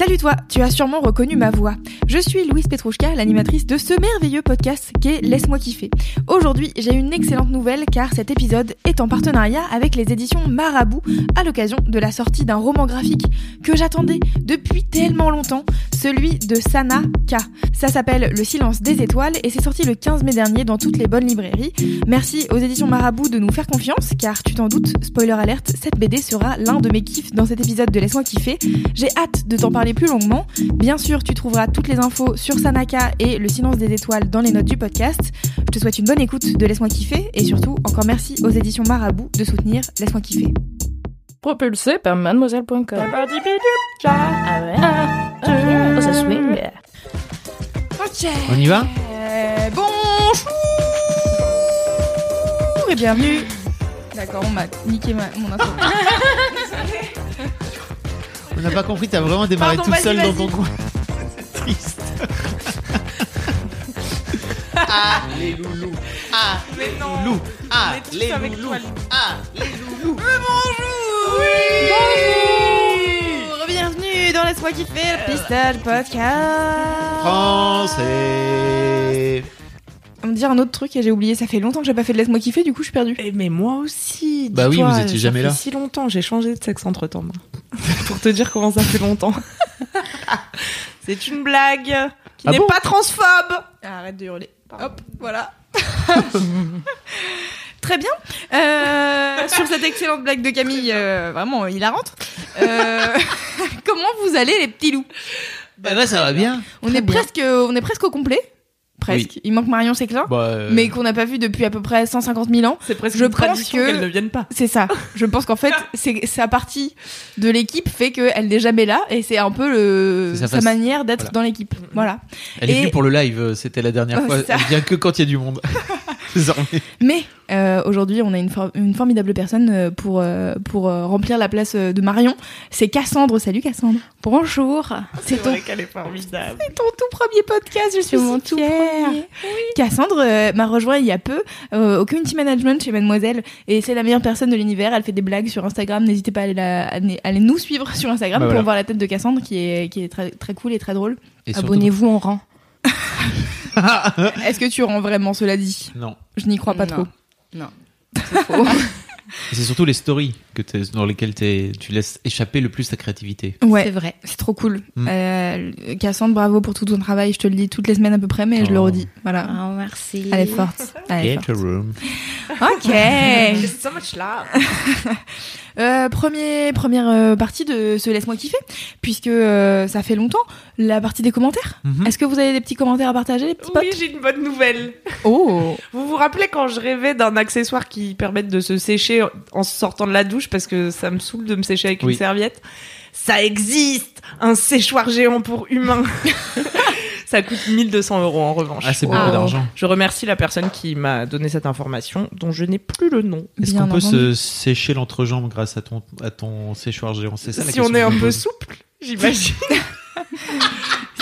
Salut toi, tu as sûrement reconnu ma voix. Je suis Louise Petrouchka, l'animatrice de ce merveilleux podcast qu'est Laisse-moi kiffer. Aujourd'hui, j'ai une excellente nouvelle car cet épisode est en partenariat avec les éditions Marabout à l'occasion de la sortie d'un roman graphique que j'attendais depuis tellement longtemps, celui de Sana K. Ça s'appelle Le silence des étoiles et c'est sorti le 15 mai dernier dans toutes les bonnes librairies. Merci aux éditions Marabout de nous faire confiance car tu t'en doutes, spoiler alerte, cette BD sera l'un de mes kiffs dans cet épisode de Laisse-moi kiffer. J'ai hâte de t'en parler plus longuement. Bien sûr, tu trouveras toutes les infos sur Sanaka et le silence des étoiles dans les notes du podcast. Je te souhaite une bonne écoute de Laisse-moi kiffer et surtout encore merci aux éditions Marabout de soutenir Laisse-moi kiffer. Propulsé par mademoiselle.com. Ok. On y va? Euh, bonjour et bienvenue. D'accord, on m'a niqué ma, mon intro. On n'a pas compris, t'as vraiment démarré Pardon, tout seul dans ton coin. C'est triste. ah, les loulous. Ah, les loulous. Ah, les loulous. Ah, les loulous. Bonjour Bienvenue dans Laisse-moi kiffer, le pistage podcast Français. On me dire un autre truc et j'ai oublié, ça fait longtemps que j'ai pas fait de Laisse-moi kiffer, du coup je suis perdue. Eh, mais moi aussi. Bah oui, vous étiez ça jamais fait là. si longtemps, j'ai changé de sexe entre temps. Pour te dire comment ça fait longtemps. C'est une blague qui Ah n'est bon pas transphobe. Arrête de hurler. Hop, voilà. Très bien. Euh, sur cette excellente blague de Camille, euh, vraiment hilarante. Euh, comment vous allez les petits loups? Bah, bah, ça va bien. On est presque, on est presque au complet. Presque. Il manque Marion Séclin, Bah, euh, mais qu'on n'a pas vu depuis à peu près 150 000 ans. C'est presque Je une pense tradition que- qu'elles ne viennent pas. C'est ça. Je pense qu'en fait, c'est sa partie de l'équipe fait qu'elle n'est jamais là et c'est un peu le, sa manière d'être Voilà. dans l'équipe. Voilà. elle est venue pour le live, euh, c'était la dernière Oh, fois. ça. Elle vient que quand il y a du monde. Désormais. Mais euh, aujourd'hui, on a une, for- une formidable personne euh, pour, euh, pour euh, remplir la place de Marion. C'est Cassandre. Salut Cassandre. Bonjour. C'est ton, vrai qu'elle est formidable. c'est ton tout premier podcast. Je suis mon si tout fière. Cassandre euh, m'a rejoint il y a peu euh, au community management chez Mademoiselle et c'est la meilleure personne de l'univers. Elle fait des blagues sur Instagram. N'hésitez pas à aller, la- à aller- nous suivre sur Instagram Bah pour voilà. voir la tête de Cassandre qui est, qui est très, très cool et très drôle. Abonnez-vous, on rend. Est-ce que tu rends vraiment cela dit? Non. Je n'y crois pas Non. trop. Non. Et C'est surtout les stories que dans lesquelles tu laisses échapper le plus ta créativité. Ouais, C'est vrai. c'est trop cool. Mm. Euh, Cassandre, bravo pour tout ton travail. Je te le dis toutes les semaines à peu près, mais je le Oh. redis. Voilà. Oh, merci. Elle est forte. Elle est Get forte. a room. Ok. so much love. Euh, premier, première euh, partie de ce Laisse-moi kiffer, puisque euh, ça fait longtemps. La partie des commentaires. Mhm. Est-ce que vous avez des petits commentaires à partager, les petits Oui, j'ai une bonne nouvelle. Oh Vous vous rappelez quand je rêvais d'un accessoire qui permette de se sécher en sortant de la douche parce que ça me saoule de me sécher avec Oui. une serviette? Ça existe Un séchoir géant pour humains Ça coûte 1200 euros en revanche. Ah, c'est Wow. beaucoup d'argent. Je remercie la personne qui m'a donné cette information dont je n'ai plus le nom. Est-ce qu'on peut se sécher l'entrejambe grâce à ton, à ton séchoir géant? C'est ça Si on est un peu souple, j'imagine.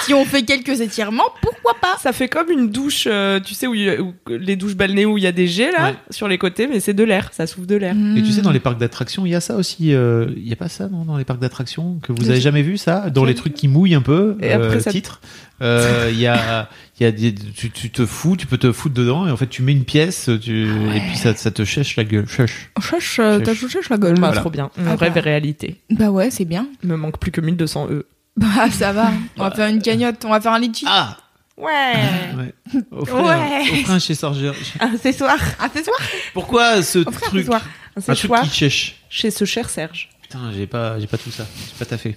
Si on fait quelques étirements, pourquoi pas Ça fait comme une douche, euh, tu sais, où, il y a- où- les douches balnéo où il y a des jets là, Ouais. sur les côtés, mais c'est de l'air, ça souffle de l'air. Et tu sais, Hmm. dans les parcs d'attractions, il y a ça aussi. euh, Il y a pas ça, non, dans les parcs d'attractions que vous avez jamais vu ça? Dans les trucs qui mouillent un peu. Et après, euh, ça- titre. Euh, Il y a, il y a des, tu, tu te fous, tu peux te foutre dedans et en fait tu mets une pièce, tu et puis ça, ça te chèche la gueule. Chèche. Chèche, euh, t'as Chèche. la gueule. Bah, Voilà. trop bien. Mon Ah rêve bah. est réalité. Bah ouais, c'est bien. Il me manque plus que 1200 E. Bah ça va. On va faire une cagnotte, on va faire un litchi. Ah. Ouais. Ouais. Offrir, Ouais. un chez Sorger. Un séchoir. Un ce soir Pourquoi ce un truc ce soir. Un Un truc qui chèche. chez ce cher Serge. Putain, j'ai pas, j'ai pas tout ça. J'ai pas taffé.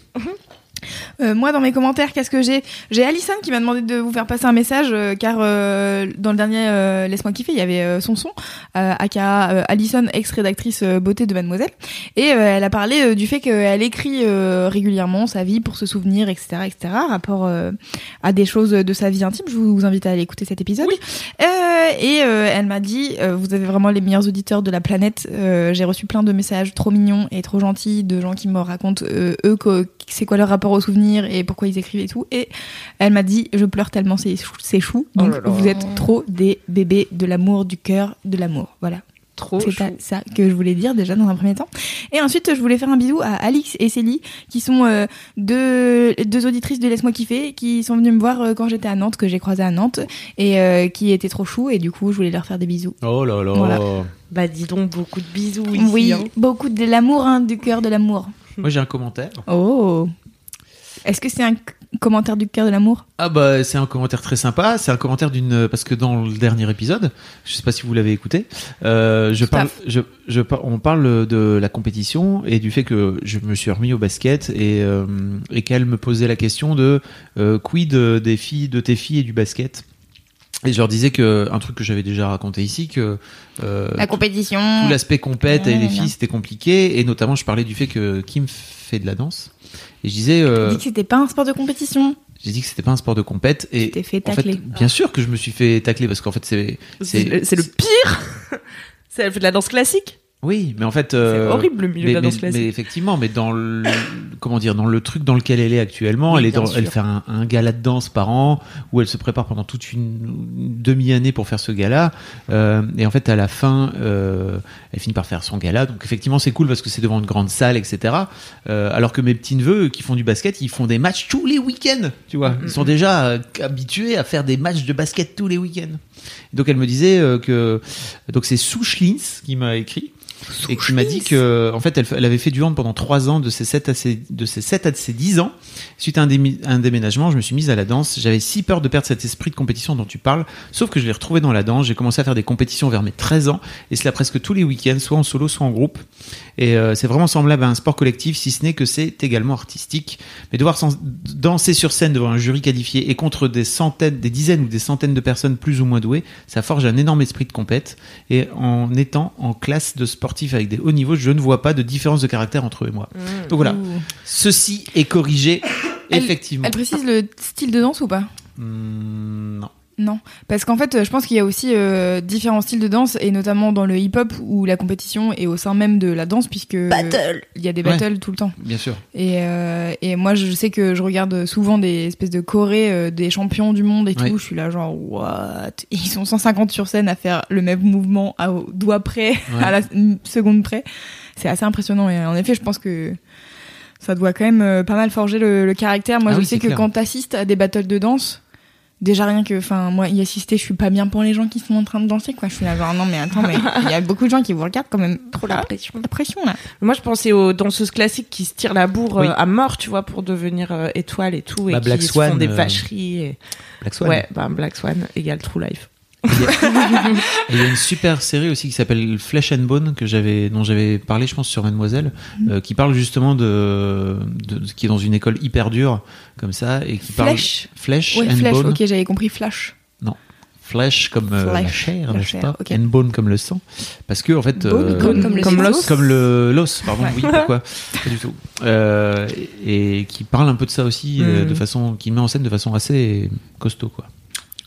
Euh, moi, dans mes commentaires, qu'est-ce que j'ai J'ai Alison qui m'a demandé de vous faire passer un message, euh, car euh, dans le dernier Laisse-moi kiffer, il y avait son son, euh, aka Alison, ex-rédactrice beauté de Mademoiselle, et elle a parlé du fait qu'elle écrit régulièrement sa vie pour se souvenir, etc., etc., rapport à des choses de sa vie intime. Je vous invite à aller écouter cet épisode. Et elle m'a dit, vous avez vraiment les meilleurs auditeurs de la planète. J'ai reçu plein de messages trop mignons et trop gentils de gens qui me racontent eux c'est quoi leur rapport aux souvenirs et pourquoi ils écrivent et tout. Et elle m'a dit, je pleure tellement c'est chou, c'est chou. Oh Donc là là. vous êtes trop des bébés de l'amour, du cœur, de l'amour. Voilà. Trop C'est ça que je voulais dire déjà dans un premier temps. Et ensuite, je voulais faire un bisou à Alix et Célie, qui sont euh, deux, deux auditrices de Laisse-moi kiffer, qui sont venues me voir euh, quand j'étais à Nantes, que j'ai croisé à Nantes, et euh, qui étaient trop chou. Et du coup, je voulais leur faire des bisous. Oh là là. Voilà. Bah dis donc beaucoup de bisous ici. oui, hein. beaucoup de l'amour, hein, du cœur de l'amour. Moi j'ai un commentaire. Oh Est-ce que c'est un commentaire du cœur de l'amour? Ah bah c'est un commentaire très sympa. C'est un commentaire d'une parce que dans le dernier épisode, je sais pas si vous l'avez écouté, euh, je parle, je, je par- on parle de la compétition et du fait que je me suis remis au basket et euh, et qu'elle me posait la question de euh, quid des filles, de tes filles et du basket? Et je leur disais que un truc que j'avais déjà raconté ici que euh, La compétition. tout l'aspect compète Ouais, et les filles c'était compliqué et notamment je parlais du fait que Kim fait de la danse et je disais euh, dis que c'était pas un sport de compétition. j'ai dit que c'était pas un sport de compète et Tu t'es fait en tacler. fait, bien sûr que je me suis fait tacler parce qu'en fait c'est C'est le- c'est le pire. C'est elle fait de la danse classique. Oui mais en fait euh, C'est horrible le milieu mais, de la danse mais- effectivement mais dans le comment dire dans le truc dans lequel elle est actuellement Oui, elle est dans, elle fait un, un gala de danse par an où elle se prépare pendant toute une, une demi-année pour faire ce gala. Euh, et en fait à la fin euh, elle finit par faire son gala. Donc effectivement c'est cool parce que c'est devant une grande salle etc Euh, alors que mes petits neveux qui font du basket ils font des matchs tous les week-ends tu vois. Ils sont déjà euh, habitués à faire des matchs de basket tous les week-ends. Donc elle me disait euh, que donc c'est Sue Schlins qui m'a écrit et qui m'a dit que en fait elle, elle avait fait du hand pendant trois ans de ses 7 à ses de ses 7 à ses 10 ans. Suite à un, déménagement je me suis mise à la danse. J'avais si peur de perdre cet esprit de compétition dont tu parles. Sauf que je l'ai retrouvé dans la danse. J'ai commencé à faire des compétitions vers mes 13 ans. Et cela presque tous les week-ends soit en solo soit en groupe. Et euh, c'est vraiment semblable à un sport collectif si ce n'est que c'est également artistique. Mais devoir sans- danser sur scène devant un jury qualifié et contre des centaines des dizaines ou des centaines de personnes plus ou moins douées ça forge un énorme esprit de compète. Et en étant en classe de sportifs avec des hauts niveaux, je ne vois pas de différence de caractère entre eux et moi. Donc voilà, Ouh. ceci est corrigé, Elle- effectivement. Elle précise le style de danse ou pas? Hmm, non. Non, parce qu'en fait, je pense qu'il y a aussi euh, différents styles de danse, et notamment dans le hip-hop où la compétition est au sein même de la danse, puisque il y a des Ouais. battles tout le temps. Bien sûr. Et, euh, et moi, je sais que je regarde souvent des espèces de chorés euh, des champions du monde et tout. Ouais. Je suis là genre what? Ils sont 150 sur scène à faire le même mouvement à- au doigt près, Ouais. à la seconde près. C'est assez impressionnant. Et en effet, je pense que ça doit quand même euh, pas mal forger le, le caractère. Moi, Ah je oui, sais que clair. quand t'assistes à des battles de danse, déjà rien que, enfin, moi, y assister, je suis pas bien pour les gens qui sont en train de danser, quoi. Je suis là genre non, mais attends, mais il y a beaucoup de gens qui vous regardent quand même. Trop la pression. La pression là. Moi, je pensais aux danseuses classiques qui se tirent la bourre Oui. euh, à mort, tu vois, pour devenir euh, étoile et tout, et Bah, qui Black se Swan, font des euh, vacheries. et- Black Swan. Ouais, bah, Black Swan égale True Life. Il y a une super série aussi qui s'appelle Flesh and Bone que j'avais, dont j'avais parlé, je pense, sur Mademoiselle, euh, qui parle justement de, de, de- qui est dans une école hyper dure comme ça et qui parle Flèche. Flesh Ouais, and flèche. Bone. Ok, j'avais compris flash. Flesh comme euh, la Flesh, chair, la n'est-ce chair, pas? ok. And bone comme le sang, parce que en fait, Bone euh, comme- comme le comme l'os. comme le l'os, pardon. Ouais. Oui, pourquoi? Pas du tout. Euh, et, et qui parle un peu de ça aussi, Mm. de façon, qui met en scène de façon assez costaud, quoi.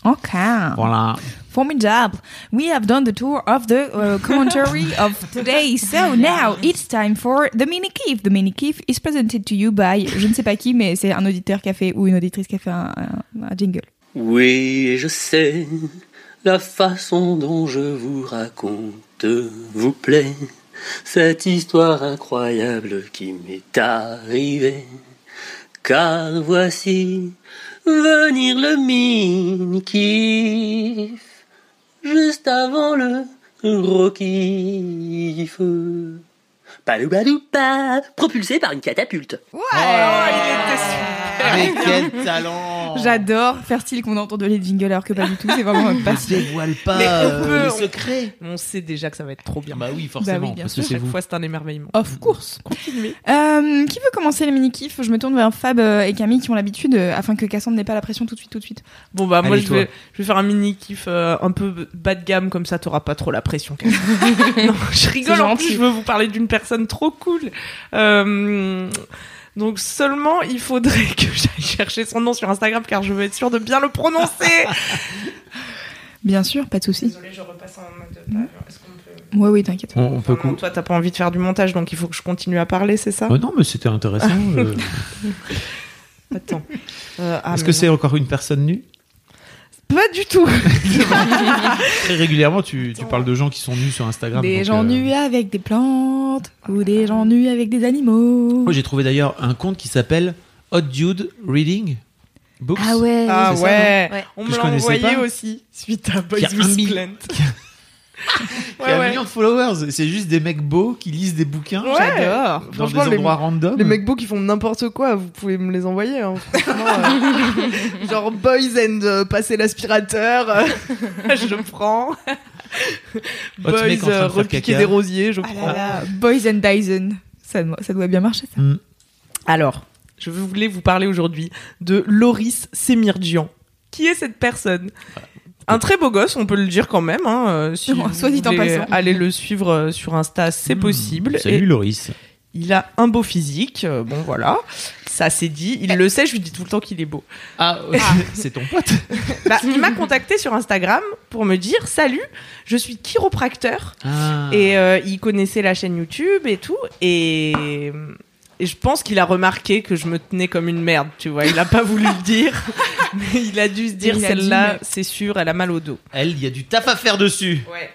Ok. Voilà. Formidable. We have done the tour of the uh, commentary of today. So now it's time for the mini keef. The mini keef is presented to you by je ne sais pas qui, mais c'est un auditeur qui a fait ou une auditrice qui a fait un, un- un jingle. Oui, je sais, la façon dont je vous raconte vous plaît. Cette histoire incroyable qui m'est arrivée. Car voici venir le mini-kiff, juste avant le rockif. Padou-badou-pa, propulsé par une catapulte. Mais quel talent J'adore faire style qu'on entend de les jingles alors que pas du tout. C'est vraiment un passion. dévoile pas Mais on euh, peut- les on- secrets. On sait déjà que ça va être trop bien. Bah oui, forcément, bien parce sûr. que c'est Chaque vous. fois, c'est un émerveillement. Of course. Continuez. Euh, qui veut commencer les mini-kifs Je me tourne vers Fab euh, et Camille qui ont l'habitude euh, afin que Cassandre n'ait pas la pression tout de suite, tout de suite. Bon bah moi je vais, je vais faire un mini kiff euh, un peu bas de gamme comme ça t'auras pas trop la pression. non, je rigole en plus je veux vous parler d'une personne trop cool. Euh, donc seulement il faudrait que j'aille chercher son nom sur Instagram car je veux être sûre de bien le prononcer. Bien sûr, pas de souci. Désolée je repasse en mode page. Est-ce qu'on peut Ouais, oui, t'inquiète. On, on peut Enfin, non, toi t'as pas envie de faire du montage donc il faut que je continue à parler c'est ça? Oh non, mais c'était intéressant. euh. Attends. Euh, ah, Est-ce que c'est encore une personne nue? Pas du tout Très régulièrement, tu, tu parles de gens qui sont nus sur Instagram. Des gens euh, nus avec des plantes ou des gens nus avec des animaux. Moi, j'ai trouvé d'ailleurs un compte qui s'appelle Hot Dude Reading Books. Ah ouais. Ah ça, ouais. Ouais. On me l'a envoyé pas. aussi suite à Boys with Plant. Qui a un million de followers. C'est juste des mecs beaux qui lisent des bouquins Ouais. J'adore. dans des les, endroits random. les mecs beaux qui font n'importe quoi, vous pouvez me les envoyer. hein. Euh, genre Boys and euh, passer l'aspirateur, euh, je prends. Autre Boys euh, repiquer des rosiers, je Ah là là. Boys and Dyson. Ça, doit- ça doit bien marcher, ça. Mm. Alors, je voulais vous parler aujourd'hui de Loris Semirjian. Qui est cette personne? Un très beau gosse, on peut le dire quand même. Hein, euh, Soit dit en passant. aller le suivre euh, sur Insta, c'est Mm. possible. Salut Et Loris. il a un beau physique. euh, bon, voilà. Ça c'est dit. Il le sait, je lui dis tout le temps qu'il est beau. Ah, c'est ton pote. Bah, il m'a contacté sur Instagram pour me dire Salut, je suis chiropracteur. Ah. Et euh, il connaissait la chaîne YouTube et tout. Et, et je pense qu'il a remarqué que je me tenais comme une merde, tu vois. Il a pas voulu le dire. Mais il a dû se dire Celle-là, mais- c'est sûr, elle a mal au dos. Elle, il y a du taf à faire dessus. Ouais.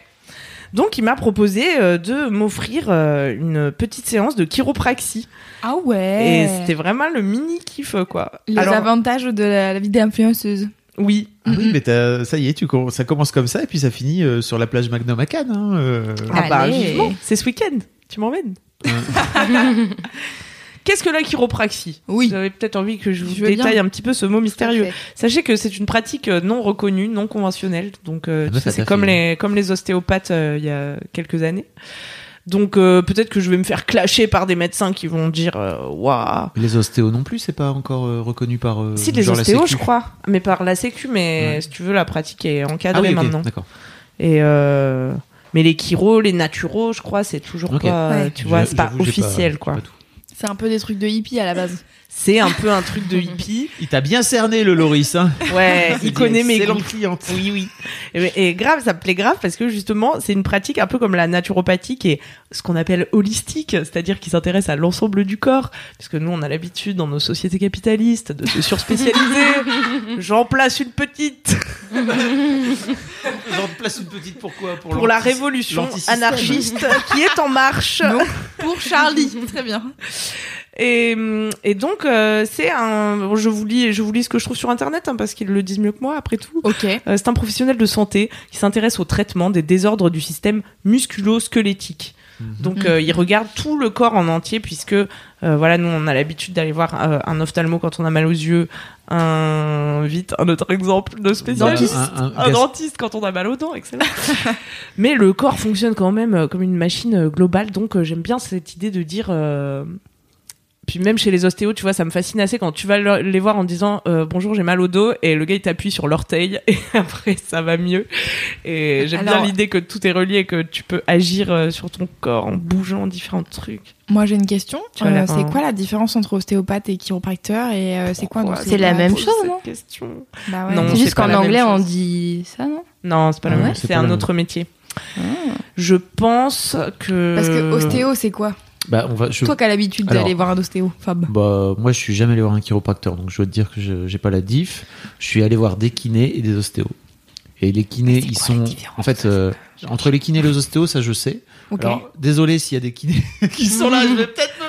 Donc il m'a proposé euh, de m'offrir euh, une petite séance de chiropraxie. Ah ouais. Et c'était vraiment le mini kiff quoi. Les Alors, avantages de la, la vie d'influenceuse. oui, Ah oui, mais ça y est, tu, ça commence comme ça et puis ça finit euh, sur la plage Magnum à Cannes. hein, euh. Ah bah c'est ce week-end. Tu m'emmènes Qu'est-ce que la chiropraxie Oui. Vous avez peut-être envie que je vous Je détaille bien. un petit peu ce mot mystérieux. Sachez que c'est une pratique euh, non reconnue, non conventionnelle. Donc euh, Ah bah, c'est comme fait. les comme les ostéopathes euh, il y a quelques années. Donc euh, peut-être que je vais me faire clasher par des médecins qui vont dire waouh. Les ostéos non plus, c'est pas encore euh, reconnu par. euh, Si les ostéos, je crois, mais par la Sécu. Mais Ouais. si tu veux, la pratique est Ah encadrée oui, ok, maintenant. D'accord. Et euh, mais les chiros, les naturaux, je crois, c'est toujours pas. Ouais. Tu vois, c'est pas officiel, quoi. pas tout. C'est un peu des trucs de hippie à la base. C'est un peu un truc de hippie. Il t'a bien cerné le Loris. Hein. Ouais, il connaît mes Excellente goûts. cliente. Oui, oui. Et, et grave, ça me plaît grave parce que justement, c'est une pratique un peu comme la naturopathie qui est ce qu'on appelle holistique, c'est-à-dire qui s'intéresse à l'ensemble du corps. Puisque nous, on a l'habitude dans nos sociétés capitalistes de se surspécialiser. J'en place une petite J'en place une petite pourquoi pour la l'anti- révolution anarchiste qui est en marche. Non, pour Charlie. Très bien. Et, et donc, euh, c'est un. bon, Je vous lis, je vous lis ce que je trouve sur internet hein, parce qu'ils le disent mieux que moi après tout. Ok. Euh, c'est un professionnel de santé qui s'intéresse au traitement des désordres du système musculo-squelettique. Donc euh, il regarde tout le corps en entier puisque euh, voilà nous on a l'habitude d'aller voir euh, un ophtalmo quand on a mal aux yeux, un vite un autre exemple de spécialiste, Un- un- un, dentiste quand on a mal aux dents, excellent. Mais le corps fonctionne quand même euh, comme une machine euh, globale donc euh, j'aime bien cette idée de dire euh, puis même chez les ostéos, tu vois, ça me fascine assez quand tu vas le- les voir en disant euh, bonjour, j'ai mal au dos et le gars il t'appuie sur l'orteil et après ça va mieux. Et j'aime bien l'idée que tout est relié, que tu peux agir euh, sur ton corps en bougeant différents trucs. Moi j'ai une question. Euh, c'est un- quoi la différence entre ostéopathe et chiropracteur et euh, c'est quoi C'est la même chose, non question. Bah ouais. Non, C'est juste qu'en la même anglais, on dit ça, non? Non, c'est pas la Ah même. ouais, c'est C'est un autre métier. Je pense que Parce que ostéo c'est quoi? Bah, on va. Je... Toi qui as l'habitude d'aller voir un ostéo, Fab. Bah, moi, je suis jamais allé voir un chiropracteur, donc je dois te dire que je j'ai pas la diff. Je suis allé voir des kinés et des ostéos. Et les kinés, C'est ils sont. En fait, euh, entre les kinés et les ostéos, ça je sais. Alors, désolé s'il y a des kinés qui sont là, je vais peut-être me.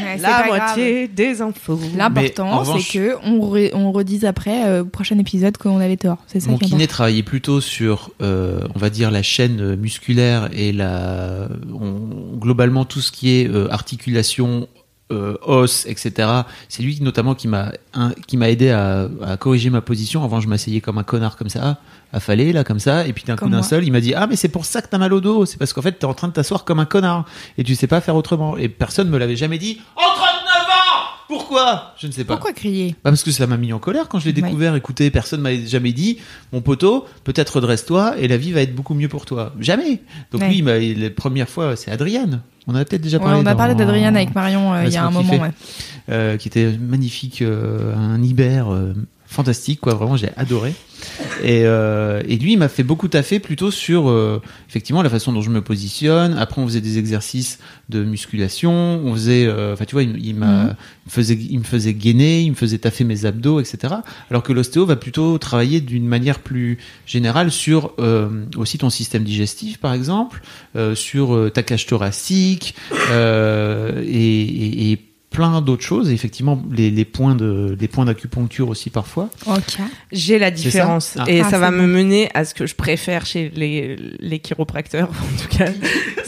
Ouais, la grave. moitié des infos. L'important, revanche- c'est que on, re- on redise après, euh, prochain épisode, qu'on avait tort. C'est ça Mon kiné travaillait plutôt sur, euh, on va dire, la chaîne musculaire et la, on- globalement tout ce qui est euh, articulation euh, os, etc. C'est lui notamment qui m'a qui m'a aidé à, à corriger ma position. Avant, je m'asseyais comme un connard comme ça, affalé là comme ça, et puis d'un coup d'un seul, il m'a dit ah mais c'est pour ça que t'as mal au dos. C'est parce qu'en fait t'es en train de t'asseoir comme un connard et tu sais pas faire autrement. Et personne me l'avait jamais dit. En 39 ans Pourquoi? Je ne sais pas. Pourquoi crier? Bah, parce que ça m'a mis en colère quand je l'ai Ouais. découvert. Écoutez, personne m'avait jamais dit, mon poteau, peut-être redresse-toi et la vie va être beaucoup mieux pour toi. Jamais. Donc Ouais. lui, la première fois, c'est Adriane. On a peut-être déjà Ouais, parlé. On a parlé d'Adrienne avec Marion euh, il y a un moment. ouais. euh, qui était magnifique, euh, un Iber fantastique, quoi. Vraiment, j'ai adoré. Et, euh, et lui, il m'a fait beaucoup taffer plutôt sur euh, effectivement la façon dont je me positionne. Après, on faisait des exercices de musculation. On faisait, euh, enfin, tu vois, il, il m'a, Mhm. faisait, il me faisait gainer, il me faisait taffer mes abdos, etc. Alors que l'ostéo va plutôt travailler d'une manière plus générale sur aussi ton système digestif, par exemple, sur ta cage thoracique et, et- et plein d'autres choses. Et effectivement, les, les points de, les points d'acupuncture aussi parfois. Ok. J'ai la ça différence Ah. et Ah, ça va me mener à ce que je préfère chez les, les chiropracteurs en tout cas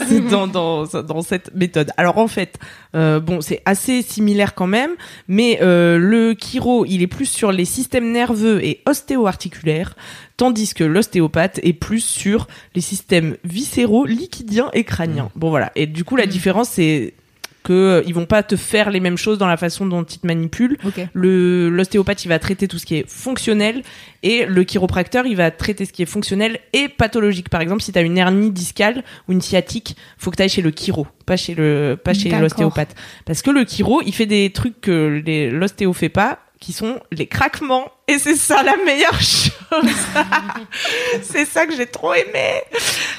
c'est dans, dans, dans cette méthode. Alors en fait, euh, bon c'est assez similaire quand même, mais euh, le chiro il est plus sur les systèmes nerveux et ostéo-articulaires, tandis que l'ostéopathe est plus sur les systèmes viscéraux, liquidiens et crâniens. Bon voilà, et du coup la Mm. différence c'est que euh, ils vont pas te faire les mêmes choses dans la façon dont ils te manipulent. Ok. le l'ostéopathe il va traiter tout ce qui est fonctionnel et le chiropracteur il va traiter ce qui est fonctionnel et pathologique. Par exemple si tu as une hernie discale ou une sciatique faut que tu ailles chez le chiro pas chez le pas chez l'ostéopathe. Parce que le chiro il fait des trucs que l'ostéo fait pas qui sont les craquements et c'est ça la meilleure chose c'est ça que j'ai trop aimé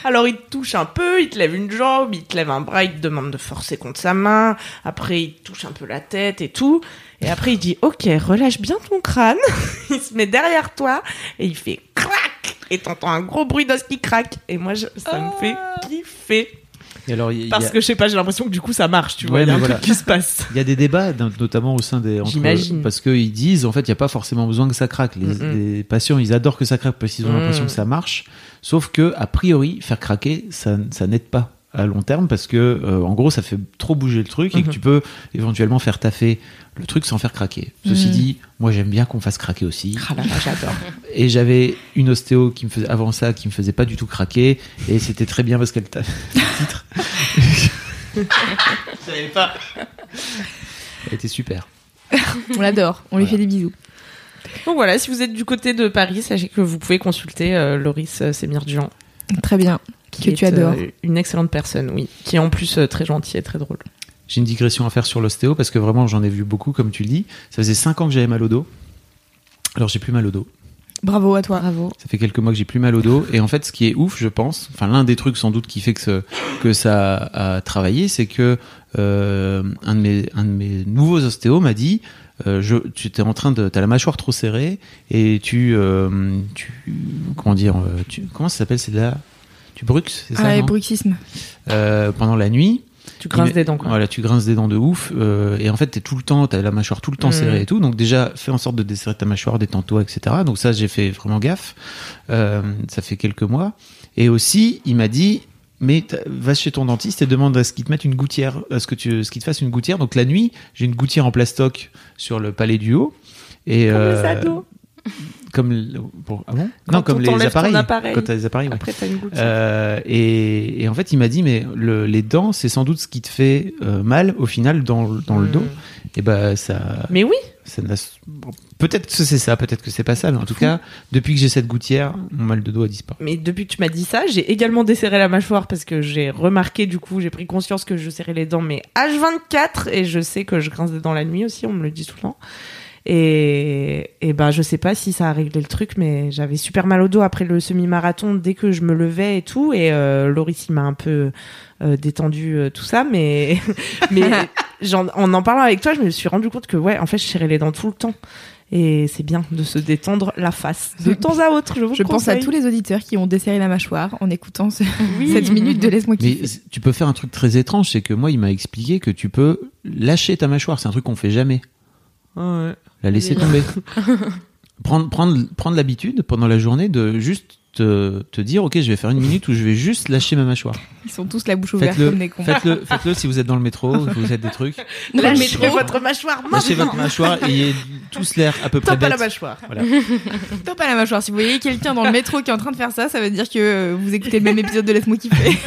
alors il te touche un peu il te lève une jambe il te lève un bras il te demande de forcer contre sa main après il te touche un peu la tête et tout et après, il dit, OK, relâche bien ton crâne. il se met derrière toi et il fait crac. Et t'entends un gros bruit d'os qui craque. Et moi, je- ça me fait kiffer. Et alors, il y, Parce a- que je sais pas, j'ai l'impression que du coup, ça marche, tu vois. Il y a un mais truc qui se passe. il y a des débats, notamment au sein des. J'imagine. Parce qu'ils disent, en fait, il n'y a pas forcément besoin que ça craque. Les, patients, ils adorent que ça craque parce qu'ils ont Mm. l'impression que ça marche. Sauf que, a priori, faire craquer, ça, ça n'aide pas à long terme parce que, euh, en gros, ça fait trop bouger le truc et que Mhm. tu peux éventuellement faire taffer le truc sans faire craquer. Ceci Mm. dit, moi, j'aime bien qu'on fasse craquer aussi. Ah là là, j'adore. Et j'avais une ostéo qui me faisait avant ça, qui me faisait pas du tout craquer, et c'était très bien parce qu'elle titre. Je savais pas. Elle était super. On l'adore. On lui fait des bisous. Donc voilà, si vous êtes du côté de Paris, sachez que vous pouvez consulter euh, Loris euh, Sémir-Duan. Très bien. Qui Que est, tu adores. euh, une excellente personne, oui. Qui est en plus euh, très gentil et très drôle. J'ai une digression à faire sur l'ostéo parce que vraiment j'en ai vu beaucoup, comme tu le dis. Ça faisait 5 ans que j'avais mal au dos. Alors j'ai plus mal au dos. Bravo à toi. Bravo. Ça fait quelques mois que j'ai plus mal au dos. Et en fait, ce qui est ouf, je pense, enfin l'un des trucs sans doute qui fait que, ce- que ça a travaillé, c'est que euh, un, de mes, un de mes nouveaux ostéos m'a dit, euh, je, tu es en train de, t'as la mâchoire trop serrée et tu, euh, tu comment dire, euh, tu, comment ça s'appelle, c'est de la, tu bruxes, c'est ça, Ah, bruxisme. Euh, pendant la nuit. Tu grinces Il- des dents, quoi. Voilà, tu grinces des dents de ouf. euh, et en fait, t'es tout le temps, t'as la mâchoire tout le temps Mm. serrée et tout. Donc déjà, fais en sorte de desserrer ta mâchoire, détends-toi, etc. Donc ça, j'ai fait vraiment gaffe. Euh, ça fait quelques mois. Et aussi, il m'a dit, mais va chez ton dentiste et demande à ce qu'il te mette une gouttière, à ce que tu, ce qu'il te fasse une gouttière. Donc la nuit, j'ai une gouttière en plastoc sur le palais du haut. Et Comme euh. Comme le- pour- ah bon Quand Non, comme les appareils. appareil. Quand t'as les appareils. ouais. Après, t'as une goutte. Euh, et, et en fait, il m'a dit, mais le- les dents, c'est sans doute ce qui te fait euh, mal au final dans, le- dans le dos. Et ben ça, Mais oui, ça n'a- bon, peut-être que c'est ça, peut-être que c'est pas ça, mais en tout cas, depuis que j'ai cette gouttière, mon mal de dos a disparu. mais depuis que tu m'as dit ça, j'ai également desserré la mâchoire parce que j'ai remarqué, du coup, j'ai pris conscience que je serrais les dents, mais H24, et je sais que je grince des dents la nuit aussi, on me le dit temps. Et, et ben, je sais pas si ça a réglé le truc, mais j'avais super mal au dos après le semi-marathon dès que je me levais et tout. Et euh, Loris, il m'a un peu euh, détendu euh, tout ça, mais, mais j'en- en en parlant avec toi, je me suis rendu compte que ouais, en fait, je serrais les dents tout le temps. Et c'est bien de se détendre la face de temps à autre. Je vous Je pense à tous les auditeurs qui ont desserré la mâchoire en écoutant ce- Oui. cette minute de laisse-moi Mais kiffer. tu peux faire un truc très étrange, c'est que moi, il m'a expliqué que tu peux lâcher ta mâchoire. C'est un truc qu'on fait jamais. Ouais. La laisser tomber. prendre, prendre, prendre l'habitude pendant la journée de juste te, te dire, ok, je vais faire une minute où je vais juste lâcher ma mâchoire. Ils sont tous la bouche ouverte Faites-le, comme des cons. faites-le, faites-le si vous êtes dans le métro, vous êtes des trucs. Lâchez votre mâchoire Lâchez maintenant. votre mâchoire et ayez tous l'air à peu près Top à la bête. mâchoire. Voilà. Top à la mâchoire. Si vous voyez quelqu'un dans le métro qui est en train de faire ça, ça veut dire que euh, vous écoutez le même épisode de Laisse-moi kiffer.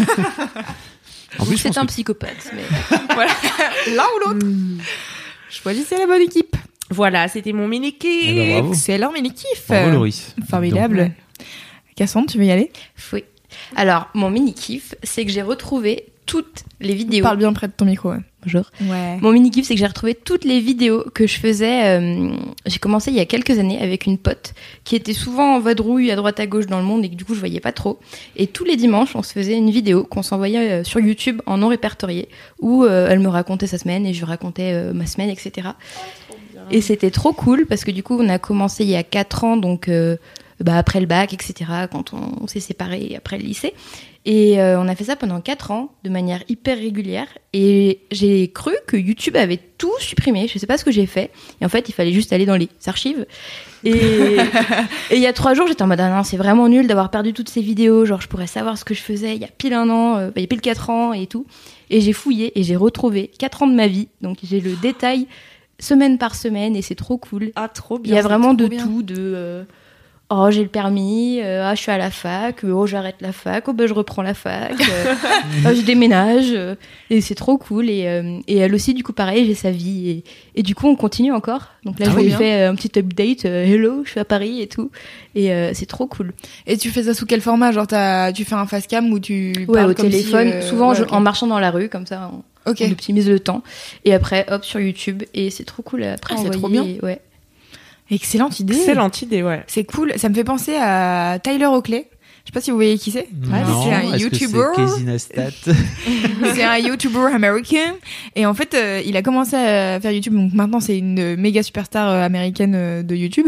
En plus, c'est un que- psychopathe. Mais... voilà. L'un ou l'autre. Choisissez la bonne équipe. Voilà, c'était mon mini Eh ben. C'est leur mini-kiff. Bravo, Loris. Formidable. Donc, Cassandre, tu veux y aller? Oui. Alors, mon mini-kiff, c'est que j'ai retrouvé toutes les vidéos. Parle bien près de ton micro. ouais. Bonjour. Ouais. Mon mini-kiff, c'est que j'ai retrouvé toutes les vidéos que je faisais. euh, j'ai commencé il y a quelques années avec une pote qui était souvent en vadrouille à droite à gauche dans le monde et que du coup je voyais pas trop. Et tous les dimanches, on se faisait une vidéo qu'on s'envoyait euh, sur YouTube en non répertorié où euh, elle me racontait sa semaine et je racontais euh, ma semaine, etc. Et c'était trop cool parce que du coup, on a commencé il y a 4 ans, donc euh, bah, après le bac, etc., quand on, on s'est séparés après le lycée. Et euh, on a fait ça pendant 4 ans de manière hyper régulière. Et j'ai cru que YouTube avait tout supprimé. Je sais pas ce que j'ai fait. Et en fait, il fallait juste aller dans les archives. Et et il y a 3 jours, j'étais en mode ah non, c'est vraiment nul d'avoir perdu toutes ces vidéos. Genre, je pourrais savoir ce que je faisais il y a pile un an, euh, il y a pile 4 ans et tout. Et j'ai fouillé et j'ai retrouvé 4 ans de ma vie. Donc j'ai le détail semaine par semaine et c'est trop cool. Ah, trop Il bien. y a vraiment de bien. tout, de euh, oh j'ai le permis, euh, ah je suis à la fac, euh, oh j'arrête la fac, oh ben je reprends la fac, euh, oh, je déménage euh, et c'est trop cool et, euh, et elle aussi du coup pareil j'ai sa vie et, et du coup on continue encore donc là Ah je lui euh, un petit update euh, hello je suis à Paris et tout et euh, c'est trop cool Et tu fais ça sous quel format? Genre, tu fais un face cam ou tu ouais parles au comme si, téléphone euh, souvent ouais, je- ok. en marchant dans la rue comme ça on, Ok. on optimise le temps et après hop sur YouTube et c'est trop cool après Ah, c'est trop envoyer, ouais Excellente idée. Excellente idée, ouais. C'est cool. Ça me fait penser à Tyler Oakley. Je sais pas si vous voyez qui c'est. Non, c'est un YouTuber. C'est un YouTuber américain. Et en fait, euh, il a commencé à faire YouTube. Donc maintenant, c'est une méga superstar euh, américaine euh, de YouTube.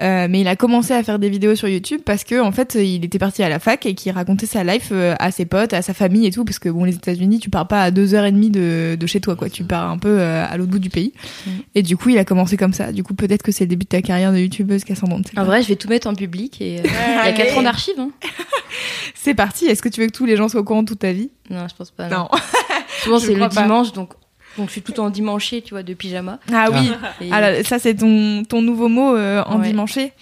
Euh, mais il a commencé à faire des vidéos sur YouTube parce que en fait, il était parti à la fac et qu'il racontait sa life à ses potes, à sa famille et tout. Parce que bon, les États-Unis, tu pars pas à deux heures et demie de, de chez toi, quoi. Tu pars un peu à l'autre bout du pays. Mhm. Et du coup, il a commencé comme ça. Du coup, peut-être que c'est le début de ta carrière de YouTubeuse, ne sait en vrai je vais tout mettre en public et euh, il y a 4 ans d'archives hein. C'est parti. Est-ce que tu veux que tous les gens soient au courant toute ta vie? Non je pense pas Non. Souvent Je c'est le pas. dimanche, donc, donc je suis tout en dimanché, tu vois, de pyjama. Ah oui. Et- Ah ça c'est ton, ton nouveau mot euh, en Ouais. dimanché.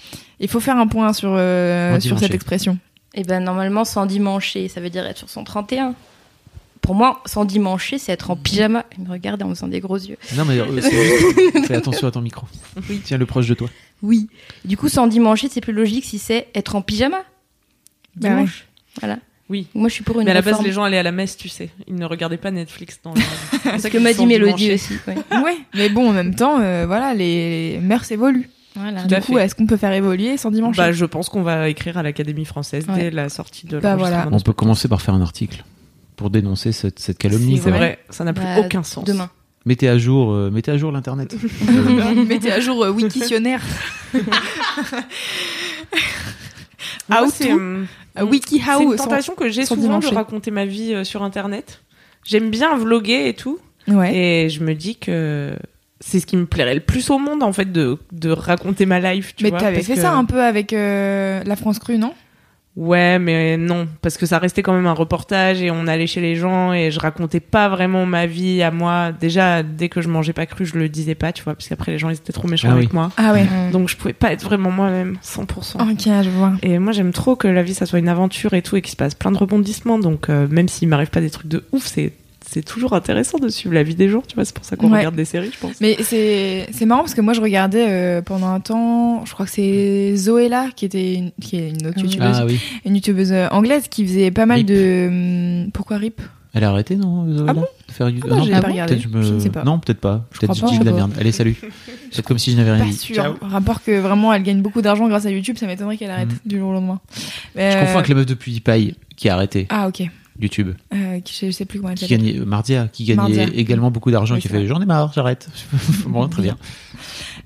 Il faut faire un point sur, euh, sur cette expression. Et ben normalement, sans dimanché, ça veut dire être sur son 31. Pour moi, sans dimanché, c'est être en pyjama. Il me regarde en me faisant des gros yeux. Non, mais euh, fais attention à ton micro. Tiens-le proche de toi. Oui. Du coup, sans dimanché, c'est plus logique si c'est être en pyjama. Bah Dimanche. Voilà. Oui. Moi, je suis pour une Mais à la base, les gens allaient à la messe, tu sais. Ils ne regardaient pas Netflix dans. C'est ce que m'a dit Mélodie aussi. ouais. Ouais, mais bon, en même temps, euh, voilà, les, mœurs évoluent. Voilà. Tout à Du coup, fait. est-ce qu'on peut faire évoluer sans dimanche Bah, je pense qu'on va écrire à l'Académie française Ouais. dès la sortie de Bah, voilà. On peut commencer par faire un article pour dénoncer cette, cette calomnie. C'est vrai, ça n'a plus Bah, aucun sens. Demain. Mettez à jour, euh, mettez à jour l'internet. Mettez à jour euh, Wikitionnaire. How c'est, to? euh, Euh, WikiHow. c'est une sans- tentation que j'ai souvent de dimancher. raconter ma vie euh, sur Internet. J'aime bien vloguer et tout. Ouais. Et je me dis que c'est ce qui me plairait le plus au monde, en fait, de, de raconter ma life. Tu mais t'avais parce fait que- ça un peu avec euh, la France crue, non? Ouais, mais non, parce que ça restait quand même un reportage et on allait chez les gens et je racontais pas vraiment ma vie à moi. Déjà, dès que je mangeais pas cru, je le disais pas, tu vois, parce qu'après les gens ils étaient trop méchants Ah avec oui. moi. Ah ouais. Mm. Donc je pouvais pas être vraiment moi-même, 100%. Ok, je vois. Et moi j'aime trop que la vie ça soit une aventure et tout et qu'il se passe plein de rebondissements. Donc euh, même s'il m'arrive pas des trucs de ouf, c'est c'est toujours intéressant de suivre la vie des gens, tu vois. C'est pour ça qu'on Ouais. regarde des séries, je pense. Mais c'est c'est marrant parce que moi je regardais euh, pendant un temps, je crois que c'est Zoéla qui était une, qui est une autre Ah. youtubeuse, Ah oui. une youtubeuse euh, anglaise qui faisait pas mal Rip. de hum, pourquoi Rip? Elle a arrêté, non Zoé, Ah là, bon? De faire du... Ah bah, non, j'ai peut-être- pas regardé. je me- Je ne sais pas. Non, peut-être pas. Peut-être je pas. dis de la Je merde. Allez, salut. C'est comme si je n'avais rien Pas dit. sûr. Ciao. Rapport que vraiment elle gagne beaucoup d'argent grâce à YouTube, ça m'étonnerait qu'elle arrête Mhm. du jour au lendemain. Je Euh, confonds avec la meuf de PewDiePie qui a arrêté Ah ok. YouTube. Euh, qui- je sais plus comment elle Qui gagnait, Mardia, qui gagnait Mardia. également beaucoup d'argent Oui, et qui fait. J'en ai marre, j'arrête. bon, très bien.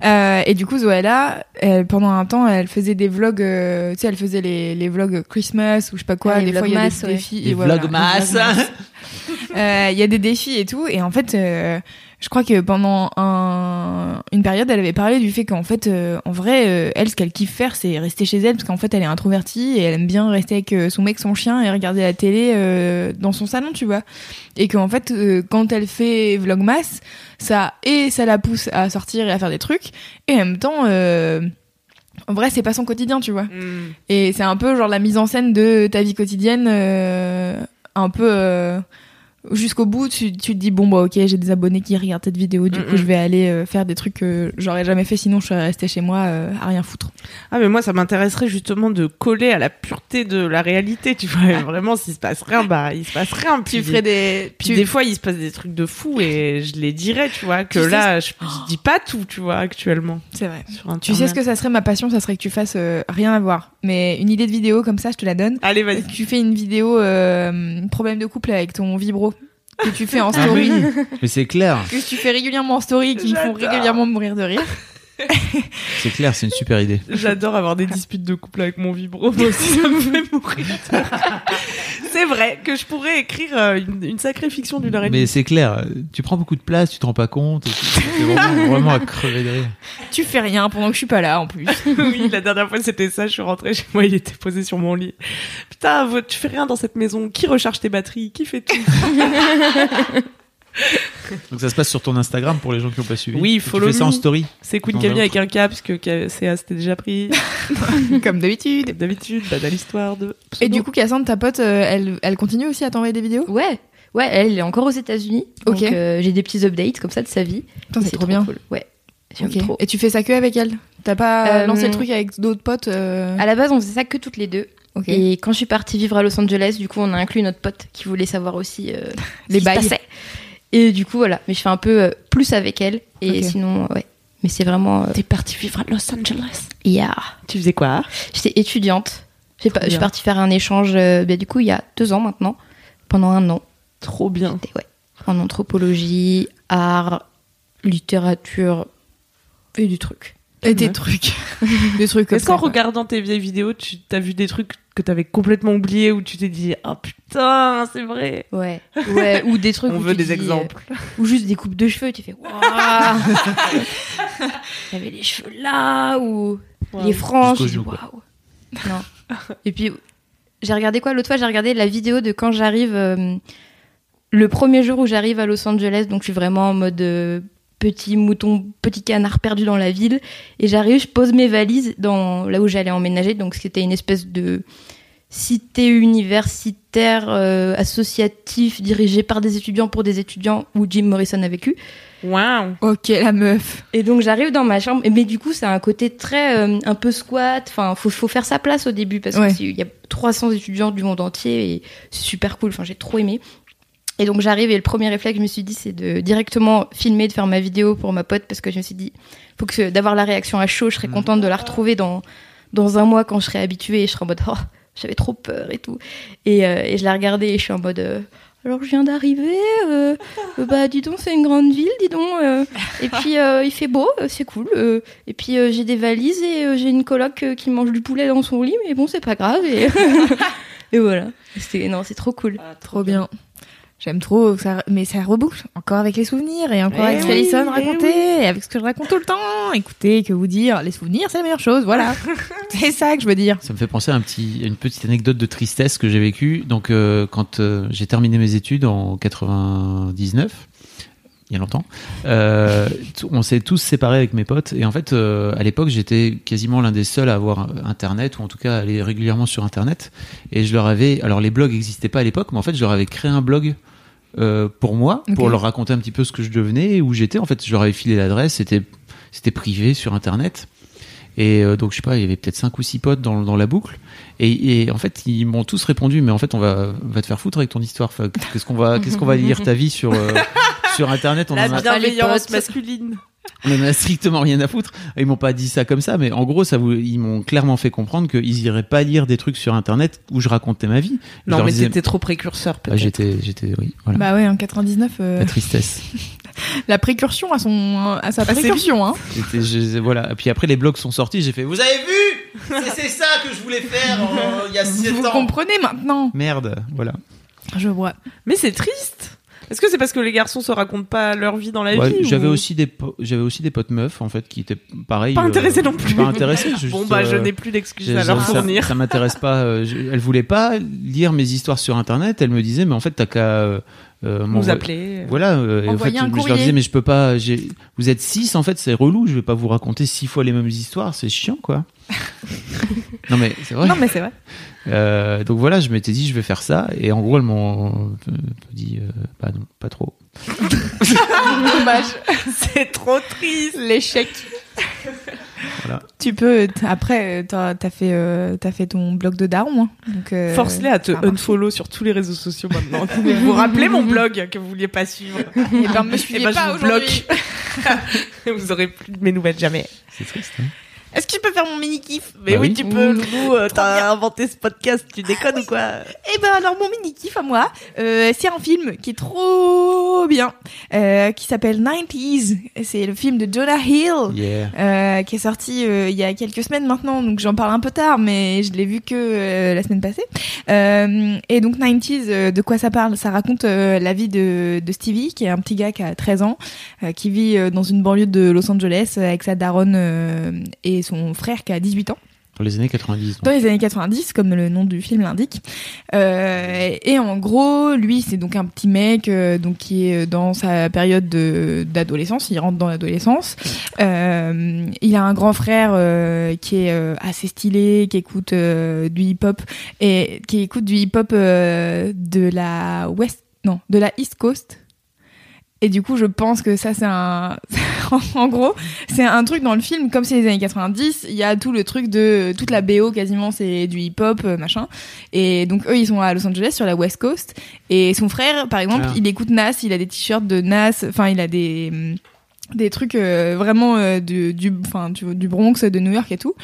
Euh, et du coup, Zoéla, elle, pendant un temps, elle faisait des vlogs, euh, tu sais, elle faisait les, les vlogs Christmas ou je sais pas quoi. Ah, les des fois, il y a des vlogmas, ouais. défis. Les et voilà. Euh, Il y a des défis et tout. Et en fait, euh, je crois que pendant un, une période, elle avait parlé du fait qu'en fait, euh, en vrai, euh, elle, ce qu'elle kiffe faire, c'est rester chez elle parce qu'en fait, elle est introvertie et elle aime bien rester avec euh, son mec, son chien et regarder la télé euh, dans son salon, tu vois. Et qu'en fait, quand elle fait Vlogmas, ça et ça la pousse à sortir et à faire des trucs. Et en même temps, en vrai, c'est pas son quotidien, tu vois. Mm. Et c'est un peu genre la mise en scène de ta vie quotidienne, un peu jusqu'au bout. Tu, tu te dis bon bah ok, j'ai des abonnés qui regardent cette vidéo, du coup je vais aller euh, faire des trucs que j'aurais jamais fait sinon je serais restée chez moi euh, à rien foutre. Ah mais moi ça m'intéresserait justement de coller à la pureté de la réalité, tu vois. Et Vraiment s'il se passe rien, bah il se passe rien. Puis, des, puis des fois il se passe des trucs de fou et je les dirais, tu vois, que Tu sais là je, je dis pas tout, tu vois, actuellement. c'est vrai. Tu sais ce que ça serait ma passion, ça serait que tu fasses euh, rien à voir, mais une idée de vidéo comme ça, je te la donne. Allez vas-y. Tu fais une vidéo problème de couple avec ton vibro que tu fais en Ah story, oui, mais c'est clair, que tu fais régulièrement en story, qui me font régulièrement mourir de rire. C'est clair, c'est une super idée. J'adore avoir des disputes de couple avec mon vibro, moi aussi ça me fait mourir. C'est vrai que je pourrais écrire euh, une, une sacrée fiction d'une heure et demie. Mais c'est clair, tu prends beaucoup de place, tu te rends pas compte, c'est vraiment, vraiment à crever de rire. Tu fais rien pendant que je suis pas là en plus. oui, la dernière fois c'était ça, je suis rentrée chez moi, il était posé sur mon lit. Putain, tu fais rien dans cette maison, qui recharge tes batteries, qui fait tout? Donc ça se passe sur ton Instagram pour les gens qui n'ont pas suivi. Oui, follow Tu fais ça en me. story. C'est Queen Camille avec un cap, parce que Ca- c'était déjà pris. Comme d'habitude. Comme d'habitude, bah, dans l'histoire de... Et du coup, Cassandre, ta pote, euh, elle, elle continue aussi à t'envoyer des vidéos? Ouais, ouais, elle est encore aux États-Unis. Donc Ok. euh, j'ai des petits updates comme ça de sa vie. Putain, c'est trop bien. cool. Ouais, j'aime Ok. trop. Et tu fais ça que avec elle? T'as pas Euh, lancé le truc avec d'autres potes euh, À la base, on faisait ça que toutes les deux. Ok. Et quand je suis partie vivre à Los Angeles, du coup, on a inclus notre pote qui voulait savoir aussi euh, Les bails. Et du coup, voilà. Mais je fais un peu euh, plus avec elle. Et sinon, ouais. Mais c'est vraiment. euh, T'es partie vivre à Los Angeles. yeah. Tu faisais quoi J'étais étudiante. J'ai pas- Je suis bien. partie faire un échange, euh, bah, du coup, il y a deux ans maintenant. Pendant un an. Trop bien. Ouais. En anthropologie, art, littérature et du truc. Et des Ouais. trucs. des trucs comme Est-ce qu'en regardant tes vieilles vidéos, tu t'as vu des trucs que t'avais complètement oubliés ou tu t'es dit « Oh putain, c'est vrai Ouais. Ouais. Ou des » trucs. On où veut tu des dis, euh, exemples. ou juste des coupes de cheveux, tu fais Waouh Il y avait les cheveux là, ou les franges. Waouh Non. Et puis, j'ai regardé quoi? L'autre fois, j'ai regardé la vidéo de quand j'arrive, euh, le premier jour où j'arrive à Los Angeles, donc je suis vraiment en mode euh, petit mouton, petit canard perdu dans la ville. Et j'arrive, je pose mes valises dans là où j'allais emménager, donc c'était une espèce de cité universitaire euh, associatif dirigé par des étudiants pour des étudiants où Jim Morrison a vécu. Waouh Ok, la meuf. Et donc j'arrive dans ma chambre, mais du coup c'est un côté très euh, un peu squat. Enfin, faut faut faire sa place au début parce Ouais. qu'il y a 300 étudiants du monde entier et c'est super cool. Enfin, j'ai trop aimé. Et donc j'arrive et le premier réflexe que je me suis dit c'est de directement filmer, de faire ma vidéo pour ma pote parce que je me suis dit faut que d'avoir la réaction à chaud. Je serais contente de la retrouver dans dans un mois quand je serai habituée et je serai en mode oh j'avais trop peur et tout. Et, euh, et je la regardais et je suis en mode euh, alors je viens d'arriver, euh, bah dis donc c'est une grande ville, dis donc. euh, et puis euh, il fait beau, c'est cool. euh, et puis euh, j'ai des valises et euh, j'ai une coloc euh, qui mange du poulet dans son lit, mais bon c'est pas grave. Et, et voilà. C'est non c'est trop cool. Trop bien. J'aime trop, ça, mais ça reboucle encore avec les souvenirs et encore Eh avec ce oui, qu'Alison eh racontait et avec ce que je raconte tout le temps. Écoutez, que vous dire, les souvenirs c'est la meilleure chose, voilà. c'est ça que je veux dire. Ça me fait penser à, un petit, à une petite anecdote de tristesse que j'ai vécue. Donc, euh, quand euh, j'ai terminé mes études en 99, il y a longtemps, euh, on s'est tous séparés avec mes potes. Et en fait, euh, à l'époque, j'étais quasiment l'un des seuls à avoir Internet, ou en tout cas à aller régulièrement sur Internet. Et je leur avais. Alors, les blogs n'existaient pas à l'époque, mais en fait, je leur avais créé un blog. Euh, pour moi, pour leur raconter un petit peu ce que je devenais, où j'étais. En fait, je leur avais filé l'adresse, c'était c'était privé sur Internet. Et euh, donc, je sais pas, il y avait peut-être cinq ou six potes dans, dans la boucle. Et, et en fait, ils m'ont tous répondu, mais en fait, on va, va te faire foutre avec ton histoire. Enfin, qu'est-ce qu'on va, qu'est-ce qu'on va lire ta vie sur, euh, sur Internet? On La en a, bienveillance masculine. On en a strictement rien à foutre. Ils m'ont pas dit ça comme ça, mais en gros, ça vous, ils m'ont clairement fait comprendre qu'ils iraient pas lire des trucs sur Internet où je racontais ma vie. Je Non, mais disais- t'étais trop précurseur Ah, peut-être. j'étais, j'étais, oui, voilà. Bah ouais, en 99, euh, La tristesse. la précursion à son, à sa précursion, hein. J'étais- je- voilà. Et puis après, les blogs sont sortis, j'ai fait, vous avez vu? C'est ça que je voulais faire il y a 7 Vous ans. comprenez maintenant. Merde, voilà. Je vois. Mais c'est triste. Est-ce que c'est parce que les garçons se racontent pas leur vie dans la Ouais, vie j'avais ou- aussi des j'avais aussi des potes meufs en fait qui étaient pareil Pas euh, intéressés non plus. pas intéressés juste, Bon bah je euh, n'ai plus d'excuses à leur ça- fournir. Ça, m'intéresse pas. euh, je- elle voulait pas lire mes histoires sur internet. Elle me disait, mais en fait, t'as qu'à euh, euh, Nous appeler. Voilà. euh, et en fait, un je leur courrier. disais, mais je peux pas. j'ai- Vous êtes six, en fait, c'est relou. Je vais pas vous raconter six fois les mêmes histoires. C'est chiant, quoi. non mais c'est vrai. Non, mais c'est vrai. Euh, donc voilà, je m'étais dit, je vais faire ça. Et en gros, elles m'ont euh, dit, euh, bah non, pas trop. Dommage. C'est trop triste. L'échec. Voilà. Tu peux, après, t'as as fait, euh, t'as fait ton blog de daron. hein. Donc, euh, Force-les à te unfollow sur tous les réseaux sociaux maintenant. vous vous rappelez mon blog que vous vouliez pas suivre Eh ben, me suivez Eh ben, pas je vous bloque. vous aurez plus de mes nouvelles jamais. C'est triste. Hein Est-ce que tu peux faire mon mini kiff? Mais Bah oui, oui. tu peux, Loulou. euh, T'as inventé ce podcast, tu déconnes ou quoi? Eh ben alors mon mini kiff à moi, euh, c'est un film qui est trop bien, euh, qui s'appelle 90s. C'est le film de Jonah Hill. Yeah. qui est sorti il y a quelques semaines maintenant, donc j'en parle un peu tard, mais je l'ai vu que la semaine passée. Et donc 90s, euh, de quoi ça parle? Ça raconte la vie de, de Stevie, qui est un petit gars qui a 13 ans, qui vit dans une banlieue de Los Angeles avec sa daronne euh, et son frère qui a 18 ans Dans les années 90. donc. dans les années 90, comme le nom du film l'indique. Euh, et en gros, lui, c'est donc un petit mec euh, donc qui est dans sa période de- d'adolescence. Il rentre dans l'adolescence. Euh, il a un grand frère euh, qui est euh, assez stylé, qui écoute euh, du hip-hop et qui écoute du hip-hop euh, de la West, non, de la East Coast. Et du coup, je pense que ça, c'est un. en gros, c'est un truc dans le film, comme c'est les années 90, il y a tout le truc de. Toute la BO quasiment, c'est du hip-hop, euh, machin. Et donc, eux, ils sont à Los Angeles, sur la West Coast. Et son frère, par exemple, Ah. il écoute Nas, il a des t-shirts de Nas, enfin, il a des. Des trucs euh, vraiment euh, du du enfin du, du Bronx de New York et tout.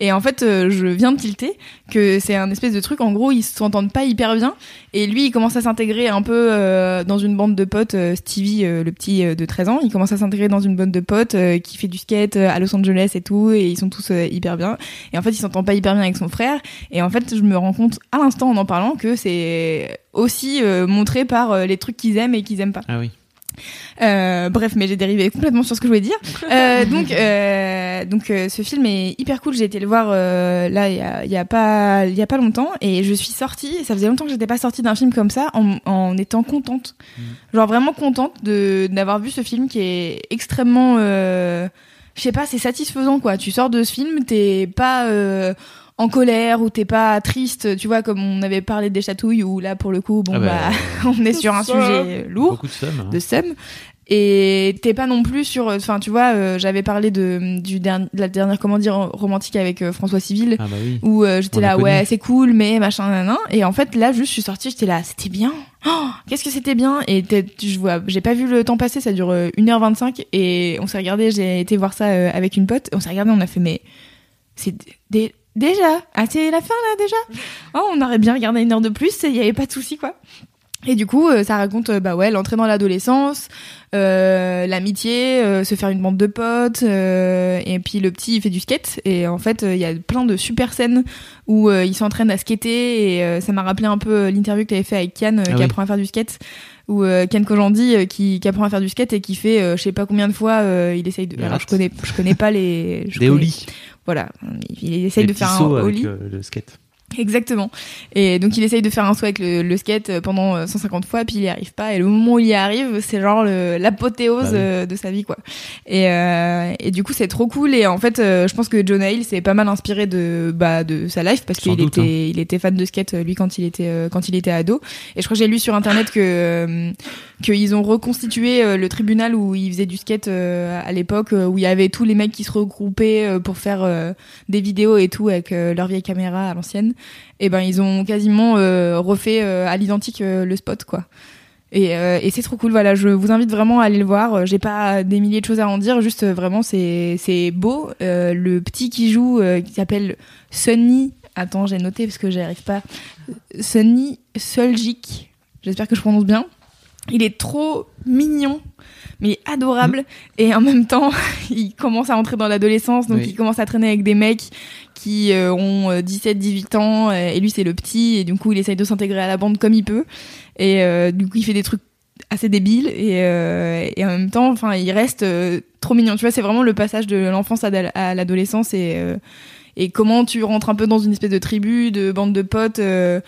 Et en fait euh, je viens de tilter que c'est un espèce de truc en gros ils s'entendent pas hyper bien. Et lui il commence à s'intégrer un peu euh, dans une bande de potes euh, Stevie euh, le petit de 13 ans. Il commence à s'intégrer dans une bande de potes qui fait du skate à Los Angeles et tout. Et ils sont tous hyper bien. Et en fait il s'entend pas hyper bien avec son frère. Et en fait je me rends compte à l'instant en en parlant que c'est aussi montré par les trucs qu'ils aiment et qu'ils aiment pas. Ah oui. Euh, bref, mais j'ai dérivé complètement sur ce que je voulais dire. Euh, donc, euh, donc ce film est hyper cool. J'ai été le voir là il y a, il y a pas il y a pas longtemps et je suis sortie. Ça faisait longtemps que j'étais pas sortie d'un film comme ça en, en étant contente, genre vraiment contente de d'avoir vu ce film qui est extrêmement, je sais pas, c'est satisfaisant quoi. Tu sors de ce film, t'es pas en colère ou t'es pas triste, tu vois, comme on avait parlé des chatouilles où là pour le coup, bon Ah bah, bah, on est sur un Ça. sujet lourd Beaucoup de somme. hein. de et t'es pas non plus sur enfin tu vois euh, j'avais parlé de du dernier de la dernière comment dire romantique avec euh, François Civil Ah bah oui. où euh, j'étais là ouais c'est cool mais machin nan, et en fait là juste je suis sortie j'étais là c'était bien Oh, qu'est-ce que c'était bien et je vois j'ai pas vu le temps passer ça dure euh, 1h25 et on s'est regardé j'ai été voir ça euh, avec une pote et on s'est regardé on a fait mais c'est dé- déjà. Ah c'est la fin là déjà? Oh, on aurait bien regardé une heure de plus il y avait pas de souci quoi. Et du coup, euh, ça raconte euh, bah ouais l'entrée dans l'adolescence, euh, l'amitié, euh, se faire une bande de potes, euh, et puis le petit il fait du skate. Et en fait il y a plein de super scènes où il s'entraîne à skater et ça m'a rappelé un peu l'interview que t'avais fait avec Kian Ah qui oui. apprend à faire du skate. Ou Ken Kojandi qui, qui apprend à faire du skate et qui fait je sais pas combien de fois il essaye de alors je connais je connais pas les je Des connais-. Voilà il, essaye de faire un avec, ollie euh, le skate. Exactement. Et donc il essaye de faire un saut avec le, le skate euh, pendant euh, 150 fois, puis il y arrive pas. Et le moment où il y arrive, c'est genre l'apothéose Bah oui. euh, de sa vie, quoi. Et, euh, et du coup, c'est trop cool. Et en fait, euh, je pense que Jonah Hill s'est pas mal inspiré de bah de sa life parce qu'il était hein. il était fan de skate euh, lui quand il était euh, quand il était ado. Et je crois que j'ai lu sur internet que euh, qu'ils ont reconstitué euh, le tribunal où il faisait du skate euh, à l'époque euh, où il y avait tous les mecs qui se regroupaient euh, pour faire euh, des vidéos et tout avec euh, leur vieille caméra à l'ancienne et ben ils ont quasiment euh, refait euh, à l'identique euh, le spot quoi. Et, c'est trop cool voilà. Je vous invite vraiment à aller le voir. J'ai pas des milliers de choses à en dire. Juste vraiment c'est beau. Le petit qui joue qui s'appelle Sunny. Attends j'ai noté parce que j'y arrive pas. Sunny Soljic. J'espère que je prononce bien. Il est trop mignon mais il est adorable et en même temps il commence à entrer dans l'adolescence donc Oui. il commence à traîner avec des mecs qui euh, ont 17-18 ans euh, et lui c'est le petit et du coup il essaye de s'intégrer à la bande comme il peut et euh, du coup il fait des trucs assez débile et, euh, et en même temps, enfin, il reste trop mignon. Tu vois, c'est vraiment le passage de l'enfance à, l'adolescence et et comment tu rentres un peu dans une espèce de tribu, de bande de potes. euh,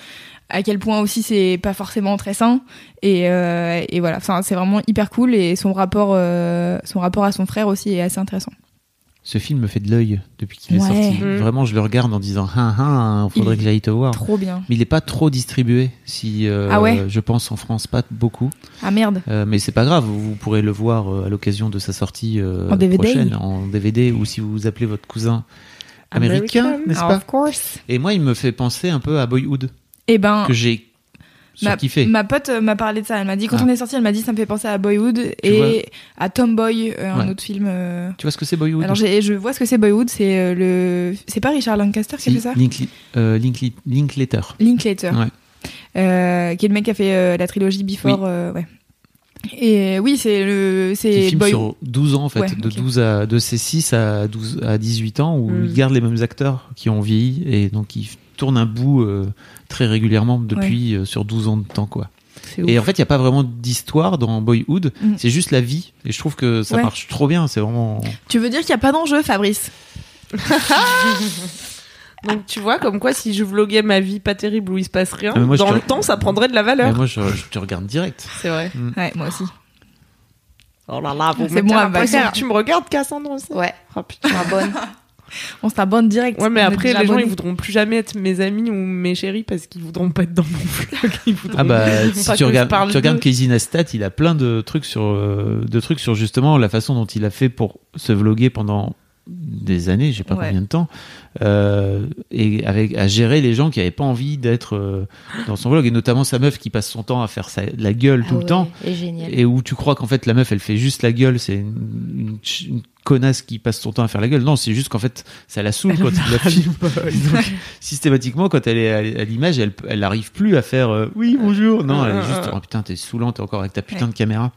à quel point aussi c'est pas forcément très sain et, euh, et voilà enfin c'est vraiment hyper cool et son rapport euh, son rapport à son frère aussi est assez intéressant Ce film me fait de l'œil depuis qu'il est sorti. Mm. Vraiment, je le regarde en disant, ah ah, faudrait Il- que j'aille te voir. trop bien Mais il n'est pas trop distribué, si euh, Ah ouais je pense en France, pas beaucoup. ah merde Euh, mais c'est pas grave, vous pourrez le voir à l'occasion de sa sortie euh, En DVD. prochaine, en DVD, ou si vous appelez votre cousin américain, n'est-ce pas of course Et moi, il me fait penser un peu à Boyhood, et ben que j'ai ma, ma pote euh, m'a parlé de ça elle m'a dit quand Ah. on est sorti elle m'a dit ça me fait penser à Boyhood et à Tomboy euh, un autre film euh, Tu vois ce que c'est Boyhood alors je vois ce que c'est Boyhood c'est euh, le c'est pas Richard Lancaster qui a fait ça? Linkli- Linkli- Linklater. Linklater Ouais. qui est le mec qui a fait la trilogie Before euh, ouais et oui c'est le c'est Boyhood sur 12 ans, en fait, Ouais, de, ok. 12 à, de ses 6 à, 12, à 18 ans, où Mm. il garde les mêmes acteurs qui ont vieilli, et donc il tourne un bout euh, très régulièrement depuis euh, sur 12 ans de temps, quoi. Et en fait, il n'y a pas vraiment d'histoire dans Boyhood, Mm. c'est juste la vie. Et je trouve que ça Ouais. marche trop bien. C'est vraiment. tu veux dire qu'il y a pas d'enjeu Fabrice? Donc tu vois, comme quoi si je vloguais ma vie pas terrible où il se passe rien, Ah, moi, dans le temps ça prendrait de la Mais valeur. moi, je, je te regarde direct. C'est vrai. ouais moi aussi Oh là là, vous C'est mettez bon, que tu me regardes Cassandre aussi? Ouais, Oh, putain. ma bonne. on s'abonne direct Ouais, mais après, les gens, ils voudront plus jamais être mes amis ou mes chéris parce qu'ils voudront pas être dans mon vlog. Ils voudront Ah bah, si pas tu regardes, parle tu regardes. Casey Neistat, il a plein de trucs sur, euh, de trucs sur justement la façon dont il a fait pour se vloguer pendant des années, je sais pas Ouais. combien de temps, euh, et avec à gérer les gens qui avaient pas envie d'être euh, dans son vlog, et notamment sa meuf qui passe son temps à faire sa, la gueule Ah tout le ouais, temps, Et génial. et où tu crois qu'en fait la meuf elle fait juste la gueule, c'est une, une ch- une connasse qui passe son temps à faire la gueule. Non, c'est juste qu'en fait ça la saoule quand il la filme. Donc, systématiquement, quand elle est à à l'image, elle, elle arrive plus à faire euh, oui bonjour. Non, elle est juste oh putain t'es saoulante encore avec ta putain Ouais. de caméra.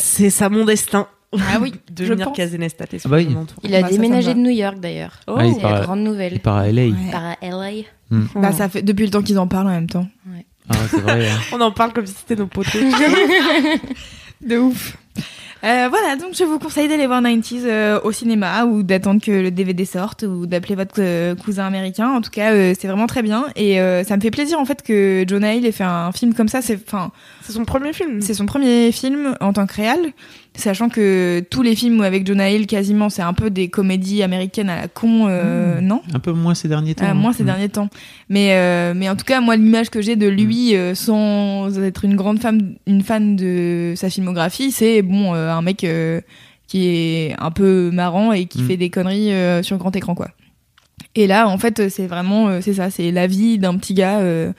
C'est ça mon destin. Ah oui De je venir pense. caser Nestat et Ah bah oui. Il a Bah, ça, ça déménagé de New York d'ailleurs. Oh. Ah, il c'est la grande Il nouvelle. part à LA. Ouais. Par à LA. Bah, ça fait depuis le temps qu'ils en parlent en même temps. Ah ouais, c'est vrai. hein. On en parle comme si c'était nos potes. De ouf. Euh, voilà, donc je vous conseille d'aller voir 90s euh, au cinéma ou d'attendre que le DVD sorte ou d'appeler votre euh, cousin américain. En tout cas, euh, c'est vraiment très bien et euh, ça me fait plaisir en fait que Jonah Hill ait fait un film comme ça. C'est, enfin, C'est son premier film. c'est son premier film en tant que réal, sachant que tous les films avec Jonah Hill quasiment c'est un peu des comédies américaines à la con, euh, non Un peu moins ces derniers temps. Ah, non moins ces Mm. derniers temps. Mais, euh, mais en tout cas, moi, l'image que j'ai de lui, euh, sans être une grande femme, une fan de sa filmographie, c'est bon, euh, un mec euh, qui est un peu marrant et qui fait des conneries euh, sur grand écran, quoi. Et là, en fait, c'est vraiment, euh, c'est ça, c'est la vie d'un petit gars, euh,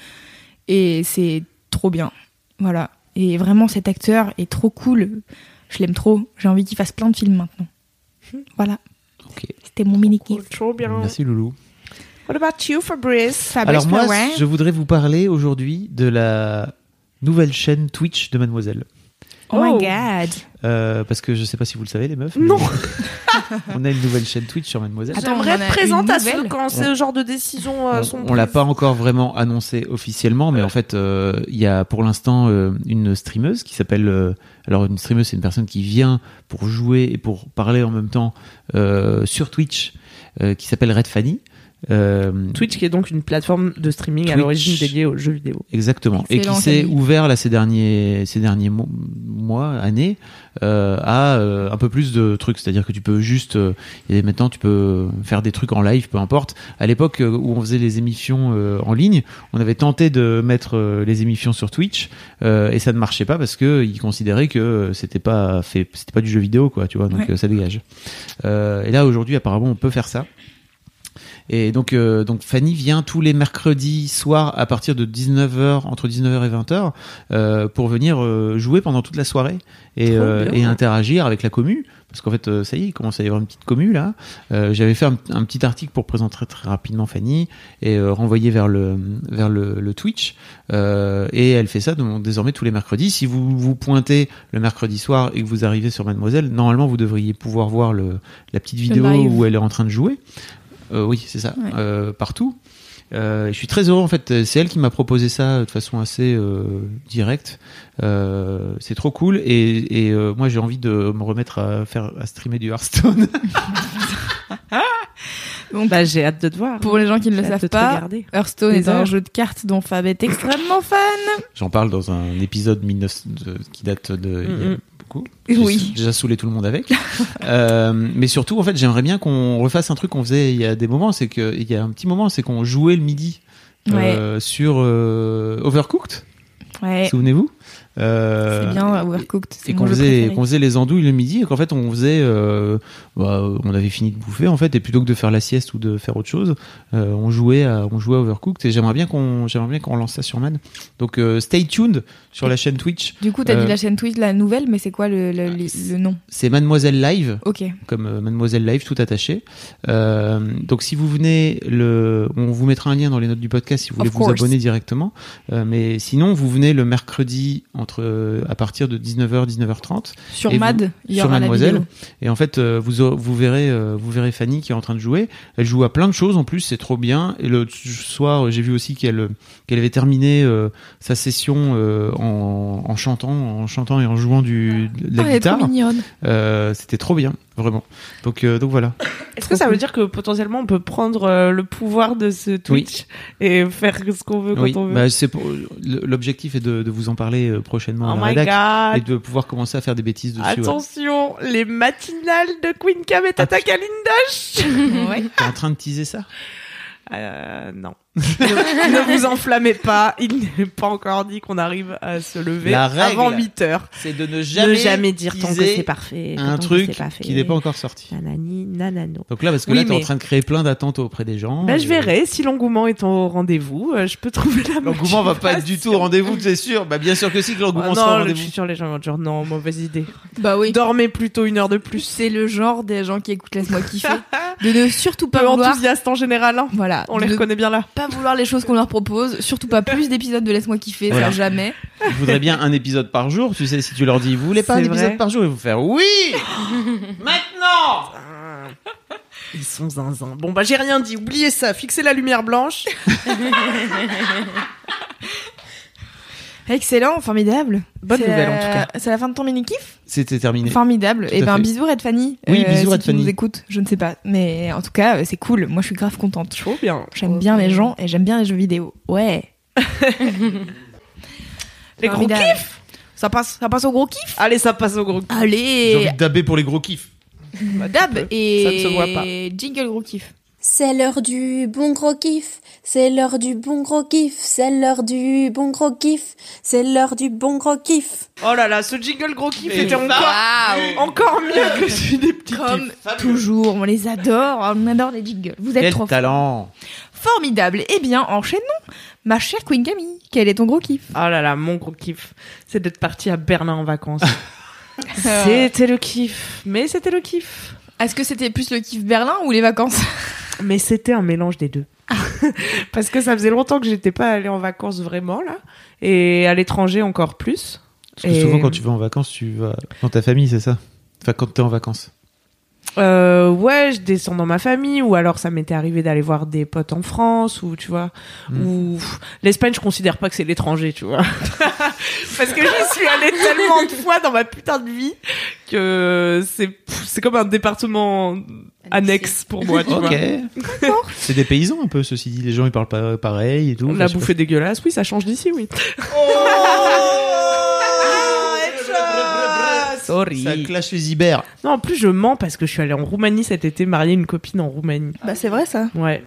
et c'est trop bien. Voilà. Et vraiment, cet acteur est trop cool. Je l'aime trop. J'ai envie qu'il fasse plein de films maintenant. Voilà. C'était mon mini kiff. Oh, trop bien. Merci Loulou. What about you, Fabrice? Alors moi, je voudrais vous parler aujourd'hui de la nouvelle chaîne Twitch de Mademoiselle. Oh my Oh. god. Euh, parce que je sais pas si vous le savez les meufs. Non. on a une nouvelle chaîne Twitch sur Mademoiselle. Attends, J'aimerais présente une à ce nouvelle quand ce genre de décisions euh, sont on, on l'a pas encore vraiment annoncé officiellement, mais en fait, euh, il y a pour l'instant euh, une streameuse qui s'appelle. euh, alors, une streameuse, c'est une personne qui vient pour jouer et pour parler en même temps euh, sur Twitch, euh, qui s'appelle Red Fanny. Euh, Twitch qui est donc une plateforme de streaming à l'origine dédiée aux jeux vidéo. Exactement. et qui s'est ouvert là ces derniers ces derniers mo- mois, années, euh, à euh, un peu plus de trucs. C'est-à-dire que tu peux juste, euh, et maintenant tu peux faire des trucs en live, peu importe. À l'époque où on faisait les émissions euh, en ligne, on avait tenté de mettre euh, les émissions sur Twitch euh, et ça ne marchait pas parce que ils considéraient que c'était pas fait, c'était pas du jeu vidéo quoi, tu vois. Donc Ouais. euh, ça dégage. Euh, et là aujourd'hui apparemment on peut faire ça. Et donc, euh, donc Fanny vient tous les mercredis soirs à partir de 19h, entre 19h et 20h, euh, pour venir euh, jouer pendant toute la soirée et, euh, bien. et interagir avec la commu. Parce qu'en fait, euh, ça y est, il commence à y avoir une petite commu là. Euh, J'avais fait un, un petit article pour présenter très, rapidement Fanny et renvoyer vers le, vers le, le Twitch. Euh, et elle fait ça donc, désormais tous les mercredis. Si vous vous pointez le mercredi soir et que vous arrivez sur Mademoiselle, normalement vous devriez pouvoir voir le, la petite vidéo où elle est en train de jouer. Euh, oui, c'est ça, Ouais. euh, partout. Euh, je suis très heureux en fait. C'est elle qui m'a proposé ça de façon assez euh, directe. Euh, c'est trop cool et, et euh, moi j'ai envie de me remettre à faire à streamer du Hearthstone. Bah, j'ai hâte de te voir. Pour les gens qui ne le savent pas. Hearthstone est un jeu de cartes dont Fab est extrêmement fan. J'en parle dans un épisode 19 de- qui date de beaucoup. Oui. J'ai déjà saoulé tout le monde avec. Euh, mais surtout, en fait, j'aimerais bien qu'on refasse un truc qu'on faisait il y a des moments. C'est que il y a un petit moment, c'est qu'on jouait le midi euh, sur euh, Overcooked. Ouais, Souvenez-vous. Euh, c'est bien Overcooked. et qu'on faisait, qu'on faisait les andouilles le midi et qu'en fait on faisait euh, bah, on avait fini de bouffer en fait et plutôt que de faire la sieste ou de faire autre chose euh, on jouait à, on jouait à Overcooked et j'aimerais bien qu'on j'aimerais bien qu'on lance ça sur Man donc stay tuned sur la chaîne Twitch Du coup, t'as dit la chaîne Twitch, la nouvelle, mais c'est quoi le, le, le- le nom? c'est Mademoiselle Live Ok. comme Mademoiselle Live tout attaché donc si vous venez le on vous mettra un lien dans les notes du podcast si vous voulez Of vous course. abonner directement mais sinon vous venez le mercredi entre euh, à partir de 19h 19h30 Sur Et vous- Mad, il y sur aura la Mademoiselle. vidéo. Et en fait, euh, vous, aurez- vous verrez, euh, vous verrez Fanny qui est en train de jouer. Elle joue à plein de choses en plus, c'est trop bien. Et le soir, j'ai vu aussi qu'elle qu'elle avait terminé euh, sa session euh, en, en chantant, en chantant et en jouant du, de la Ah, trop guitare. Euh, C'était trop bien, vraiment. Donc, euh, donc voilà. Est-ce que ça veut dire que potentiellement on peut prendre euh, le pouvoir de ce Twitch et faire ce qu'on veut quand Oui, on veut? Bah, c'est pour- l'objectif est de, de vous en parler euh, prochainement à Oh la my rédac et de pouvoir commencer à faire des bêtises dessus. ouais. Attention, les matinales de Queen Cam et Tata Kalindosh Ouais. T'es en train de teaser ça? Euh, non. Ne, ne vous enflammez pas, il n'est pas encore dit qu'on arrive à se lever La règle, avant 8 heures. C'est de ne Ne jamais, dire tant que c'est parfait. un truc c'est pas fait. qui n'est pas encore sorti. Nanani, nanano. Donc là, parce que Oui, là, t'es en mais- train de créer plein d'attentes auprès des gens. Bah, je verrai si l'engouement est au rendez-vous. euh, je peux trouver la L'engouement va pas être du tout au rendez-vous, c'est sûr. Bah, bien sûr que si, que l'engouement Ah sera au non, je rendez-vous. suis sûr les gens vont dire non, mauvaise idée. Bah oui. Dormez plutôt une heure de plus. C'est le genre des gens qui écoutent Laisse-moi kiffer. de ne surtout pas Peu vouloir. enthousiaste en général. hein. Voilà. On de les reconnaît bien là. pas vouloir les choses qu'on leur propose. Surtout pas plus d'épisodes de Laisse-moi kiffer. Voilà. Ça jamais. Je voudrais bien un épisode par jour. Tu sais, si tu leur dis, vous voulez pas un épisode par jour, ils vont faire oui! Maintenant! Ils sont zinzin. Bon bah j'ai rien dit. Oubliez ça. Fixez la lumière blanche. Excellent, formidable. Bonne nouvelle, en tout cas. C'est la fin de ton mini-kiff C'était terminé. Formidable. Tout Et à ben, bisous Red Fanny. Oui, bisous, si Red tu Fanny. nous écoutes, je ne sais pas. Mais en tout cas, euh, c'est cool. Moi, je suis grave contente. Trop bien. J'aime bien les gens et j'aime bien les jeux vidéo. Ouais. Les gros kiffs. Ça passe, ça passe au gros kiff. Allez, ça passe au gros kiff. J'ai Allez, envie de daber pour les gros kiffs. dab et Ça ne se voit pas. jingle gros kiff. C'est l'heure du bon gros kiff, c'est l'heure du bon gros kiff, c'est l'heure du bon gros kiff, c'est l'heure du bon gros kiff. Oh là là, ce jingle gros kiff était encore, Waouh. encore mieux que celui des petits Comme kiffs. toujours, on les adore, on adore les jingles. Vous êtes Quel trop talent! formidable. Eh bien, enchaînons. Ma chère Queen Camille, quel est ton gros kiff? Oh là là, mon gros kiff, c'est d'être parti à Berlin en vacances. c'était le kiff, mais c'était le kiff. Est-ce que c'était plus le kiff Berlin ou les vacances? Mais c'était un mélange des deux. Parce que ça faisait longtemps que j'étais pas allée en vacances vraiment là, et à l'étranger encore plus. Parce que Et- souvent, quand tu vas en vacances, tu vas dans ta famille, c'est ça? Enfin, quand t'es en vacances. Euh, ouais, je descends dans ma famille, ou alors ça m'était arrivé d'aller voir des potes en France, ou tu vois, Mm. ou l'Espagne, je considère pas que c'est l'étranger, tu vois, parce que j'y suis allée tellement de fois dans ma putain de vie que c'est c'est comme un département annexe pour moi, tu Ok. vois. C'est des paysans un peu, ceci dit. Les gens, ils parlent pas pareil et tout. La est dégueulasse, oui, ça change d'ici, oui. Sorry. Ça clash les ibères. Non, en plus, je mens parce que je suis allée en Roumanie cet été marier une copine en Roumanie. Bah c'est vrai ça. Ouais.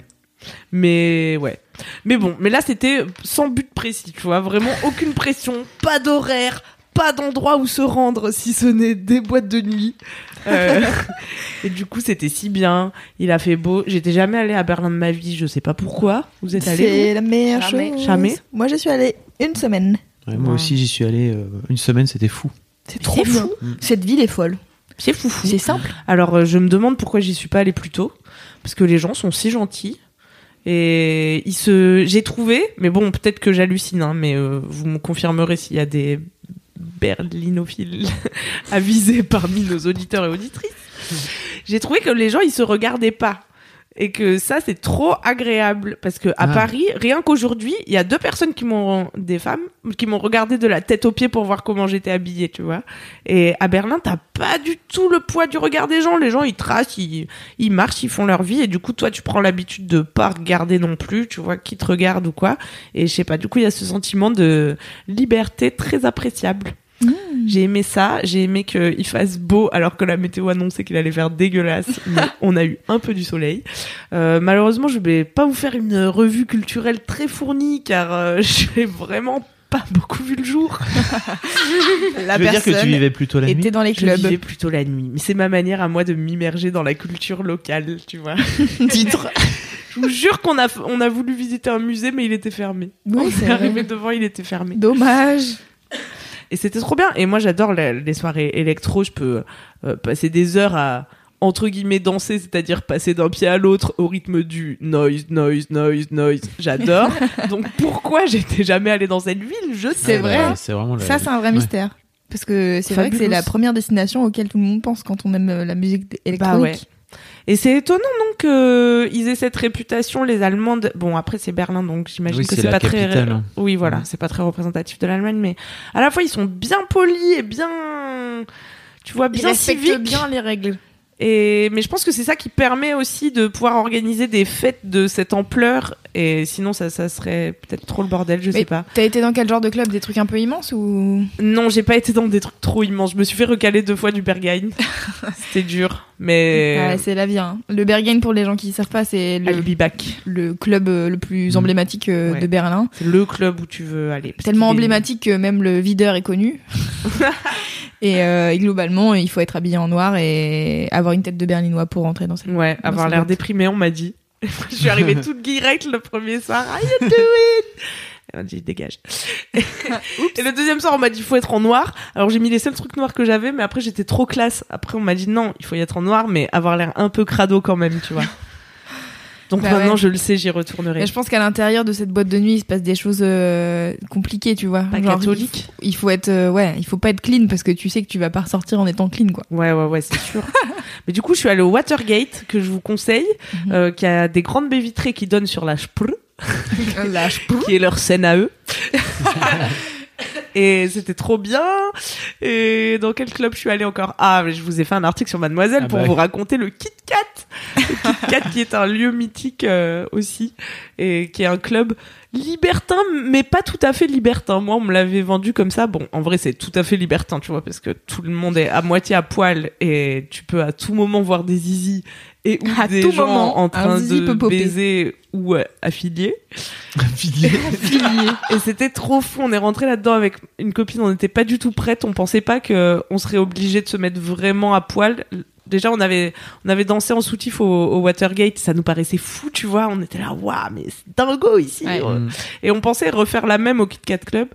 Mais ouais. Mais bon, mais là c'était sans but précis, tu vois, vraiment aucune pression, pas d'horaire, pas d'endroit où se rendre si ce n'est des boîtes de nuit. Euh, et du coup, c'était si bien, il a fait beau. J'étais jamais allée à Berlin de ma vie, je sais pas pourquoi. Vous êtes allée C'est la meilleure Jamais. chose. Jamais. Moi, je suis allée une semaine. Ouais, moi Ouais. aussi, j'y suis allé euh, une semaine, c'était fou. C'est trop bien. fou. Cette ville est folle. C'est foufou. C'est simple. Alors, euh, je me demande pourquoi j'y suis pas allée plus tôt. Parce que les gens sont si gentils. Et ils se, j'ai trouvé, mais bon, peut-être que j'hallucine, hein, mais euh, vous me confirmerez s'il y a des berlinophiles avisés parmi nos auditeurs et auditrices. J'ai trouvé que les gens, ils se regardaient pas. Et que ça c'est trop agréable parce que à Ah. Paris, rien qu'aujourd'hui, il y a deux personnes qui m'ont des femmes qui m'ont regardé de la tête aux pieds pour voir comment j'étais habillée, tu vois. Et à Berlin, t'as pas du tout le poids du regard des gens. Les gens ils tracent, ils, ils marchent, ils font leur vie et du coup toi tu prends l'habitude de pas regarder non plus, tu vois qui te regarde ou quoi. Et je sais pas, du coup il y a ce sentiment de liberté très appréciable. J'ai aimé ça, j'ai aimé qu'il fasse beau alors que la météo annonçait qu'il allait faire dégueulasse, mais on a eu un peu du soleil. Euh, malheureusement, je vais pas vous faire une revue culturelle très fournie car euh, je n'ai vraiment pas beaucoup vu le jour. La tu veux dire que tu vivais plutôt la nuit était dans les Je clubs. vivais plutôt la nuit, mais c'est ma manière à moi de m'immerger dans la culture locale, tu vois. Titre. Je vous jure qu'on a on a voulu visiter un musée mais il était fermé. Oui, on c'est est arrivé devant, il était fermé. Dommage. Et c'était trop bien. Et moi, j'adore les, les soirées électro. Je peux euh, passer des heures à entre guillemets danser, c'est-à-dire passer d'un pied à l'autre au rythme du noise, noise, noise, noise. J'adore. Donc pourquoi j'étais jamais allée dans cette ville? Je C'est sais vrai. Ouais, C'est vraiment le- Ça, c'est un vrai Ouais. mystère. Parce que c'est vrai que c'est la première destination auquel tout le monde pense quand on aime euh, la musique électronique. Bah ouais. Et c'est étonnant donc qu'ils aient cette réputation, les Allemandes. Bon, après c'est Berlin, donc j'imagine Oui, que c'est pas très. capitale, hein. Oui, voilà, c'est pas très représentatif de l'Allemagne, mais à la fois ils sont bien polis et bien, tu vois, Ils bien respectent civiques. bien les règles. Et mais je pense que c'est ça qui permet aussi de pouvoir organiser des fêtes de cette ampleur. Et sinon, ça, ça serait peut-être trop le bordel, je Mais sais pas. T'as été dans quel genre de club? Des trucs un peu immenses ou? Non, j'ai pas été dans des trucs trop immenses. Je me suis fait recaler deux fois du Berghain. C'était dur, mais Ouais, C'est la vie. hein. Le Berghain, pour les gens qui savent pas, c'est le, le club euh, le plus Mm. emblématique euh, Ouais. de Berlin. C'est le club où tu veux aller. Tellement emblématique que même le videur est connu. et, euh, et globalement, il faut être habillé en noir et avoir une tête de berlinois pour rentrer dans cette. Ouais, avoir l'air déprimé, on m'a dit. je suis arrivée toute direct le premier soir. How you doing? Et on dit dégage. et le deuxième soir, on m'a dit faut être en noir. Alors j'ai mis les seuls trucs noirs que j'avais, mais après j'étais trop classe. Après on m'a dit non, il faut y être en noir, mais avoir l'air un peu crado quand même, tu vois. Donc Bah maintenant ouais. je le sais, j'y retournerai. Mais je pense qu'à l'intérieur de cette boîte de nuit, il se passe des choses euh, compliquées, tu vois. Pas Genre, catholique. Il, il faut être, euh, ouais, il faut pas être clean parce que tu sais que tu vas pas ressortir en étant clean, quoi. Ouais, ouais, ouais, c'est sûr. mais du coup, je suis allée au Watergate, que je vous conseille, Mhm. euh, qui a des grandes baies vitrées qui donnent sur la Spr. Lâche qui est leur scène à eux. Et c'était trop bien. Et dans quel club je suis allée encore? Ah, mais je vous ai fait un article sur Mademoiselle Ah pour bah vous raconter le Kit Kat. Le Kit Kat qui est un lieu mythique euh, aussi et qui est un club libertin, mais pas tout à fait libertin. Moi, on me l'avait vendu comme ça. Bon, en vrai, c'est tout à fait libertin, tu vois, parce que tout le monde est à moitié à poil et tu peux à tout moment voir des zizi et ou À des tout gens moment, en un train de baiser ou euh, affiliés. Affilié. Et c'était trop fou. On est rentré là-dedans avec une copine. On n'était pas du tout prête. On pensait pas que on serait obligé de se mettre vraiment à poil. Déjà, on avait, on avait dansé en soutif au, au Watergate. Ça nous paraissait fou, tu vois. On était là, waouh, mais c'est dingo ici. Ouais. Euh, Et on pensait refaire la même au Kit Kat Club.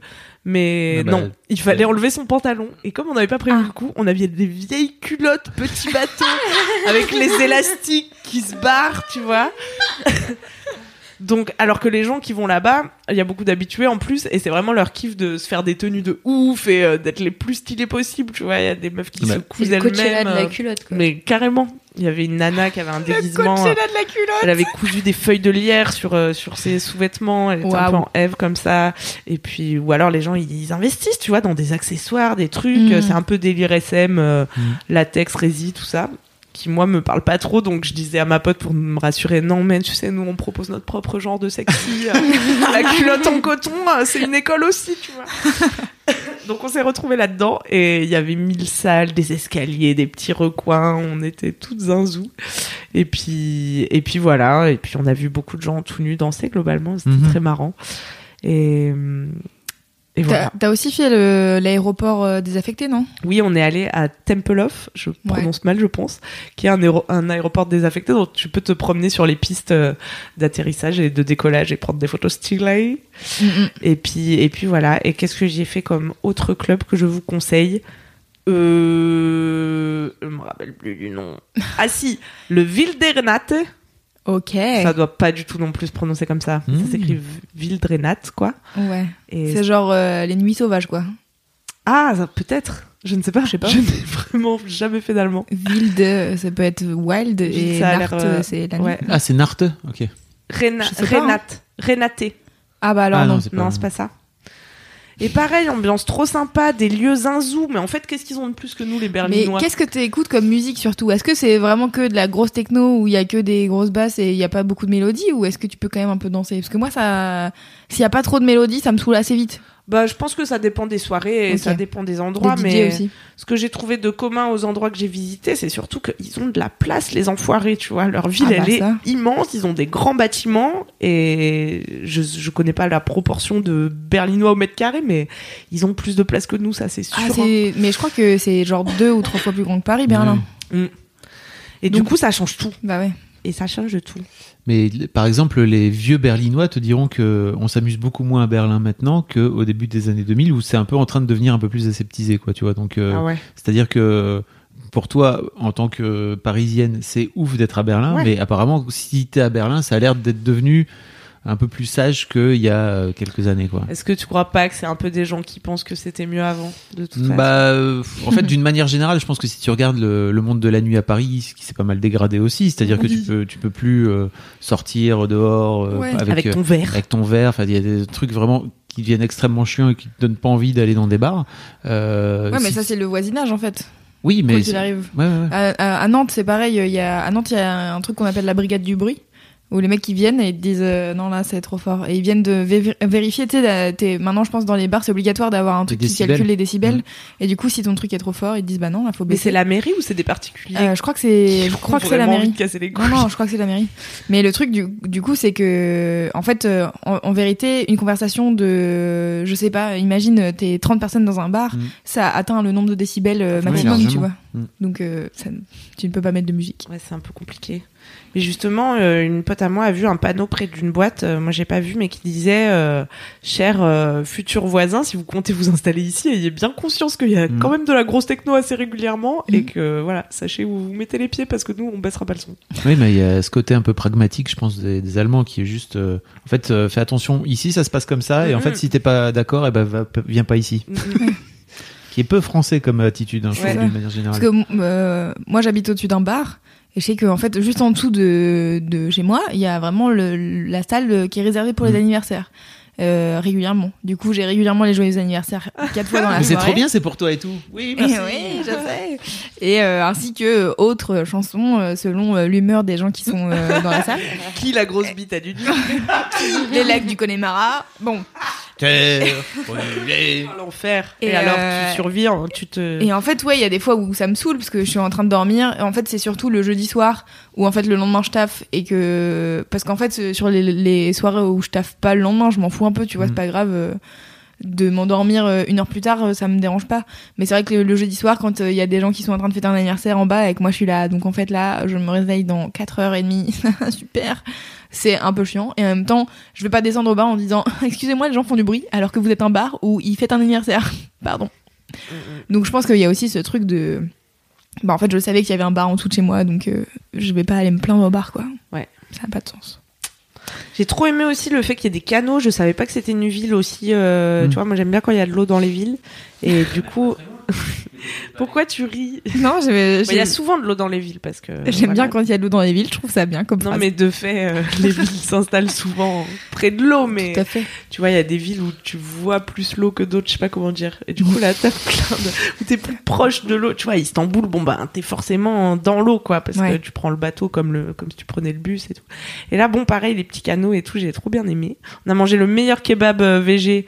Mais Ah bah, non, il fallait enlever son pantalon. Et comme on n'avait pas prévu le coup, on avait des vieilles culottes, petits bateaux, avec les élastiques qui se barrent, tu vois. Donc, alors que les gens qui vont là-bas, il y a beaucoup d'habitués en plus, et c'est vraiment leur kiff de se faire des tenues de ouf et euh, d'être les plus stylés possibles, tu vois. Il y a des meufs qui se cousent le elles-mêmes. de la euh, culotte, quoi. mais carrément, il y avait une nana qui avait un déguisement. euh, de la culotte. elle avait cousu des feuilles de lierre sur euh, sur ses sous-vêtements. Elle était un peu en Eve comme ça. Et puis ou alors les gens ils, investissent, tu vois, dans des accessoires, des trucs. Mm. C'est un peu délire SM, euh, Mm. latex, résine, tout ça. Qui moi me parle pas trop, donc je disais à ma pote pour me rassurer, non mais tu sais nous on propose notre propre genre de sexy, Euh, la culotte en coton, euh, c'est une école aussi, tu vois. donc on s'est retrouvés là-dedans et il y avait mille salles, des escaliers, des petits recoins, on était toutes zinzou. Et puis, et puis voilà, et puis on a vu beaucoup de gens tout nus danser globalement, c'était Mhm. très marrant. Et, hum, et T'as voilà. t'as aussi fait l'aéroport euh, désaffecté, non? Oui, on est allé à Tempelhof, je prononce mal, je pense, qui est un, aéro- un aéroport désaffecté, donc tu peux te promener sur les pistes euh, d'atterrissage et de décollage et prendre des photos stylées. Et puis, et puis voilà. Et qu'est-ce que j'ai fait comme autre club que je vous conseille? Euh... Je me rappelle plus du nom. Ah si, le Wildernate. Ok. Ça doit pas du tout non plus se prononcer comme ça. Mmh. Ça s'écrit Wildrenat, quoi. Ouais. Et C'est genre euh, les nuits sauvages, quoi. ah, ça- peut-être. Je ne sais pas. Je sais pas. Je n'ai vraiment jamais fait d'allemand. Wild, ça peut être wild et Nart, euh, c'est la nuit. Ouais. Ah, c'est Narte Ok. Rena- pas, hein. Renate. Renaté. Ah bah alors Ah non. non, c'est pas- Non, c'est pas ça. Et pareil, ambiance trop sympa, des lieux zinzou. Mais en fait, qu'est-ce qu'ils ont de plus que nous, les Mais Berlinois qu'est-ce que tu écoutes comme musique surtout? Est-ce que c'est vraiment que de la grosse techno où il y a que des grosses basses et il y a pas beaucoup de mélodies? Ou est-ce que tu peux quand même un peu danser? Parce que moi ça s'il y a pas trop de mélodies, ça me saoule assez vite. Bah, je pense que ça dépend des soirées et ça dépend des endroits. Des mais aussi. ce que j'ai trouvé de commun aux endroits que j'ai visités, c'est surtout qu'ils ont de la place, les enfoirés, tu vois. Leur ville, Ah bah elle est immense, ils ont des grands bâtiments et je, je connais pas la proportion de Berlinois au mètre carré, mais ils ont plus de place que nous, ça c'est sûr. Ah, hein. c'est- mais je crois que c'est genre deux ou trois fois plus grand que Paris, Berlin. Et du coup, ça change tout. Bah ouais. Et ça change tout. Mais par exemple, les vieux Berlinois te diront que on s'amuse beaucoup moins à Berlin maintenant qu'au début des années 2000 où c'est un peu en train de devenir un peu plus aseptisé, quoi, tu vois. Donc, euh, Ah ouais. c'est-à-dire que pour toi, en tant que parisienne, c'est ouf d'être à Berlin, Ouais. mais apparemment, si t'es à Berlin, ça a l'air d'être devenu un peu plus sage qu'il y a euh, quelques années, quoi. Est-ce que tu crois pas que c'est un peu des gens qui pensent que c'était mieux avant, de toute façon Bah, euh, en fait, d'une manière générale, je pense que si tu regardes le, le monde de la nuit à Paris, ce qui s'est pas mal dégradé aussi, c'est-à-dire que tu peux, tu peux plus euh, sortir dehors euh, Ouais. avec, Avec ton verre. avec ton verre. Enfin, il y a des trucs vraiment qui deviennent extrêmement chiants et qui te donnent pas envie d'aller dans des bars. Euh, Ouais, mais si- ça c'est le voisinage en fait. oui, mais qu'il arrive. Ouais, ouais, ouais. À, à- à Nantes, c'est pareil. Il y a, à Nantes, il y a un truc qu'on appelle la brigade du bruit, où les mecs qui viennent et ils te disent euh, non là c'est trop fort et ils viennent de vé- vérifier. Tu sais, maintenant je pense dans les bars c'est obligatoire d'avoir un truc qui calcule les décibels. Mhm. Et du coup, si ton truc est trop fort, ils te disent bah non, là faut Mais baisser. c'est la mairie ou c'est des particuliers Euh, je crois que c'est, je crois que c'est la mairie. de casser les couilles. Non, non, je crois que c'est la mairie. Mais le truc, du, du coup, c'est que, en fait, euh, en, en vérité, une conversation de, je sais pas, imagine, t'es 30 personnes dans un bar, Mm. ça atteint le nombre de décibels euh, Oui, maximum, tu vois. Mm. Donc, euh, ça- tu ne peux pas mettre de musique. Ouais, c'est un peu compliqué. Mais justement, euh, une pote à moi a vu un panneau près d'une boîte, euh, moi j'ai pas vu, mais qui disait euh, Cher euh, futur voisin, si vous comptez vous installer ici, ayez bien conscience qu'il y a Mm. quand même de la grosse techno assez régulièrement et Mm. que voilà, sachez où vous mettez les pieds parce que nous on baissera pas le son. Oui, mais il y a ce côté un peu pragmatique, je pense, des, des Allemands qui est juste, euh, en fait, euh, fais attention. Ici, ça se passe comme ça, et en Mhm. fait, si t'es pas d'accord, eh ben, va- viens pas ici. Qui est peu français comme attitude, hein, je Ouais. trouve, d'une manière générale. Parce que euh, moi, j'habite au-dessus d'un bar. Et je sais qu'en fait, juste en dessous de, de chez moi, il y a vraiment le, la salle qui est réservée pour les Mm. anniversaires. Euh, régulièrement. Du coup, j'ai régulièrement les joyeux anniversaires quatre fois dans la Mais c'est trop bien, c'est pour toi et tout. Oui, Et oui, je sais. Et euh, ainsi que autres chansons euh, selon l'humeur des gens qui sont euh, dans la salle. Qui la grosse bite à du Les lacs du Connemara. Bon. Terre brûlée. L'enfer. Et, Et, alors euh, tu survis, hein, tu te. Et en fait, ouais, il y a des fois où ça me saoule parce que je suis en train de dormir. Et en fait, c'est surtout le jeudi soir où en fait le lendemain je taffe et que parce qu'en fait sur les, les soirées où je taffe pas le lendemain, je m'en fous un peu. Tu vois, c'est pas grave. De m'endormir euh, une heure plus tard, euh, ça me dérange pas. Mais c'est vrai que le, le jeudi soir, quand euh, il y a des gens qui sont en train de fêter un anniversaire en bas et que moi je suis là, donc en fait là, je me réveille dans 4h30, super. C'est un peu chiant. Et en même temps, je vais pas descendre au bar en disant Excusez-moi, les gens font du bruit, alors que vous êtes un bar où ils fêtent un anniversaire. Pardon. Donc je pense qu'il y a aussi ce truc de. Bah en fait, je savais qu'il y avait un bar en dessous de chez moi, donc euh, je vais pas aller me plaindre au bar, quoi. Ouais. Ça n'a pas de sens. J'ai trop aimé aussi le fait qu'il y ait des canaux. Je savais pas que c'était une ville aussi. euh, Mm. Tu vois, moi j'aime bien quand il y a de l'eau dans les villes. Et du coup, pourquoi tu ris? Non, j'ai- Bah, Il y a souvent de l'eau dans les villes parce que. j'aime voilà. bien quand il y a de l'eau dans les villes, je trouve ça bien comme Non, phrase. mais de fait, euh, les villes s'installent souvent près de l'eau, mais Tout à fait. tu vois, il y a des villes où tu vois plus l'eau que d'autres, je sais pas comment dire. Et du coup, là, t'as plein de. où t'es plus proche de l'eau. Tu vois, Istanbul, bon, bah, t'es forcément dans l'eau, quoi, parce Ouais. que tu prends le bateau comme, le, comme si tu prenais le bus et tout. Et là, bon, pareil, les petits canaux et tout, j'ai trop bien aimé. On a mangé le meilleur kebab euh, VG.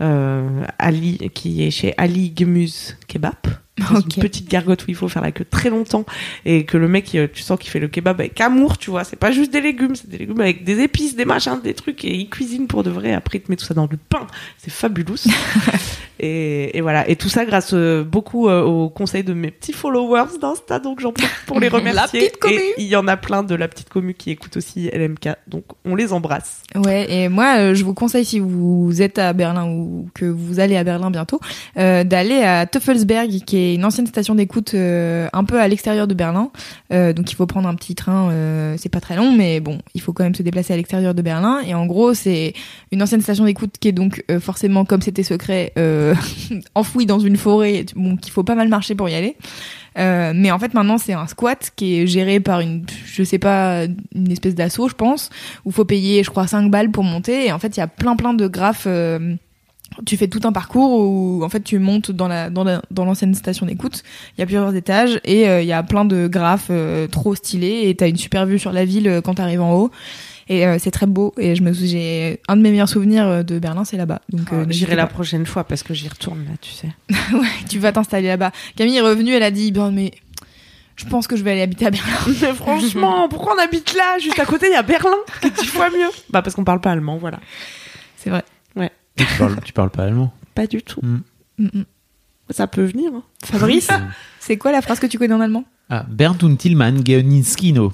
Euh, Ali, qui est chez Ali Gemüse Kebab. Une petite gargote où il faut faire la queue très longtemps et que le mec, il- tu sens qu'il fait le kebab avec amour, tu vois. C'est pas juste des légumes, c'est des légumes avec des épices, des machins, des trucs et il cuisine pour de vrai. Après, il te met tout ça dans du pain. C'est fabuleux. et, et voilà. Et tout ça grâce euh, beaucoup euh, aux conseils de mes petits followers d'Insta. Donc j'en profite pour les La remercier. petite commu. Et il y en a plein de la petite commu qui écoute aussi LMK. Donc on les embrasse. Ouais, et moi, euh, je vous conseille, si vous êtes à Berlin ou que vous allez à Berlin bientôt, euh, d'aller à Teufelsberg, qui est une ancienne station d'écoute euh, un peu à l'extérieur de Berlin. Euh, donc il faut prendre un petit train, euh, c'est pas très long, mais bon, il faut quand même se déplacer à l'extérieur de Berlin. Et en gros, c'est une ancienne station d'écoute qui est donc euh, forcément, comme c'était secret, euh, euh, enfoui dans une forêt, bon, qu'il faut pas mal marcher pour y aller. Euh, mais en fait, maintenant, c'est un squat qui est géré par une, je sais pas, une espèce d'assaut, je pense, où faut payer, je crois, 5 balles pour monter. Et en fait, il y a plein, plein de graphes. euh, tu fais tout un parcours où, en fait, tu montes dans la, dans dans l'ancienne station d'écoute. Il y a plusieurs étages et il y a plein de graphes trop stylés et t'as une super vue sur la ville quand t'arrives en haut. Et euh, c'est très beau. Et je me j'ai un de mes meilleurs souvenirs euh, de Berlin, c'est là-bas. Donc, euh, Ah, J'irai la prochaine fois parce que j'y retourne là, tu sais. ouais, tu vas t'installer là-bas. Camille est revenue, elle a dit, bien, mais je pense que je vais aller habiter à Berlin. Mais franchement, pourquoi on habite là Juste à côté, il y a Berlin, qui est dix fois mieux. Bah parce qu'on parle pas allemand, voilà. C'est vrai. Tu parles, tu parles pas allemand. Pas du tout. Mm. Mm, mm. Ça peut venir. hein. Fabrice, c'est quoi la phrase que tu connais en allemand? Ah, Bernd und Tillmann Geoninskino.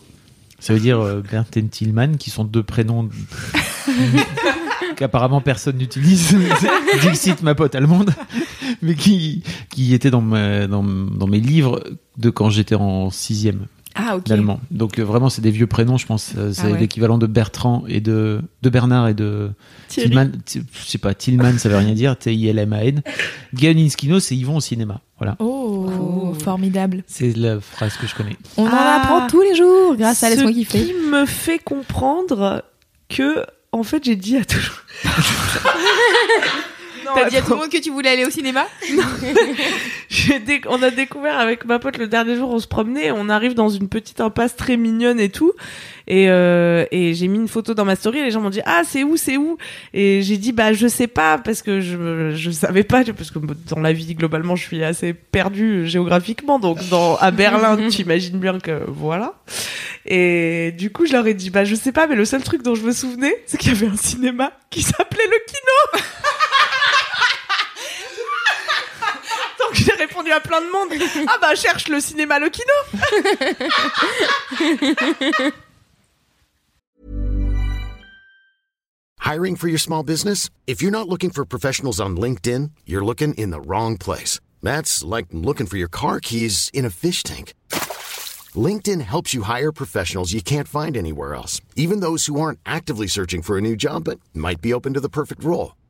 Ça veut dire euh, Bernd et Tillmann, qui sont deux prénoms qu'apparemment personne n'utilise. Dixit, ma pote allemande, mais qui, qui ma- dans, dans mes livres de quand j'étais en sixième Ah, ok. d'allemand. Donc euh, vraiment, c'est des vieux prénoms, je pense. euh, C'est Ah ouais. l'équivalent de Bertrand et de, de Bernard et de Thierry. Tillmann. Ti- Je sais pas, Tillmann, ça veut rien dire. T-I-L-M-A-N. Geoninskino, c'est Yvon au cinéma. Voilà. Oh, Cool. formidable. C'est la phrase que je connais. On Ah. en apprend tous les jours grâce à Ce Laisse-moi kiffer. qui me fait comprendre que, en fait, j'ai dit à tout T'as dit à tout le monde que tu voulais aller au cinéma? Dé- on a découvert avec ma pote le dernier jour, on se promenait, on arrive dans une petite impasse très mignonne et tout, et, euh, et j'ai mis une photo dans ma story, et les gens m'ont dit ah c'est où c'est où, et j'ai dit bah je sais pas parce que je je savais pas parce que dans la vie globalement je suis assez perdue géographiquement, donc dans à Berlin tu imagines bien que voilà, et du coup je leur ai dit bah je sais pas mais le seul truc dont je me souvenais c'est qu'il y avait un cinéma qui s'appelait le Kino. J'ai répondu à plein de monde. Ah bah cherche le cinéma le kino. Hiring for your small business? If you're not looking for professionals on LinkedIn, you're looking in the wrong place. That's like looking for your car keys in a fish tank. LinkedIn helps you hire professionals you can't find anywhere else, even those who aren't actively searching for a new job but might be open to the perfect role.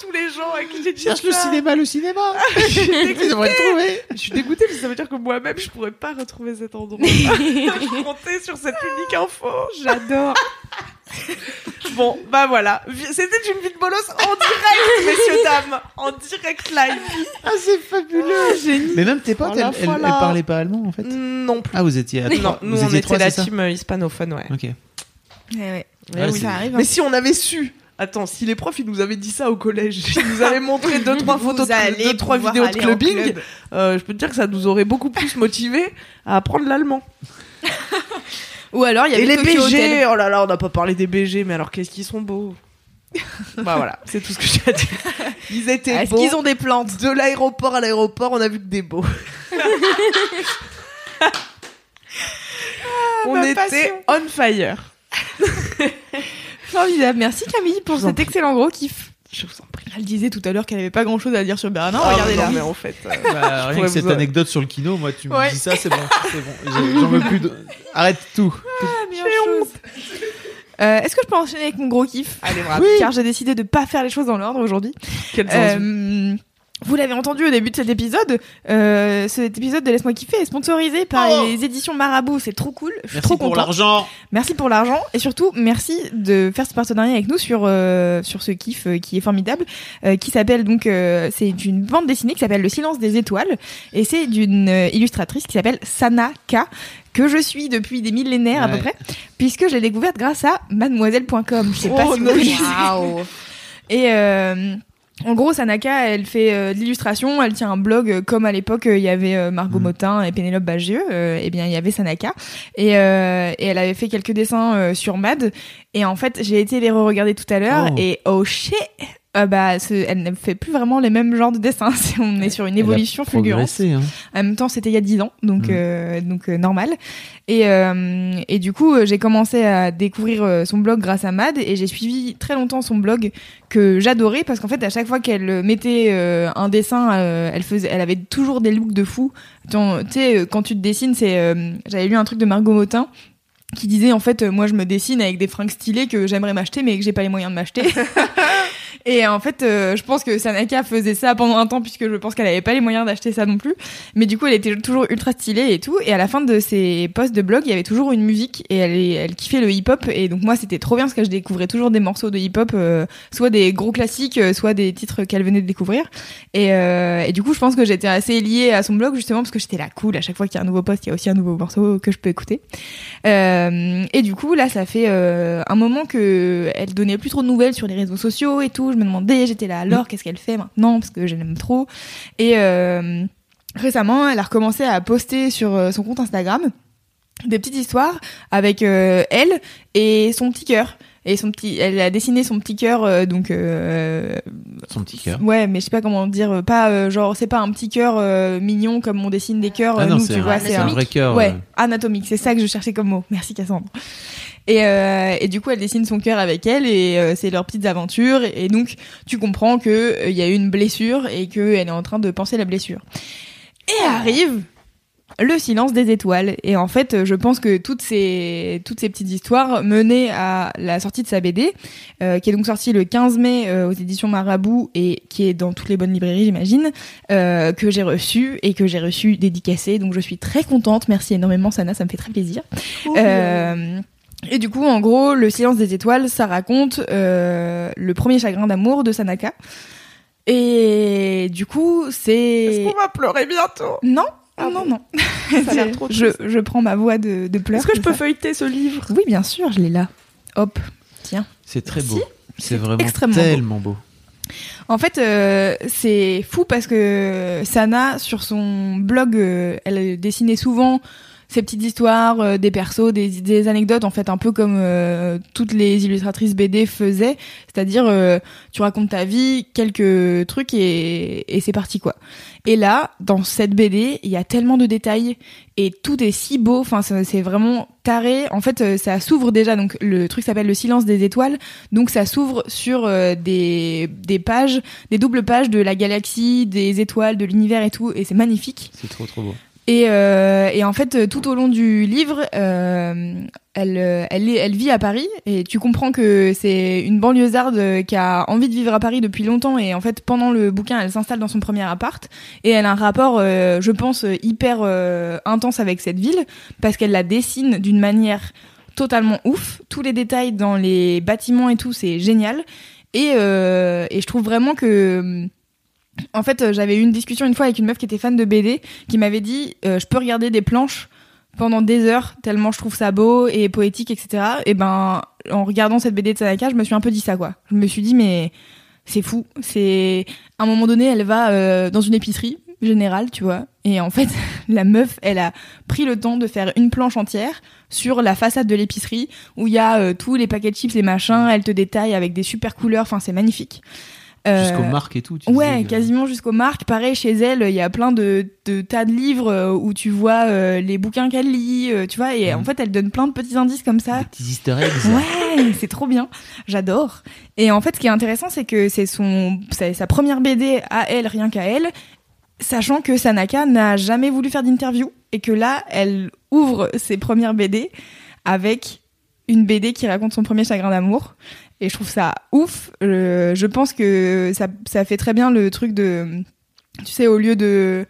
tous les gens à qui j'ai dit Cherche ça. le cinéma, le cinéma Je devrais le trouver Je suis dégoûtée parce que ça veut dire que moi-même je pourrais pas retrouver cet endroit. je comptais sur cette unique info. J'adore. Bon, bah voilà. C'était une vie de bolos en direct, messieurs dames, en direct live. Ah, c'est fabuleux Mais même tes potes, Oh elles, voilà. elles parlaient pas allemand, en fait Non plus. Ah, vous étiez à non, nous vous on étiez était trois, la team euh, hispanophone, ouais. Ok. Ouais. Ouais, oui, ça arrive. hein. Mais si on avait su. Attends, si les profs ils nous avaient dit ça au collège, ils nous avaient montré deux trois Vous photos, de, deux trois vidéos de clubbing, club. euh, je peux te dire que ça nous aurait beaucoup plus motivés à apprendre l'allemand. Ou alors il y Et avait les Tokyo BG, Hotel. oh là là, on n'a pas parlé des BG, mais alors qu'est-ce qu'ils sont beaux. bah voilà, c'est tout ce que j'ai à dire. Ils étaient Est-ce beaux. qu'ils ont des plantes De l'aéroport à l'aéroport, on a vu que des beaux. on était passion. on fire. Formidable. Merci Camille pour cet excellent gros kiff. Je vous en prie. Elle disait tout à l'heure qu'elle avait pas grand chose à dire sur Berlin. Ah, Regardez non, là. mais en fait, euh, Bah, rien que cette vous- anecdote sur le kino, moi, tu me Ouais. dis ça, c'est bon. C'est bon. J'en veux plus de. Arrête tout. Euh, Est-ce que je peux enchaîner avec mon gros kiff? Allez, bravo. Oui. Car j'ai décidé de pas faire les choses dans l'ordre aujourd'hui. Quel sens Euh, vous l'avez entendu au début de cet épisode, euh, cet épisode de Laisse-moi kiffer est sponsorisé par Oh. les éditions Marabout. C'est trop cool. Je suis Merci trop pour l'argent. Merci pour l'argent et surtout merci de faire ce partenariat avec nous sur euh, sur ce kiff euh, qui est formidable, euh, qui s'appelle donc euh, c'est une bande dessinée qui s'appelle Le silence des étoiles et c'est d'une illustratrice qui s'appelle Sana K que je suis depuis des millénaires à peu près puisque je l'ai découverte grâce à mademoiselle.com. Je sais pas Oh, si vous. Waouh. Et euh, en gros, Sanaka, elle fait euh, de l'illustration, elle tient un blog euh, comme à l'époque euh, il y avait euh, Margot Mhm. Motin et Pénélope Bagieux, euh, et bien il y avait Sanaka et, euh, et elle avait fait quelques dessins euh, sur Mad et en fait j'ai été les re-regarder tout à l'heure Oh. et oh shit euh, bah, elle ne fait plus vraiment les mêmes genres de dessins. On est sur une Elle a évolution fulgurante. hein. En même temps, c'était il y a 10 ans, donc Mm. euh, donc euh, normal. Et euh, et du coup, j'ai commencé à découvrir son blog grâce à Mad et j'ai suivi très longtemps son blog que j'adorais parce qu'en fait, à chaque fois qu'elle mettait euh, un dessin, euh, elle faisait, elle avait toujours des looks de fou. Tu sais, quand tu te dessines, c'est, euh, j'avais lu un truc de Margot Motin qui disait en fait, moi je me dessine avec des fringues stylées que j'aimerais m'acheter mais que j'ai pas les moyens de m'acheter. Et en fait, euh, je pense que Sanaka faisait ça pendant un temps puisque je pense qu'elle avait pas les moyens d'acheter ça non plus. Mais du coup, elle était toujours ultra stylée et tout. Et à la fin de ses posts de blog, il y avait toujours une musique et elle, kiffait le hip-hop. Et donc moi, c'était trop bien parce que je découvrais toujours des morceaux de hip-hop, euh, soit des gros classiques, euh, soit des titres qu'elle venait de découvrir. Et, euh, et du coup, je pense que j'étais assez liée à son blog justement parce que j'étais là cool. À chaque fois qu'il y a un nouveau post, il y a aussi un nouveau morceau que je peux écouter. Euh, et du coup, là, ça fait euh, un moment que elle donnait plus trop de nouvelles sur les réseaux sociaux et tout. Je me demandais, j'étais là, alors qu'est-ce qu'elle fait maintenant? Parce que je l'aime trop. Et euh, récemment, elle a recommencé à poster sur euh, son compte Instagram des petites histoires avec euh, elle et son petit cœur. Et son petit, elle a dessiné son petit cœur, euh, donc euh, Son petit cœur. Ouais, mais je sais pas comment dire, pas euh, genre c'est pas un petit cœur mignon comme on dessine des cœurs. Ah non, nous, c'est tu un, vois, c'est un vrai cœur. Ouais, anatomique, c'est ça que je cherchais comme mot. Merci Cassandre. Et, euh, et du coup, elle dessine son cœur avec elle et euh, c'est leurs petites aventures. Et donc, tu comprends que euh, il y a eu une blessure et qu'elle est en train de penser la blessure. Et arrive le silence des étoiles. Et en fait, je pense que toutes ces, toutes ces petites histoires menaient à la sortie de sa BD, euh, qui est donc sortie le 15 mai euh, aux éditions Marabout et qui est dans toutes les bonnes librairies, j'imagine, euh, que j'ai reçu et que j'ai reçu dédicacé. Donc je suis très contente. Merci énormément, Sana, ça me fait très plaisir. Euh, et du coup, en gros, le silence des étoiles, ça raconte euh, le premier chagrin d'amour de Sanaka. Et du coup, c'est... va pleurer bientôt? Non, Ah non, bon non. Ça a l'air trop je, triste. je prends ma voix de, de pleurs. Est-ce que je peux ça feuilleter ce livre? Oui, bien sûr, je l'ai là. Hop, tiens. C'est très Si. beau. C'est vraiment extrêmement beau. tellement beau. En fait, euh, c'est fou parce que Sana, sur son blog, euh, elle dessinait souvent ces petites histoires, euh, des persos, des, anecdotes, en fait, un peu comme euh, toutes les illustratrices BD faisaient. C'est-à-dire, euh, tu racontes ta vie, quelques trucs et, c'est parti, quoi. Et là, dans cette BD, il y a tellement de détails et tout est si beau. Enfin, c'est vraiment taré. En fait, ça s'ouvre déjà. Donc, le truc s'appelle le silence des étoiles. Donc, ça s'ouvre sur des pages, des doubles pages de la galaxie, des étoiles, de l'univers et tout. Et c'est magnifique. C'est trop trop beau. Et, euh, et en fait, euh, tout au long du livre, euh, elle, euh, elle, elle vit à Paris et tu comprends que c'est une banlieusarde euh, qui a envie de vivre à Paris depuis longtemps et en fait, pendant le bouquin, elle s'installe dans son premier appart et elle a un rapport, je pense, hyper intense avec cette ville parce qu'elle la dessine d'une manière totalement ouf. Tous les détails dans les bâtiments et tout, c'est génial. Et, et je trouve vraiment que en fait, euh, j'avais eu une discussion une fois avec une meuf qui était fan de BD, qui m'avait dit euh, je peux regarder des planches pendant des heures tellement je trouve ça beau et poétique, etc. Et ben, en regardant cette BD de Sanaka, je me suis un peu dit ça quoi. Je me suis dit mais c'est fou. C'est à un moment donné, elle va euh, dans une épicerie générale, tu vois, et en fait, la meuf, elle a pris le temps de faire une planche entière sur la façade de l'épicerie où il y a tous les paquets de chips et machin. Elle te détaille avec des super couleurs. Enfin, c'est magnifique. Euh, Jusqu'aux marques et tout. tu Ouais, disais quasiment jusqu'aux marques. Pareil, chez elle, il y a plein de, de tas de livres euh, où tu vois euh, les bouquins qu'elle lit, euh, tu vois, et en fait, elle donne plein de petits indices comme ça. Des petits easter eggs. Ouais, c'est trop bien. J'adore. Et en fait, ce qui est intéressant, c'est que c'est son, c'est sa première BD à elle, rien qu'à elle, sachant que Sanaka n'a jamais voulu faire d'interview et que là, elle ouvre ses premières BD avec une BD qui raconte son premier chagrin d'amour. Et je trouve ça ouf. Euh, je pense que ça, ça fait très bien le truc de, tu sais, au lieu de,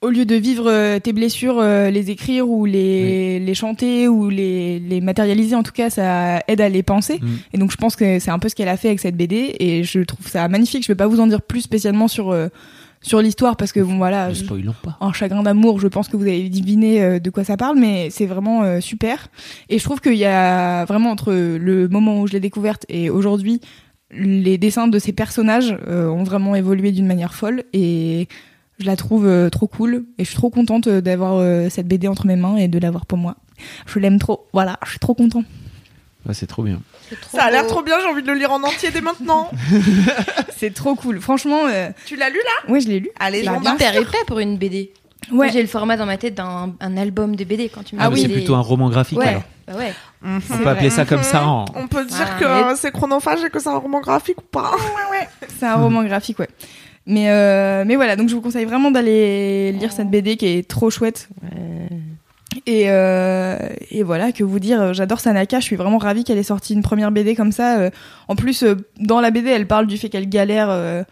au lieu de vivre euh, tes blessures, euh, les écrire ou les, les chanter ou les, les matérialiser, en tout cas, ça aide à les penser. Mm. Et donc, je pense que c'est un peu ce qu'elle a fait avec cette BD et je trouve ça magnifique. Je vais pas vous en dire plus spécialement sur, sur l'histoire parce que bon, voilà. Je- pas. en chagrin d'amour, je pense que vous avez deviné euh, de quoi ça parle, mais c'est vraiment euh, super. Et je trouve qu'il y a vraiment entre le moment où je l'ai découverte et aujourd'hui, les dessins de ces personnages euh, ont vraiment évolué d'une manière folle et je la trouve euh, trop cool et je suis trop contente d'avoir euh, cette BD entre mes mains et de l'avoir pour moi. Je l'aime trop, voilà, je suis trop content. C'est trop bien. Ça a l'air trop bien, j'ai envie de le lire en entier dès maintenant. C'est trop cool. Franchement, euh, tu l'as lu là? Ouais, je l'ai lu. Allez, C'est j'en bats. hyper épais pour une BD. Ouais. J'ai le format dans ma tête d'un un album de BD quand tu me Ah dis oui. c'est plutôt un roman graphique Ouais. alors. Bah ouais. Mhm. On peut appeler ça comme ça en. On peut dire Ah, que mais- euh, c'est chronophage et que c'est un roman graphique ou pas C'est un roman graphique, ouais. Mais, euh, mais voilà, donc je vous conseille vraiment d'aller lire cette BD qui est trop chouette. Et, euh, et voilà, que vous dire, j'adore Sanaka, je suis vraiment ravie qu'elle ait sorti une première BD comme ça. Euh, En plus, euh, dans la BD, elle parle du fait qu'elle galère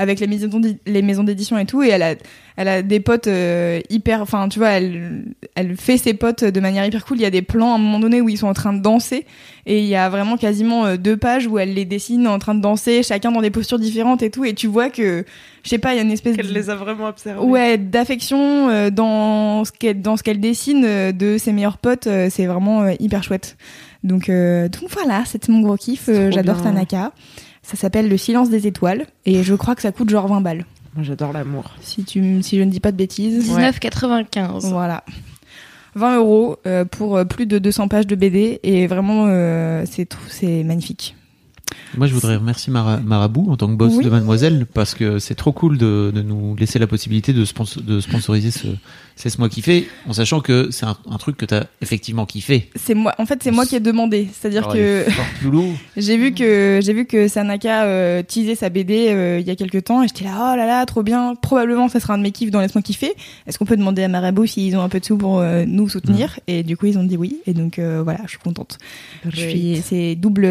avec les maisons d'é- les maisons d'édition et tout, et elle a, elle a des potes euh, hyper, enfin, tu vois, elle, elle fait ses potes de manière hyper cool. Il y a des plans à un moment donné où ils sont en train de danser, et il y a vraiment quasiment euh, deux pages où elle les dessine en train de danser, chacun dans des postures différentes et tout, et tu vois que, je sais pas, il y a une espèce Qu'elle les a vraiment observés. Ouais, d'affection euh, dans ce qu'elle dans ce qu'elle dessine euh, de ses meilleurs potes, c'est vraiment hyper chouette. Donc donc voilà, c'était mon gros kiff. J'adore. Tanaka. Ça s'appelle Le silence des étoiles et je crois que ça coûte genre 20 balles. Moi j'adore l'amour. Si tu si je ne dis pas de bêtises. 19,95. Voilà. 20 euros euh, pour euh, plus de 200 pages de BD et vraiment euh, c'est c'est magnifique. Moi, je voudrais remercier Mara- Marabout en tant que boss Oui. de Mademoiselle parce que c'est trop cool de, de nous laisser la possibilité de, sponsor- de sponsoriser ce C'est moi qui fais, en sachant que c'est un, un truc que t'as effectivement kiffé. C'est moi. En fait, c'est moi qui ai demandé. C'est-à-dire Oh, que j'ai vu que j'ai vu que Sanaka euh, teasait sa BD euh, il y a quelques temps et j'étais là oh là là trop bien. Probablement ça sera un de mes kiffs dans laisse-moi kiffer. Est-ce qu'on peut demander à Marabout s'ils ont un peu de sous pour euh, nous soutenir Et du coup ils ont dit oui et donc euh, voilà je suis contente. Je suis c'est double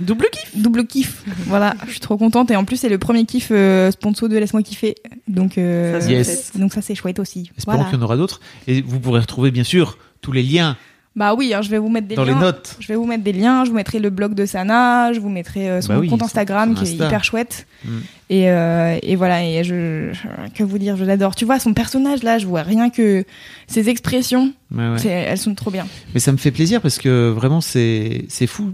Double kiff. Double kiff. voilà je suis trop contente et en plus c'est le premier kiff euh, sponsor de laisse-moi kiffer. Donc euh, Ça, Yes. donc ça c'est chouette aussi. Espérons Voilà. qu'il y en aura d'autres. Et vous pourrez retrouver bien sûr tous les liens Bah oui hein, je vais vous mettre des dans liens. les notes. Je vais vous mettre des liens, je vous mettrai le blog de Sana, je vous mettrai euh, son Bah oui, compte Instagram son qui est hyper chouette. Mm. Et, euh, et voilà, et je, je- que vous dire, je l'adore. Tu vois, son personnage là, je vois rien que ses expressions, Ouais, ouais. c'est- elles sont trop bien. Mais ça me fait plaisir parce que vraiment c'est c'est fou.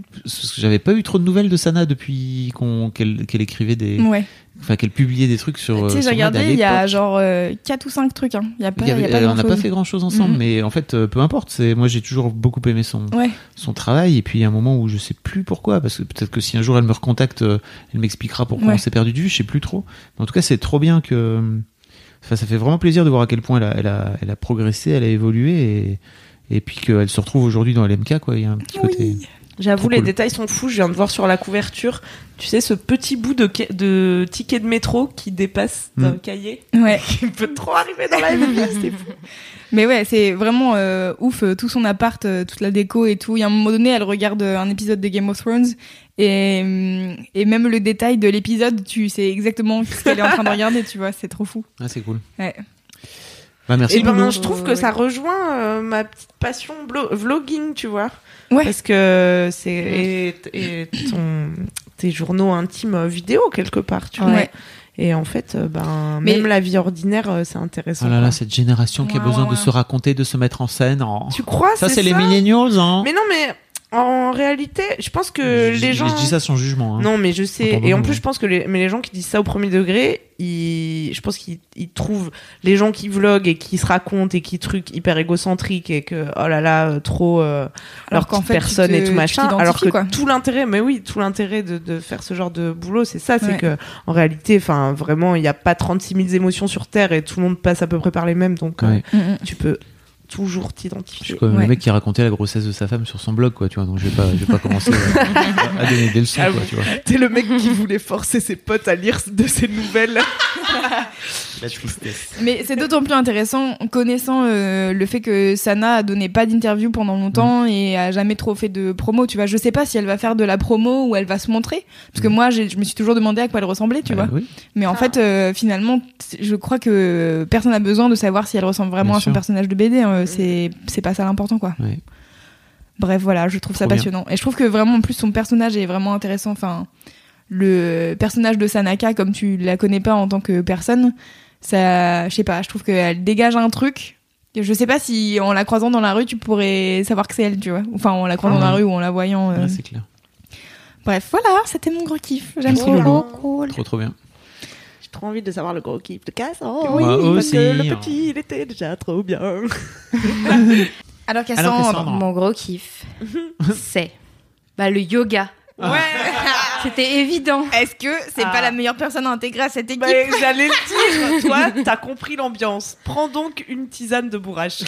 J'avais pas eu trop de nouvelles de Sana depuis qu'elle écrivait des, Ouais. enfin qu'elle publiait des trucs sur. tu sais, j'ai regardé, il y a genre euh, 4 ou 5 trucs. Hein. Il y a pas, y avait- y a pas euh, on n'a pas fait grand chose ensemble, Mhm. mais en fait, euh, peu importe. C'est moi, j'ai toujours beaucoup aimé son son travail. Et puis il y a un moment où je sais plus pourquoi, parce que peut-être que si un jour elle me recontacte, elle m'expliquera pourquoi on s'est perdu vue. Je sais plus trop. Mais en tout cas, c'est trop bien que. Enfin, ça fait vraiment plaisir de voir à quel point elle a, elle a, elle a progressé, elle a évolué et et puis qu'elle se retrouve aujourd'hui dans LMK. Quoi, il y a un petit côté. J'avoue, les cool. détails sont fous. Je viens de voir sur la couverture, tu sais, ce petit bout de, de ticket de métro qui dépasse d'un Mm. cahier. Ouais. Qui peut trop arriver dans la vie, c'est fou. Mais ouais, c'est vraiment euh, ouf, euh, tout son appart, euh, toute la déco et tout. Il y a un moment donné, elle regarde un épisode de Game of Thrones et, et même le détail de l'épisode, tu sais exactement ce qu'elle est en train de regarder, tu vois, c'est trop fou. Ah, c'est cool. Ouais. Bah, merci. Et ben, Loulou. je trouve que ça rejoint euh, ma petite passion vlogging, tu vois. Ouais. Parce que c'est et, et ton tes journaux intimes euh, vidéo quelque part, tu vois. Ouais. Et en fait, euh, ben Mais- même la vie ordinaire, c'est intéressant. Oh là là, cette génération qui a besoin ouais, de se raconter, de se mettre en scène. Tu crois Ça, c'est les millennials, hein. Mais non, mais en réalité, je pense que je, les je- gens. je dis ça sans jugement. Hein. Non, mais je sais. Et en plus, je pense que les, mais les gens qui disent ça au premier degré, ils, je pense qu'ils ils trouvent les gens qui vloguent et qui se racontent et qui truquent hyper égocentriques et que, oh là là, euh, trop, euh, leur qu'en petite fait, personne te- et tout machin. Alors que quoi. tout l'intérêt, mais oui, tout l'intérêt de, de faire ce genre de boulot, c'est ça, c'est que, en réalité, enfin, vraiment, il n'y a pas 36 000 émotions sur Terre et tout le monde passe à peu près par les mêmes, donc, euh, Ouais. Mm, mm. tu peux toujours Je t'identifier. suis comme Ouais. le mec qui racontait la grossesse de sa femme sur son blog, quoi, tu vois. Donc, je vais pas, je vais pas commencer à, à donner des leçons, Ah quoi, tu vois. T'es le mec qui voulait forcer ses potes à lire de ses nouvelles. La tristesse. Mais c'est d'autant plus intéressant connaissant euh, le fait que Sana a donné pas d'interview pendant longtemps et a jamais trop fait de promo. Tu vois, je sais pas si elle va faire de la promo ou elle va se montrer, parce que Mm. moi, je me suis toujours demandé à quoi elle ressemblait, tu Bah vois. oui. Mais en fait, euh, finalement, je crois que personne n'a besoin de savoir si elle ressemble vraiment Bien à son sûr. personnage de BD. hein. C'est c'est pas ça l'important, quoi. Ouais. Bref, voilà, je trouve ça bien. passionnant. Et je trouve que vraiment, en plus, son personnage est vraiment intéressant. Enfin, le personnage de Sanaka, comme tu la connais pas en tant que personne, ça, je sais pas, je trouve qu'elle dégage un truc. Je sais pas si en la croisant dans la rue, tu pourrais savoir que c'est elle, tu vois. Enfin, en la croisant Ah dans la ouais. rue ou en la voyant. euh. Ouais, c'est clair. Bref, voilà, c'était mon gros kiff. J'aime trop. Cool. Trop, trop bien. J'ai trop envie de savoir le gros kiff de Cass. Oh, Oui, Moi parce aussi. que le petit, il était déjà trop bien. Alors Cassandre, Alors, Cassandre. Mon gros kiff, c'est Bah le yoga. Ouais. C'était évident. Est-ce que c'est Ah. pas la meilleure personne à intégrer à cette équipe? Bah, J'allais le dire, toi, t'as compris l'ambiance. Prends donc une tisane de bourrache.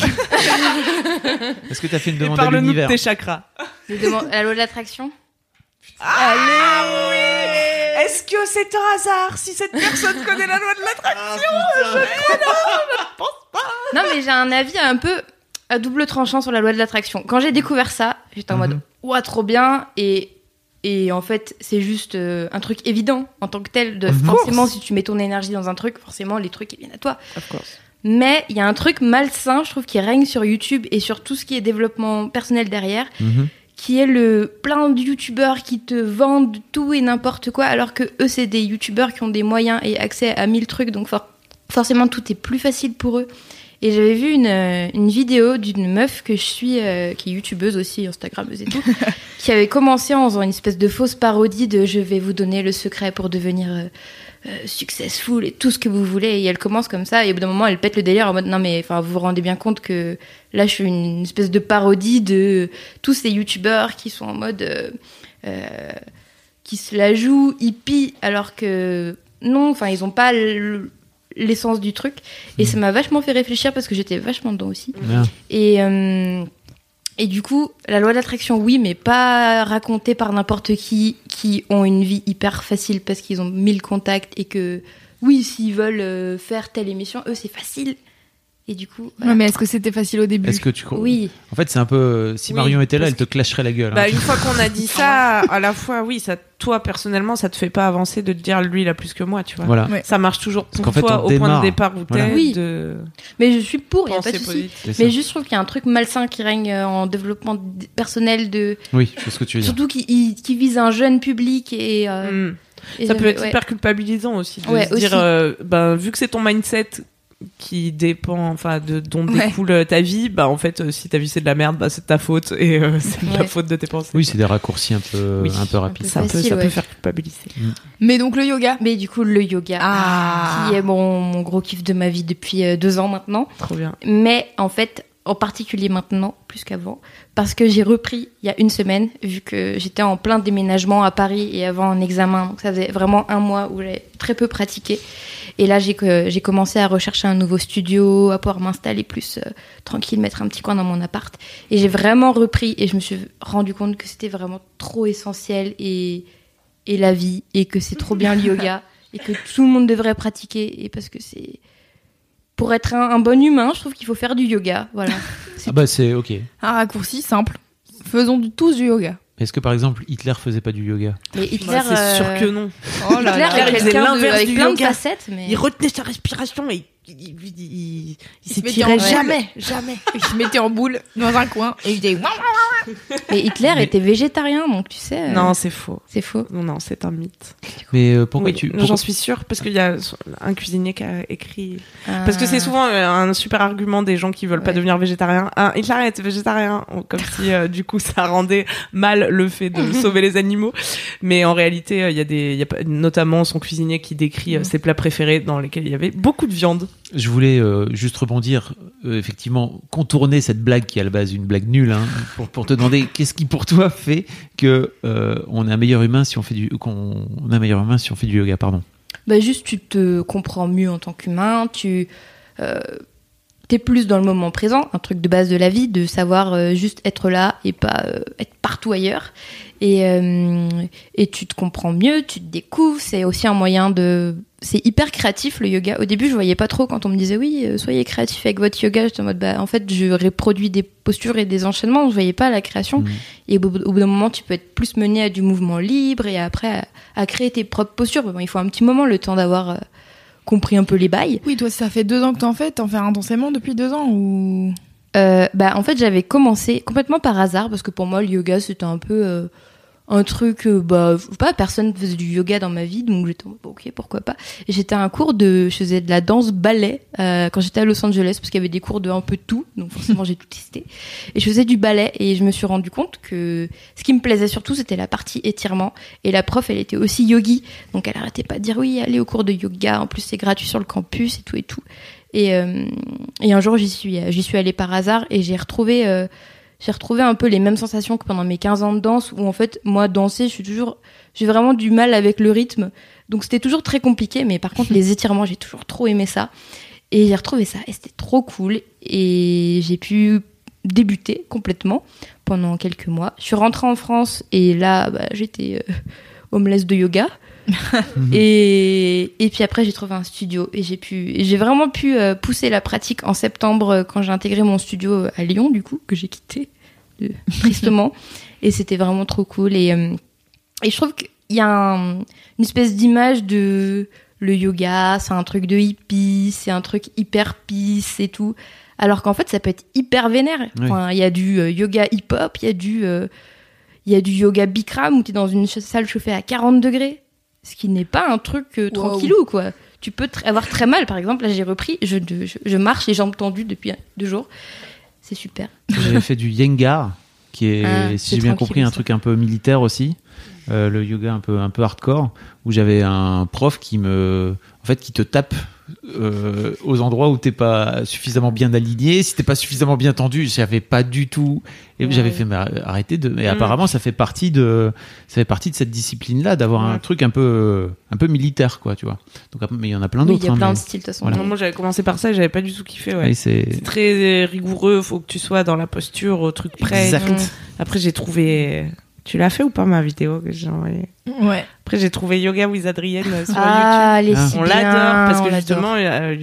Est-ce que tu as fait une Et demande à parle-nous de tes chakras. La loi de l'attraction? Ah oui Est-ce que c'est un hasard si cette personne connaît la loi de l'attraction Non, mais j'ai un avis un peu à double tranchant sur la loi de l'attraction. Quand j'ai découvert ça, j'étais en Mhm. mode ouah trop bien et et en fait c'est juste euh, un truc évident en tant que tel. De, Mhm. Forcément, si tu mets ton énergie dans un truc, forcément les trucs ils viennent à toi. Mais il y a un truc malsain, je trouve, qui règne sur YouTube et sur tout ce qui est développement personnel derrière, Mhm. Qui est le plein de youtubeurs qui te vendent tout et n'importe quoi, alors que eux, c'est des youtubeurs qui ont des moyens et accès à mille trucs, donc for- forcément tout est plus facile pour eux. Et j'avais vu une, euh, une vidéo d'une meuf que je suis, euh, qui est youtubeuse aussi, instagrammeuse et tout, qui avait commencé en faisant une espèce de fausse parodie de je vais vous donner le secret pour devenir euh, successful et tout ce que vous voulez. Et elle commence comme ça, et au bout d'un moment, elle pète le délire en mode non, mais enfin, vous vous rendez bien compte que là, je suis une espèce de parodie de tous ces youtubeurs qui sont en mode. euh, euh, qui se la jouent hippie, alors que non, enfin, ils ont pas le- l'essence du truc. Et ça m'a vachement fait réfléchir parce que j'étais vachement dedans aussi. Bien. Et, euh, et du coup, la loi d'attraction, oui, mais pas racontée par n'importe qui, qui ont une vie hyper facile parce qu'ils ont mille contacts et que, oui, s'ils veulent euh, faire telle émission, eux, c'est facile. Et du coup, voilà. Ouais, mais est-ce que c'était facile au début Est-ce que tu oui. En fait, c'est un peu. Si Oui, Marion était là, elle te clasherait la gueule. Bah, hein. une fois qu'on a dit ça, à la fois, oui, ça, toi, personnellement, ça te fait pas avancer de te dire lui, il a plus que moi, tu vois. Voilà. Ouais. Ça marche toujours pour qu'en fait, toi on au point de départ où t'es Voilà. Oui. de Mais je suis pour, il a pas de souci. Mais juste, je trouve qu'il y a un truc malsain qui règne euh, en développement personnel de, Oui, je sais ce que tu veux dire. surtout qui, qui vise un jeune public et, euh, Hmm. et Ça peut être ouais. hyper culpabilisant aussi de Ouais, se dire, euh, ben, vu que c'est ton mindset qui dépend, enfin, de dont Ouais. découle ta vie, bah, en fait, euh, si ta vie c'est de la merde, bah, c'est de ta faute et euh, c'est de la faute de tes pensées. Oui, c'est des raccourcis un peu, Oui. un peu rapides. ça peut, faire culpabiliser. Mais donc le yoga. Mais du coup, le yoga, Ah. qui est mon, mon gros kiff de ma vie depuis euh, deux ans maintenant. Trop bien. Mais en fait, en particulier maintenant, plus qu'avant, parce que j'ai repris il y a une semaine, vu que j'étais en plein déménagement à Paris et avant un examen. Donc ça faisait vraiment un mois où j'ai très peu pratiqué. Et là, j'ai commencé à rechercher un nouveau studio, à pouvoir m'installer plus euh, tranquille, mettre un petit coin dans mon appart. Et j'ai vraiment repris et je me suis rendu compte que c'était vraiment trop essentiel et, et la vie et que c'est trop bien le yoga et que tout le monde devrait pratiquer et parce que c'est pour être un, un bon humain, je trouve qu'il faut faire du yoga. Voilà. Ah bah c'est ok. Un raccourci simple. Faisons du- tous du yoga. Est-ce que par exemple Hitler faisait pas du yoga Mais Hitler, Bah, c'est sûr euh, que non. Oh Hitler là. de- l'inverse avec du plein de facettes, mais Il retenait sa respiration et il, il, il, il s'étirait en boule. jamais, jamais. Il se mettait en boule dans un coin et il disait mais Hitler Mais- était végétarien, donc tu sais. euh, Non, c'est faux. c'est faux. Non, non, c'est un mythe. Mais euh, pourquoi Oui, tu J'en pourquoi- suis sûre parce qu'il y a un cuisinier qui a écrit. Ah. Parce que c'est souvent euh, un super argument des gens qui veulent pas Ouais. devenir végétarien. Un Hitler était végétarien, comme si euh, du coup ça rendait mal le fait de sauver les animaux. Mais en réalité, euh, il y a des, il y a pas- notamment son cuisinier qui décrit euh, ses plats préférés dans lesquels il y avait beaucoup de viande. Je voulais euh, juste rebondir, euh, effectivement, contourner cette blague qui est à la base une blague nulle, hein, pour, te demander qu'est-ce qui pour toi fait que euh, on est un meilleur humain si on fait du qu'on on est un meilleur humain si on fait du yoga, pardon. Bah juste, tu te comprends mieux en tant qu'humain, tu t'es plus dans le moment présent, un truc de base de la vie, de savoir juste être là et pas être partout ailleurs. Et, et tu te comprends mieux, tu te découvres, c'est aussi un moyen de... C'est hyper créatif le yoga. Au début, je voyais pas trop quand on me disait oui, euh, soyez créatif avec votre yoga. J'étais en mode, bah, en fait, je reproduis des postures et des enchaînements, je voyais pas la création. Mhm. Et au bout, au bout d'un moment, tu peux être plus mené à du mouvement libre et après à, à créer tes propres postures. Bon, il faut un petit moment, le temps d'avoir euh, compris un peu les bails. Oui, toi, ça fait deux ans que t'en fais. T'en fais intensément depuis deux ans ou? Euh, bah, en fait, j'avais commencé complètement par hasard parce que pour moi, le yoga, c'était un peu euh, un truc, euh, bah, je pas, personne faisait du yoga dans ma vie, donc j'étais ok, pourquoi pas. Et j'étais à un cours de, je faisais de la danse ballet euh, quand j'étais à Los Angeles parce qu'il y avait des cours de un peu tout, donc forcément j'ai tout testé. Et je faisais du ballet et je me suis rendu compte que ce qui me plaisait surtout, c'était la partie étirement. Et la prof, elle était aussi yogi, donc elle arrêtait pas de dire oui, allez au cours de yoga. En plus, c'est gratuit sur le campus et tout et tout. Et, euh, et un jour, j'y suis, j'y suis allée par hasard et j'ai retrouvé. J'ai retrouvé un peu les mêmes sensations que pendant mes 15 ans de danse, où en fait, moi, danser, je suis toujours, j'ai vraiment du mal avec le rythme. Donc c'était toujours très compliqué, mais par contre, les étirements, j'ai toujours trop aimé ça. Et j'ai retrouvé ça, et c'était trop cool. Et j'ai pu débuter complètement pendant quelques mois. Je suis rentrée en France, et là, bah, j'étais euh, homeless de yoga. Et, et puis après, j'ai trouvé un studio et j'ai pu, j'ai vraiment pu euh, pousser la pratique en septembre euh, quand j'ai intégré mon studio à Lyon, du coup, que j'ai quitté euh, tristement. et c'était vraiment trop cool. Et, euh, et je trouve qu'il y a un- une espèce d'image de le yoga, c'est un truc de hippie, c'est un truc hyper peace et tout. Alors qu'en fait, ça peut être hyper vénère. Enfin, il y a du euh, yoga hip-hop, il y a du, euh, il y a du yoga Bikram où tu es dans une salle chauffée à 40 degrés. Ce qui n'est pas un truc euh, tranquillou, quoi. Tu peux tr- avoir très mal. Par exemple, là, j'ai repris, je, je, je marche les jambes tendues depuis deux jours. C'est super. J'avais fait du Yengar, qui est, Ah, si j'ai bien compris, un ça. truc un peu militaire aussi. Euh, le yoga un peu un peu hardcore où j'avais un prof qui me en fait qui te tape euh, aux endroits où t'es pas suffisamment bien aligné si t'es pas suffisamment bien tendu j'avais pas du tout et Ouais. j'avais fait mais arrêtez de et Mm. apparemment ça fait partie de ça fait partie de cette discipline là d'avoir un truc un peu un peu militaire quoi tu vois donc mais il y en a plein Oui, d'autres il y a hein, plein mais- de styles, de toute façon. Voilà. Non, moi j'avais commencé par ça et j'avais pas du tout kiffé. Ouais. C'est très rigoureux, faut que tu sois dans la posture, au truc près. Exact. Après j'ai trouvé. Tu l'as fait ou pas ma vidéo que j'ai envoyée? Ouais. Après j'ai trouvé Yoga with Adrienne euh, sur YouTube. Ah, les Ah. On l'adore parce que justement, euh,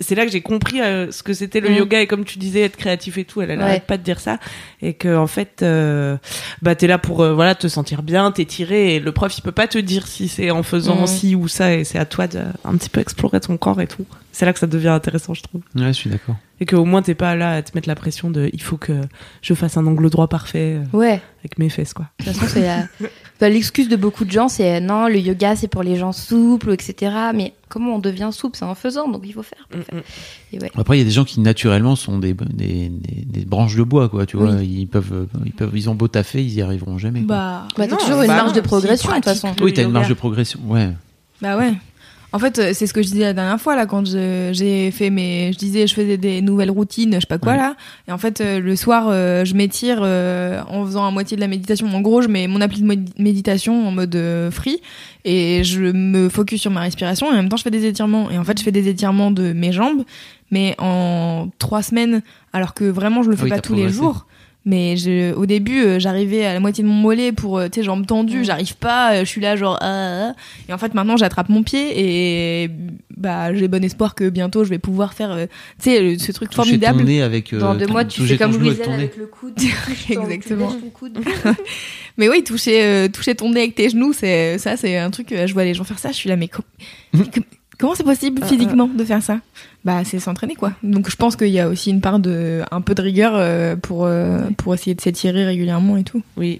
c'est là que j'ai compris euh, ce que c'était le Mm. yoga et comme tu disais être créatif et tout. Elle, elle Ouais. arrête pas de dire ça et que en fait, euh, bah t'es là pour euh, voilà te sentir bien, t'étirer et le prof il peut pas te dire si c'est en faisant Mm. ci ou ça et c'est à toi de un petit peu explorer ton corps et tout. C'est là que ça devient intéressant, je trouve. ouais je suis d'accord Et qu'au moins t'es pas là à te mettre la pression de il faut que je fasse un angle droit parfait euh, Ouais, avec mes fesses quoi. de toute façon, c'est bah, l'excuse de beaucoup de gens, c'est euh, non, le yoga c'est pour les gens souples, etc. Mais comment on devient souple? C'est en faisant, donc il faut faire. Et ouais. Après, il y a des gens qui naturellement sont des, des, des, des branches de bois, quoi. Tu vois, ils peuvent, ils peuvent, ils ont beau taffer, ils y arriveront jamais. quoi. Bah, Bah, t'as toujours une bah marge non, de progression, de toute façon. oui, t'as une marge de progression. Ouais. Bah ouais. En fait, euh, c'est ce que je disais la dernière fois là quand j'ai fait mes, je disais je faisais des nouvelles routines, je sais pas quoi Ouais. là. Et en fait, euh, le soir, euh, je m'étire euh, en faisant à moitié de la méditation. En gros, je mets mon appli de méditation en mode free et je me focus sur ma respiration et en même temps je fais des étirements. Et en fait, je fais des étirements de mes jambes, mais en trois semaines, alors que vraiment je le fais Oui, pas tous les jours. Mais je, au début, euh, j'arrivais à la moitié de mon mollet pour, euh, tu sais, jambes tendues, j'arrive pas, euh, je suis là genre, ah, ah, ah. et en fait maintenant j'attrape mon pied et bah j'ai bon espoir que bientôt je vais pouvoir faire, euh, tu sais, ce truc Toucher formidable. ton nez avec. euh, Dans deux mois, tu fais comme avec le coude. Exactement. Ton coude. Mais oui, toucher, euh, toucher ton nez avec tes genoux, c'est ça, c'est un truc. euh, je vois les gens faire ça, je suis là, mais com- com- comment c'est possible physiquement de faire ça? Bah, c'est s'entraîner quoi. Donc je pense qu'il y a aussi une part de, un peu de rigueur euh, pour euh, pour essayer de s'étirer régulièrement et tout. Oui.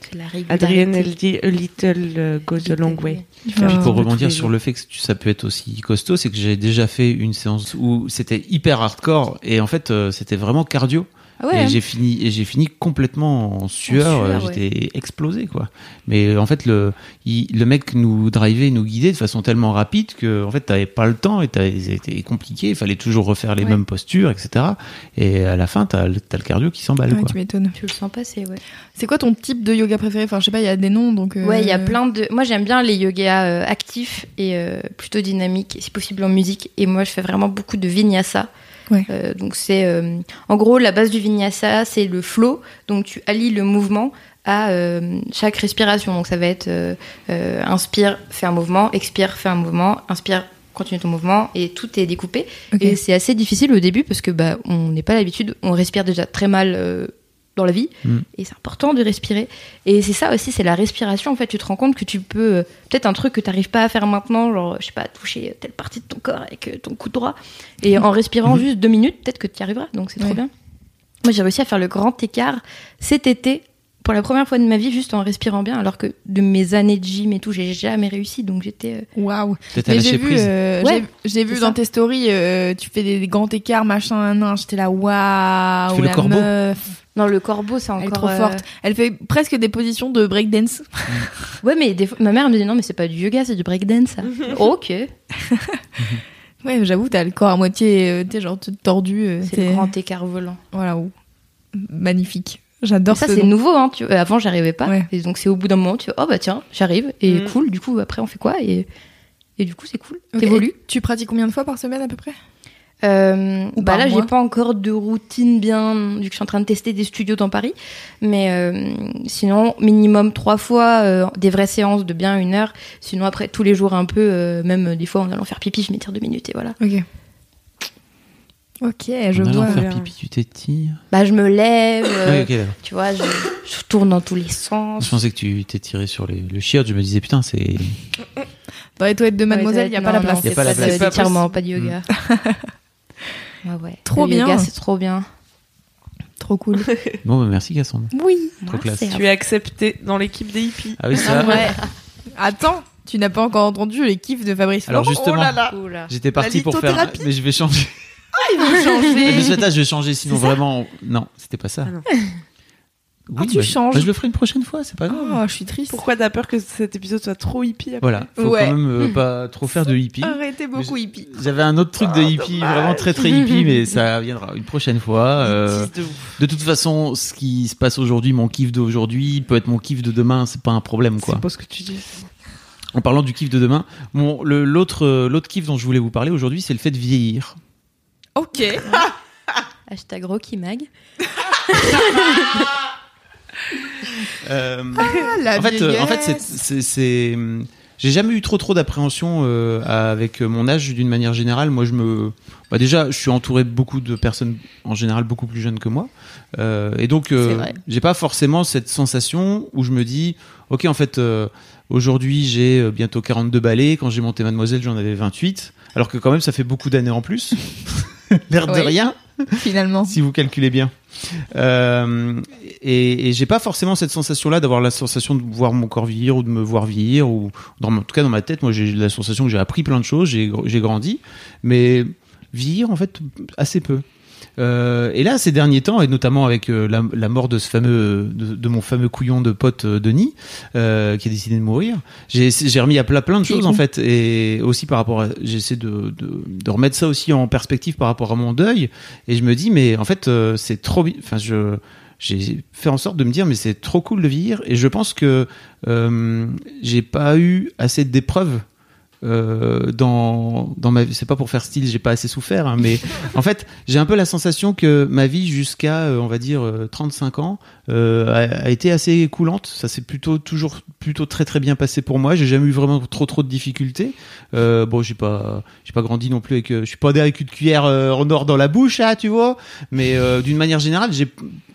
Adrienne elle dit a little euh, goes a long way. Puis Ah, pour rebondir sur le fait que ça peut être aussi costaud, c'est que j'ai déjà fait une séance où c'était hyper hardcore et en fait euh, c'était vraiment cardio. Ah ouais. Et j'ai fini et j'ai fini complètement en sueur, sueur, euh, ouais. j'étais explosé quoi. Mais euh, en fait le il- le mec nous drivait, nous guidait de façon tellement rapide que en fait t'avais pas le temps et t'avais- c'était compliqué, il fallait toujours refaire les Ouais. mêmes postures, etc. Et à la fin t'as le- t'as le cardio qui s'emballe Ouais, quoi. tu m'étonnes. Tu le sens passer, ouais. C'est quoi ton type de yoga préféré? Enfin, je sais pas, il y a des noms donc. euh, Ouais, il y a plein de. Moi, j'aime bien les yogas euh, actifs et euh, plutôt dynamiques, si possible en musique. Et moi, je fais vraiment beaucoup de vinyasa. Ouais. Euh, donc, c'est. euh, en gros, la base du vinyasa, c'est le flow. Donc, tu allies le mouvement à euh, chaque respiration. Donc, ça va être inspire, fais un mouvement, expire, fais un mouvement, inspire, continue ton mouvement, et tout est découpé. Et c'est assez difficile au début parce que bah, on n'est pas l'habitude, on respire déjà très mal dans la vie, Mm. et c'est important de respirer. Et c'est ça aussi, c'est la respiration. En fait, tu te rends compte que tu peux, euh, peut-être un truc que tu n'arrives pas à faire maintenant, genre, je sais pas, toucher telle partie de ton corps avec euh, ton coude droit, et en respirant juste deux minutes, peut-être que tu y arriveras. Donc c'est trop Ouais. bien. Moi, j'ai réussi à faire le grand écart cet été. Pour la première fois de ma vie, juste en respirant bien, alors que de mes années de gym et tout, j'ai jamais réussi. Donc j'étais. euh, Waouh. Lâcher j'ai vu, euh, Ouais, j'ai- vu dans ça. tes stories, euh, tu fais des, des grands écarts, machin, nan, j'étais là, waouh, le la corbeau meuf, Non, le corbeau, c'est elle est encore. trop euh, forte. Elle fait presque des positions de breakdance. Ouais, mais des fois, ma mère me dit non, mais c'est pas du yoga, c'est du breakdance. ça. ok, Ouais, j'avoue, t'as le corps à moitié, euh, sais, genre tout tordu. euh, c'est t'es- le grand écart volant. Voilà, ou- magnifique. J'adore Ça, ce c'est nouveau, hein. Tu... euh, Avant, j'arrivais pas. Ouais. Et donc, c'est au bout d'un moment, tu oh bah tiens, j'arrive. Et Mm. cool, du coup, après, on fait quoi et... et du coup, c'est cool. Ok. T'évolues. Tu pratiques combien de fois par semaine à peu près? Euh, bah là, j'ai pas encore de routine bien, vu que je suis en train de tester des studios dans Paris. Mais euh, sinon, minimum trois fois, euh, des vraies séances de bien une heure. Sinon, après, tous les jours un peu, euh, même des fois en allant faire pipi, je m'étire deux minutes et voilà. Ok. Ok, je en vois. faire pipi, tu t'étires. Bah, je me lève, Ah tu vois, je, je tourne dans tous les sens. Je pensais que tu tiré sur les, le chiotte. Je me disais, putain, c'est. Dans les toilettes de Mademoiselle, il n'y a pas la place. Y a pas la C'est place. pas C'est pas pas de yoga. ouais. Trop Le bien. c'est trop bien. Trop cool. Bon, bah, merci Cassandre. Oui. Trop classe. c'est Tu es accepté dans l'équipe des hippies. Ah oui, Ah ça. ouais. Attends, tu n'as pas encore entendu les kiffs de Fabrice Alors, Florent justement. Oh. J'étais parti pour faire. Mais je vais changer. Il veut Mais changer. je vais- je vais changer, sinon vraiment. Non, c'était pas ça. Ah. Oui, Ah, tu bah, changes. bah, je le ferai une prochaine fois, c'est pas grave. Oh, je suis triste. Pourquoi t'as peur que cet épisode soit trop hippie après Voilà, faut Ouais. quand même euh, pas trop faire de hippie. Arrêtez beaucoup hippie. J'avais un autre truc de hippie, vraiment très très hippie, mais ça viendra une prochaine fois. Euh, de toute façon, ce qui se passe aujourd'hui, mon kiff d'aujourd'hui, peut être mon kiff de demain, c'est pas un problème quoi. C'est pas ce que tu dis. En parlant du kiff de demain, mon, le- l'autre euh, l'autre kiff dont je voulais vous parler aujourd'hui, c'est le fait de vieillir. Ok. Hashtag Rocky Mag. Euh, Ah, la en fait, euh, en fait, c'est, hum, j'ai jamais eu trop trop d'appréhension euh, avec mon âge d'une manière générale. Moi, je me, bah déjà, je suis entouré de beaucoup de personnes en général beaucoup plus jeunes que moi, Euh, et donc, euh, j'ai pas forcément cette sensation où je me dis, ok, en fait, euh, aujourd'hui, j'ai euh, bientôt 42 balais. Quand j'ai monté Mademoiselle, j'en avais 28. Alors que quand même, ça fait beaucoup d'années en plus. L'air de rien Finalement. si vous calculez bien. Euh, et j'ai pas forcément cette sensation-là d'avoir la sensation de voir mon corps vieillir ou de me voir vieillir ou dans, en tout cas dans ma tête, moi j'ai la sensation que j'ai appris plein de choses, j'ai grandi, mais vieillir en fait assez peu. Euh, et là, ces derniers temps, et notamment avec euh, la, la mort de ce fameux, de, de mon fameux couillon de pote euh, Denis, qui a décidé de mourir, j'ai remis à plat plein de choses en fait, et aussi par rapport à, j'essaie de, de, de remettre ça aussi en perspective par rapport à mon deuil, et je me dis, mais en fait, c'est trop, enfin, je, j'ai fait en sorte de me dire, mais c'est trop cool de vieillir, et je pense que euh, j'ai pas eu assez d'épreuves. Euh, dans dans ma vie. C'est pas pour faire style j'ai pas assez souffert hein, mais en fait j'ai un peu la sensation que ma vie jusqu'à euh, on va dire euh, 35 ans euh, a, a été assez coulante. Ça s'est plutôt toujours plutôt très très bien passé pour moi. J'ai jamais eu vraiment trop trop de difficultés. Bon j'ai pas j'ai pas grandi non plus avec je suis pas né avec une cuillère en or dans la bouche ah tu vois. Mais d'une manière générale j'ai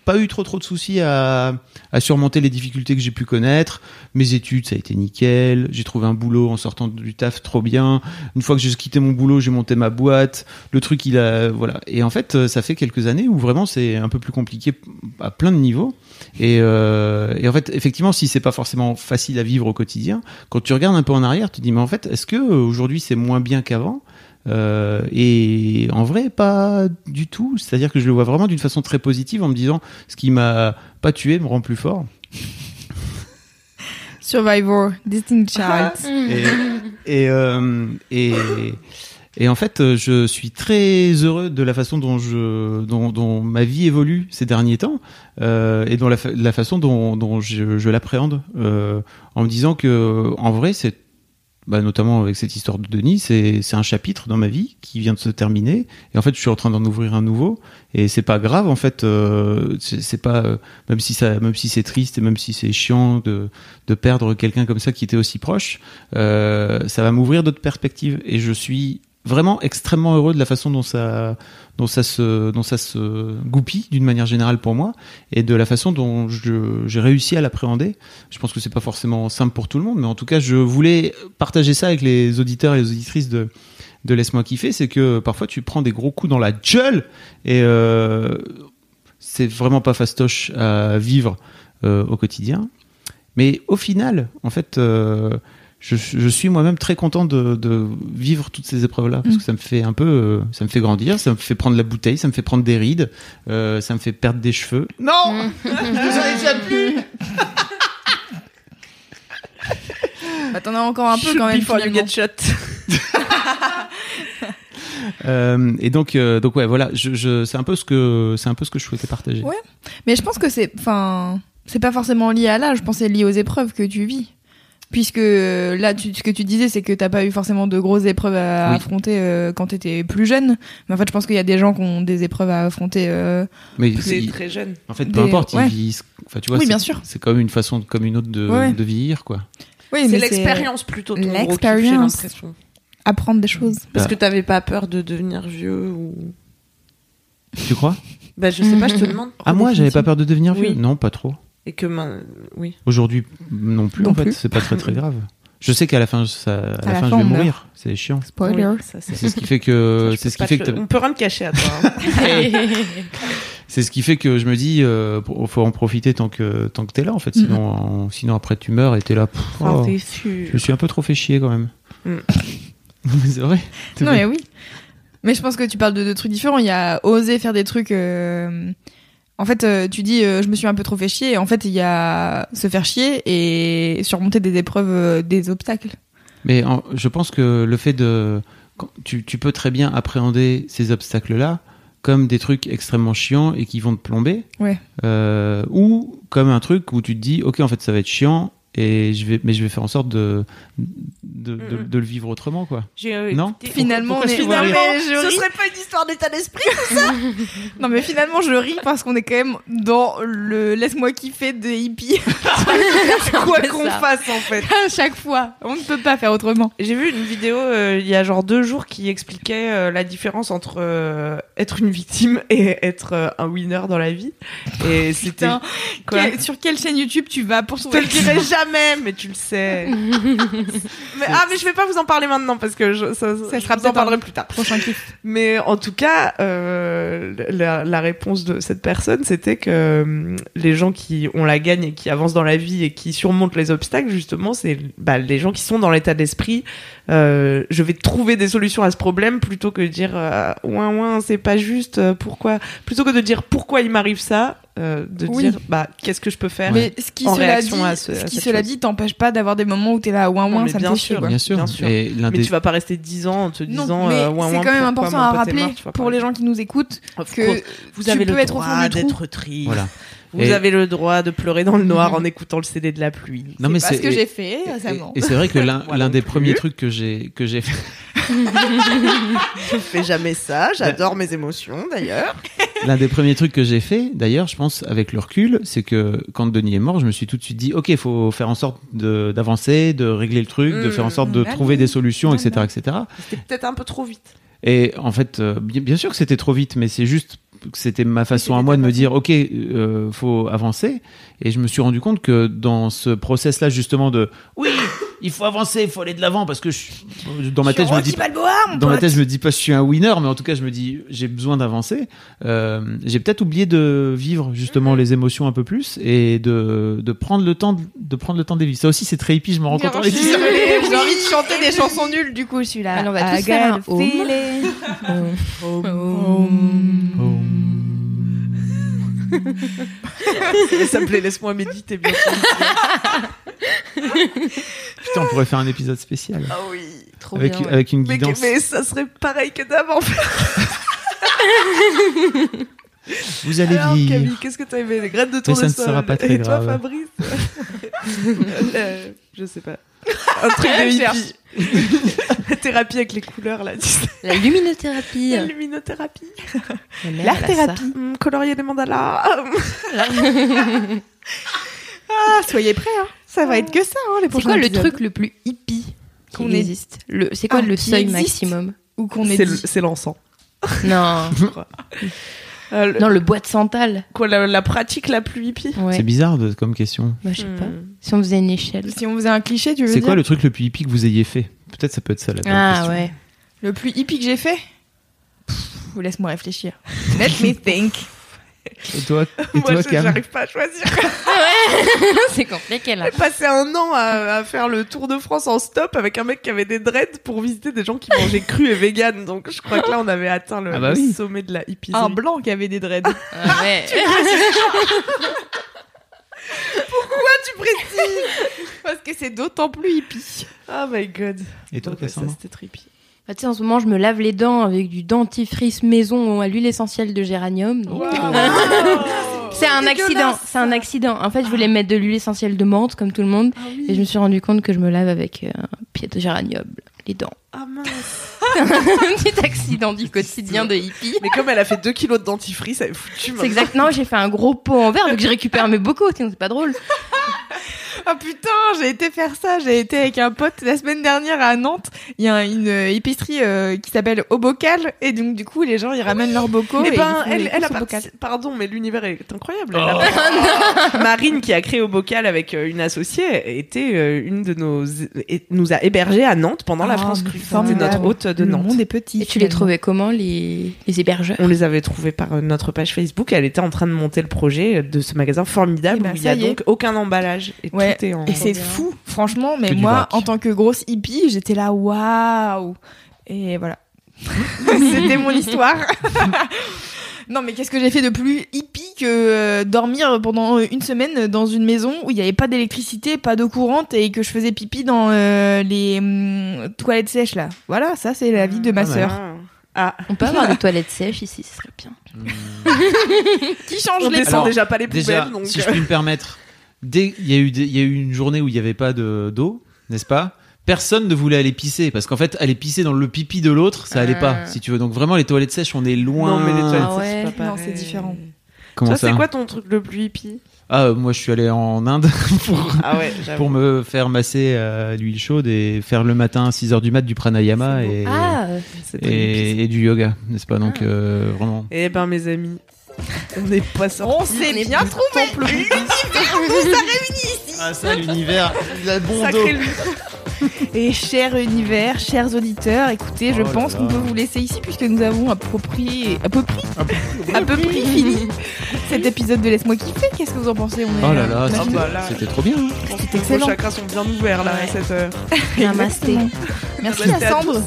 pas eu trop trop de soucis à, surmonter les difficultés que j'ai pu connaître. Mes études ça a été nickel. J'ai trouvé un boulot en sortant du taf trop bien. Une fois que j'ai quitté mon boulot j'ai monté ma boîte. Le truc il a voilà. Et en fait ça fait quelques années où vraiment c'est un peu plus compliqué à plein de niveaux. Et, euh, et en fait effectivement si c'est pas forcément facile à vivre au quotidien quand tu regardes un peu en arrière tu te dis mais en fait est-ce que euh, aujourd'hui c'est moins bien qu'avant? Euh, et en vrai, pas du tout. C'est-à-dire que je le vois vraiment d'une façon très positive en me disant ce qui m'a pas tué me rend plus fort. Survivor, Distinct Child. Et, et, euh, et, et en fait, je suis très heureux de la façon dont, je, dont, dont ma vie évolue ces derniers temps euh, et dont la, fa- la façon dont, dont je, je l'appréhende euh, en me disant que en vrai, c'est bah, notamment avec cette histoire de Denis, c'est c'est un chapitre dans ma vie qui vient de se terminer et en fait, je suis en train d'en ouvrir un nouveau et c'est pas grave en fait. euh, c'est pas euh, même si ça, même si c'est triste et même si c'est chiant de de perdre quelqu'un comme ça qui était aussi proche, euh, ça va m'ouvrir d'autres perspectives et je suis vraiment extrêmement heureux de la façon dont ça se dont goupille d'une manière générale pour moi et de la façon dont j'ai réussi à l'appréhender. Je pense que c'est pas forcément simple pour tout le monde, mais en tout cas, je voulais partager ça avec les auditeurs et les auditrices de de laisse-moi kiffer, c'est que parfois tu prends des gros coups dans la gueule et euh, c'est vraiment pas fastoche à vivre euh, au quotidien. Mais au final, en fait, euh, je, je suis moi-même très content de, de vivre toutes ces épreuves-là parce que ça me fait un peu, euh, ça me fait grandir, ça me fait prendre la bouteille, ça me fait prendre des rides, euh, ça me fait perdre des cheveux. Non, je ne déjà plus. Bah, t'en as encore un peu quand même. Before you get shot. Euh, et donc, euh, donc ouais, voilà, je, je, c'est un peu ce que c'est un peu ce que je souhaitais partager. Ouais. Mais je pense que c'est, enfin, c'est pas forcément lié à l'âge. Je pense que c'est lié aux épreuves que tu vis. Puisque là, tu, ce que tu disais, c'est que t'as pas eu forcément de grosses épreuves à Oui. affronter euh, quand t'étais plus jeune. Mais en fait, je pense qu'il y a des gens qui ont des épreuves à affronter. euh, Mais C'est c'est- très jeune. en fait, peu des- importe, ouais. ils vieillissent. Enfin, tu vois, Oui, c'est- bien sûr. C'est comme une façon comme une autre de, Ouais. de vieillir, quoi. Oui, C'est mais l'expérience plutôt. L'expérience. l'impression. Apprendre des choses. Parce Bah. que t'avais pas peur de devenir vieux ou. Tu crois? Bah, je sais pas, je te demande. Ah moi, j'avais pas peur de devenir vieux? Oui. Non, pas trop. Et que. Oui. Aujourd'hui, non plus. Non en fait, plus. c'est pas très très grave. Je sais qu'à la fin, ça, à, la la fin, fin, je vais mourir. C'est chiant. Spoiler. Oui, c'est ce qui fait que c'est ce qui fait que On peut rien te cacher à toi. hein. c'est ce qui fait que je me dis euh, faut en profiter tant que tant que t'es là en fait sinon en- sinon après tu meurs et t'es là pff, oh, je me suis un peu trop fait chier quand même Mm. c'est vrai Non, vrai. mais oui. Mais je pense que tu parles de deux trucs différents. Il y a oser faire des trucs. euh, En fait, euh, tu dis euh, je me suis un peu trop fait chier. Et en fait, il y a se faire chier et surmonter des épreuves, euh, des obstacles. mais en- je pense que le fait de quand- tu, tu peux très bien appréhender ces obstacles là comme des trucs extrêmement chiants et qui vont te plomber Ouais. Euh, ou comme un truc où tu te dis ok en fait ça va être chiant et je vais mais je vais faire en sorte de de, de- de le vivre autrement quoi euh, Non Finalement, pourquoi mais je Ce ris. serait pas une histoire d'état d'esprit Non, mais finalement, je ris parce qu'on est quand même dans le laisse-moi kiffer des hippies. Quoi qu'on ça. fasse en fait. à chaque fois. On ne peut pas faire autrement. J'ai vu une vidéo euh, il y a genre deux jours qui expliquait euh, la différence entre euh, être une victime et être euh, un winner dans la vie. Et c'était sur quelle chaîne YouTube tu vas pour te le jamais, mais tu le sais. mais, ah, mais je vais pas vous en parler maintenant parce que je, ça, Ça je sera vous en parlerai plus tard. prochain kiff. Mais en tout cas, euh, la, la réponse de cette personne, c'était que hum, les gens qui ont la gagne et qui avancent dans la vie et qui surmontent les obstacles, justement, c'est bah, les gens qui sont dans l'état d'esprit. euh, je vais trouver des solutions à ce problème plutôt que de dire euh, ouin ouin, c'est pas juste. euh, pourquoi Plutôt que de dire pourquoi il m'arrive ça, euh, de Oui. dire bah qu'est-ce que je peux faire Mais ce qui, En cela réaction dit, à ce- qui cela chose. dit t'empêche pas d'avoir des moments où t'es là ouin ouin ça me bien fait sûr. bien sûr, bien sûr. Et Mais des tu vas pas rester 10 ans en te disant non, mais euh, ouin, c'est quand même important à rappeler pour les gens qui nous écoutent que vous avez le droit d'être triste. voilà Vous Et- avez le droit de pleurer dans le noir en écoutant le CD de la pluie. non mais c'est ce que et- j'ai fait et- récemment. et, et c'est vrai que l'un des plus. premiers trucs que j'ai que j'ai fait Je fais jamais ça, j'adore mes émotions d'ailleurs. L'un des premiers trucs que j'ai fait, d'ailleurs, je pense, avec le recul, c'est que quand Denis est mort, je me suis tout de suite dit, OK, il faut faire en sorte d'avancer, de, régler le truc, de Mmh, faire en sorte de allez, trouver des solutions, etc., etc. C'était peut-être un peu trop vite. Et en fait, euh, bien, sûr que c'était trop vite, mais c'est juste c'était ma façon à moi de me dire, OK, euh, faut avancer. Et je me suis rendu compte que dans ce process-là, justement, de, oui, il faut avancer, il faut aller de l'avant, parce que je- dans ma tête, je me dis, dans ma tête, je me dis pas je suis un winner, mais en tout cas, je me dis j'ai besoin d'avancer. Euh, j'ai peut-être oublié de vivre justement les émotions un peu plus et de, de prendre le temps de, de prendre le temps de les vivre. Ça aussi, c'est très hippie. Je me rends compte en les disant. J'ai envie de chanter des chansons nulles du coup je suis là. Alors, on va tous I faire un. Ça s'appelait Laisse-moi méditer bien sûr. Putain, on pourrait faire un épisode spécial Ah oui, trop avec, bien. ouais. avec une Mais, guidance. mais ça serait pareil que d'avant. en fait. Vous allez Alors, vivre. Camille, qu'est-ce que t'as aimé? Les graines de Mais tournesol. ça ne sera pas très Et toi. Fabrice? Le- Je sais pas. Un truc de hippie. La thérapie avec les couleurs, là. tu sais. La luminothérapie. La luminothérapie. L'art thérapie. Hum, colorier des mandalas. Ah, soyez prêts hein. Ça va être que ça hein, C'est quoi le épisodes. truc le plus hippie Qu'on existe le, C'est quoi Ah, le seuil maximum ou qu'on c'est l'encens. Non. Euh, le- non, le bois de santal. Quoi, la, la pratique la plus hippie Ouais. C'est bizarre de, comme question. Bah, je sais pas. Hmm. Si on faisait une échelle. Si on faisait un cliché, tu veux C'est quoi le truc le plus hippie que vous ayez fait? Peut-être ça peut être ça la Ah question. ouais. Le plus hippie que j'ai fait? Pff, Laisse-moi réfléchir. Let me think. Et toi, et Moi, toi je- Cam j'arrive pas à choisir. c'est compliqué là. J'ai passé un an à, à faire le tour de France en stop avec un mec qui avait des dreads pour visiter des gens qui mangeaient cru et vegan. Donc je crois que là, on avait atteint le, Ah bah le sommet de la hippie. Un blanc qui avait des dreads. Ah ouais. Pourquoi tu précises? Parce que c'est d'autant plus hippie. Oh my god. Et toi Donc, ouais, ça, Cassandra c'était trippy. Bah, tu sais, en ce moment, je me lave les dents avec du dentifrice maison à l'huile essentielle de géranium. donc- C'est un accident, c'est un accident. En fait, je voulais mettre de l'huile essentielle de menthe, comme tout le monde, et je me suis rendu compte que je me lave avec euh, un pied de géranium, les dents. Ah mince. un petit accident du quotidien de hippie. Mais comme elle a fait 2 kilos de dentifrice, elle est foutue. C'est exact. Non, j'ai fait un gros pot en verre, donc je récupère mes bocaux, sinon c'est pas drôle. Ah putain, j'ai été faire ça. J'ai été avec un pote la semaine dernière à Nantes. Il y a une euh, épicerie euh, qui s'appelle Au Bocal et donc du coup les gens ils ramènent leurs bocaux. Eh et ben, ils font elle, les elle a pas- Bocal. Pardon, mais l'univers est incroyable. A- Marine, qui a créé au bocal avec euh, une associée, était euh, une de nos, et nous a hébergés à Nantes pendant la Ah, France Crue. C'était notre hôte de Le Nantes. monde est petit. Et tu les trouvais comment, les, les hébergeurs? On les avait trouvés par notre page Facebook. Elle était en train de monter le projet de ce magasin formidable Eh ben, où il y ça a donc aucun emballage et Ouais. Tout est en. Et c'est fou, franchement. Mais moi, en tant que grosse hippie, j'étais là, waouh. Et voilà. C'était mon histoire. non, mais qu'est-ce que j'ai fait de plus hippie que euh, dormir pendant une semaine dans une maison où il n'y avait pas d'électricité, pas d'eau courante et que je faisais pipi dans euh, les hum, toilettes sèches là. Voilà, ça c'est la vie de ma mal. sœur. Ah, On peut avoir des toilettes sèches ici, ce serait bien. Qui change on les descend Alors, déjà pas les poubelles. Déjà, donc, si je puis me permettre, dès il y a eu des- il y a eu une journée où il n'y avait pas de d'eau, n'est-ce pas? Personne ne voulait aller pisser parce qu'en fait, aller pisser dans le pipi de l'autre, ça allait pas, Ah. si tu veux. Donc vraiment, les toilettes sèches, on est loin. Non, mais les toilettes, Ah ça, c'est ouais. pas pareil. Non, c'est différent. Comment Toi, ça? c'est quoi ton truc le plus hippie? Ah, euh, moi, je suis allé en Inde pour Ah ouais, pour me faire masser à l'huile chaude et faire le matin à 6h du mat du pranayama et, Ah, et, et du yoga, n'est-ce pas? Donc Ah. euh, vraiment. Eh ben mes amis, on n'est pas sortis. On s'est bien trouvé. Ah ça, l'univers, la Sacré lui. Et cher univers, chers auditeurs, écoutez, je Oh pense qu'on peut vous laisser ici puisque nous avons à peu près, à peu près, à peu près fini cet épisode de Laisse-moi kiffer. Qu'est-ce que vous en pensez On est Oh là là, a Ah bah là, c'était trop bien. hein. C'était Vos excellent. chakras sont bien ouverts là à cette heure. namasté. Merci à à Sandre.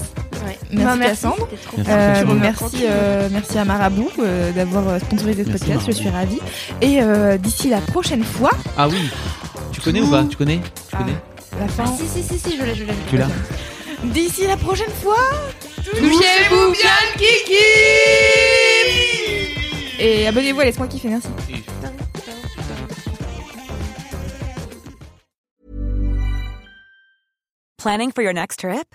Ouais. Merci Bah, à merci, Merci. Euh, merci, euh, merci à Marabout euh, d'avoir euh, sponsorisé ce Merci, podcast. Je suis ravie. Et euh, d'ici la prochaine fois, Ah oui. Tu connais ou pas Tu connais Tu Ah. connais la fin. Ah, si, si, si, si, je l'ai, je l'ai. Tu l'as D'ici la prochaine fois, Touchez-vous bien le kiki et abonnez-vous à Laisse-moi kiffer. Merci. Planning for your next trip?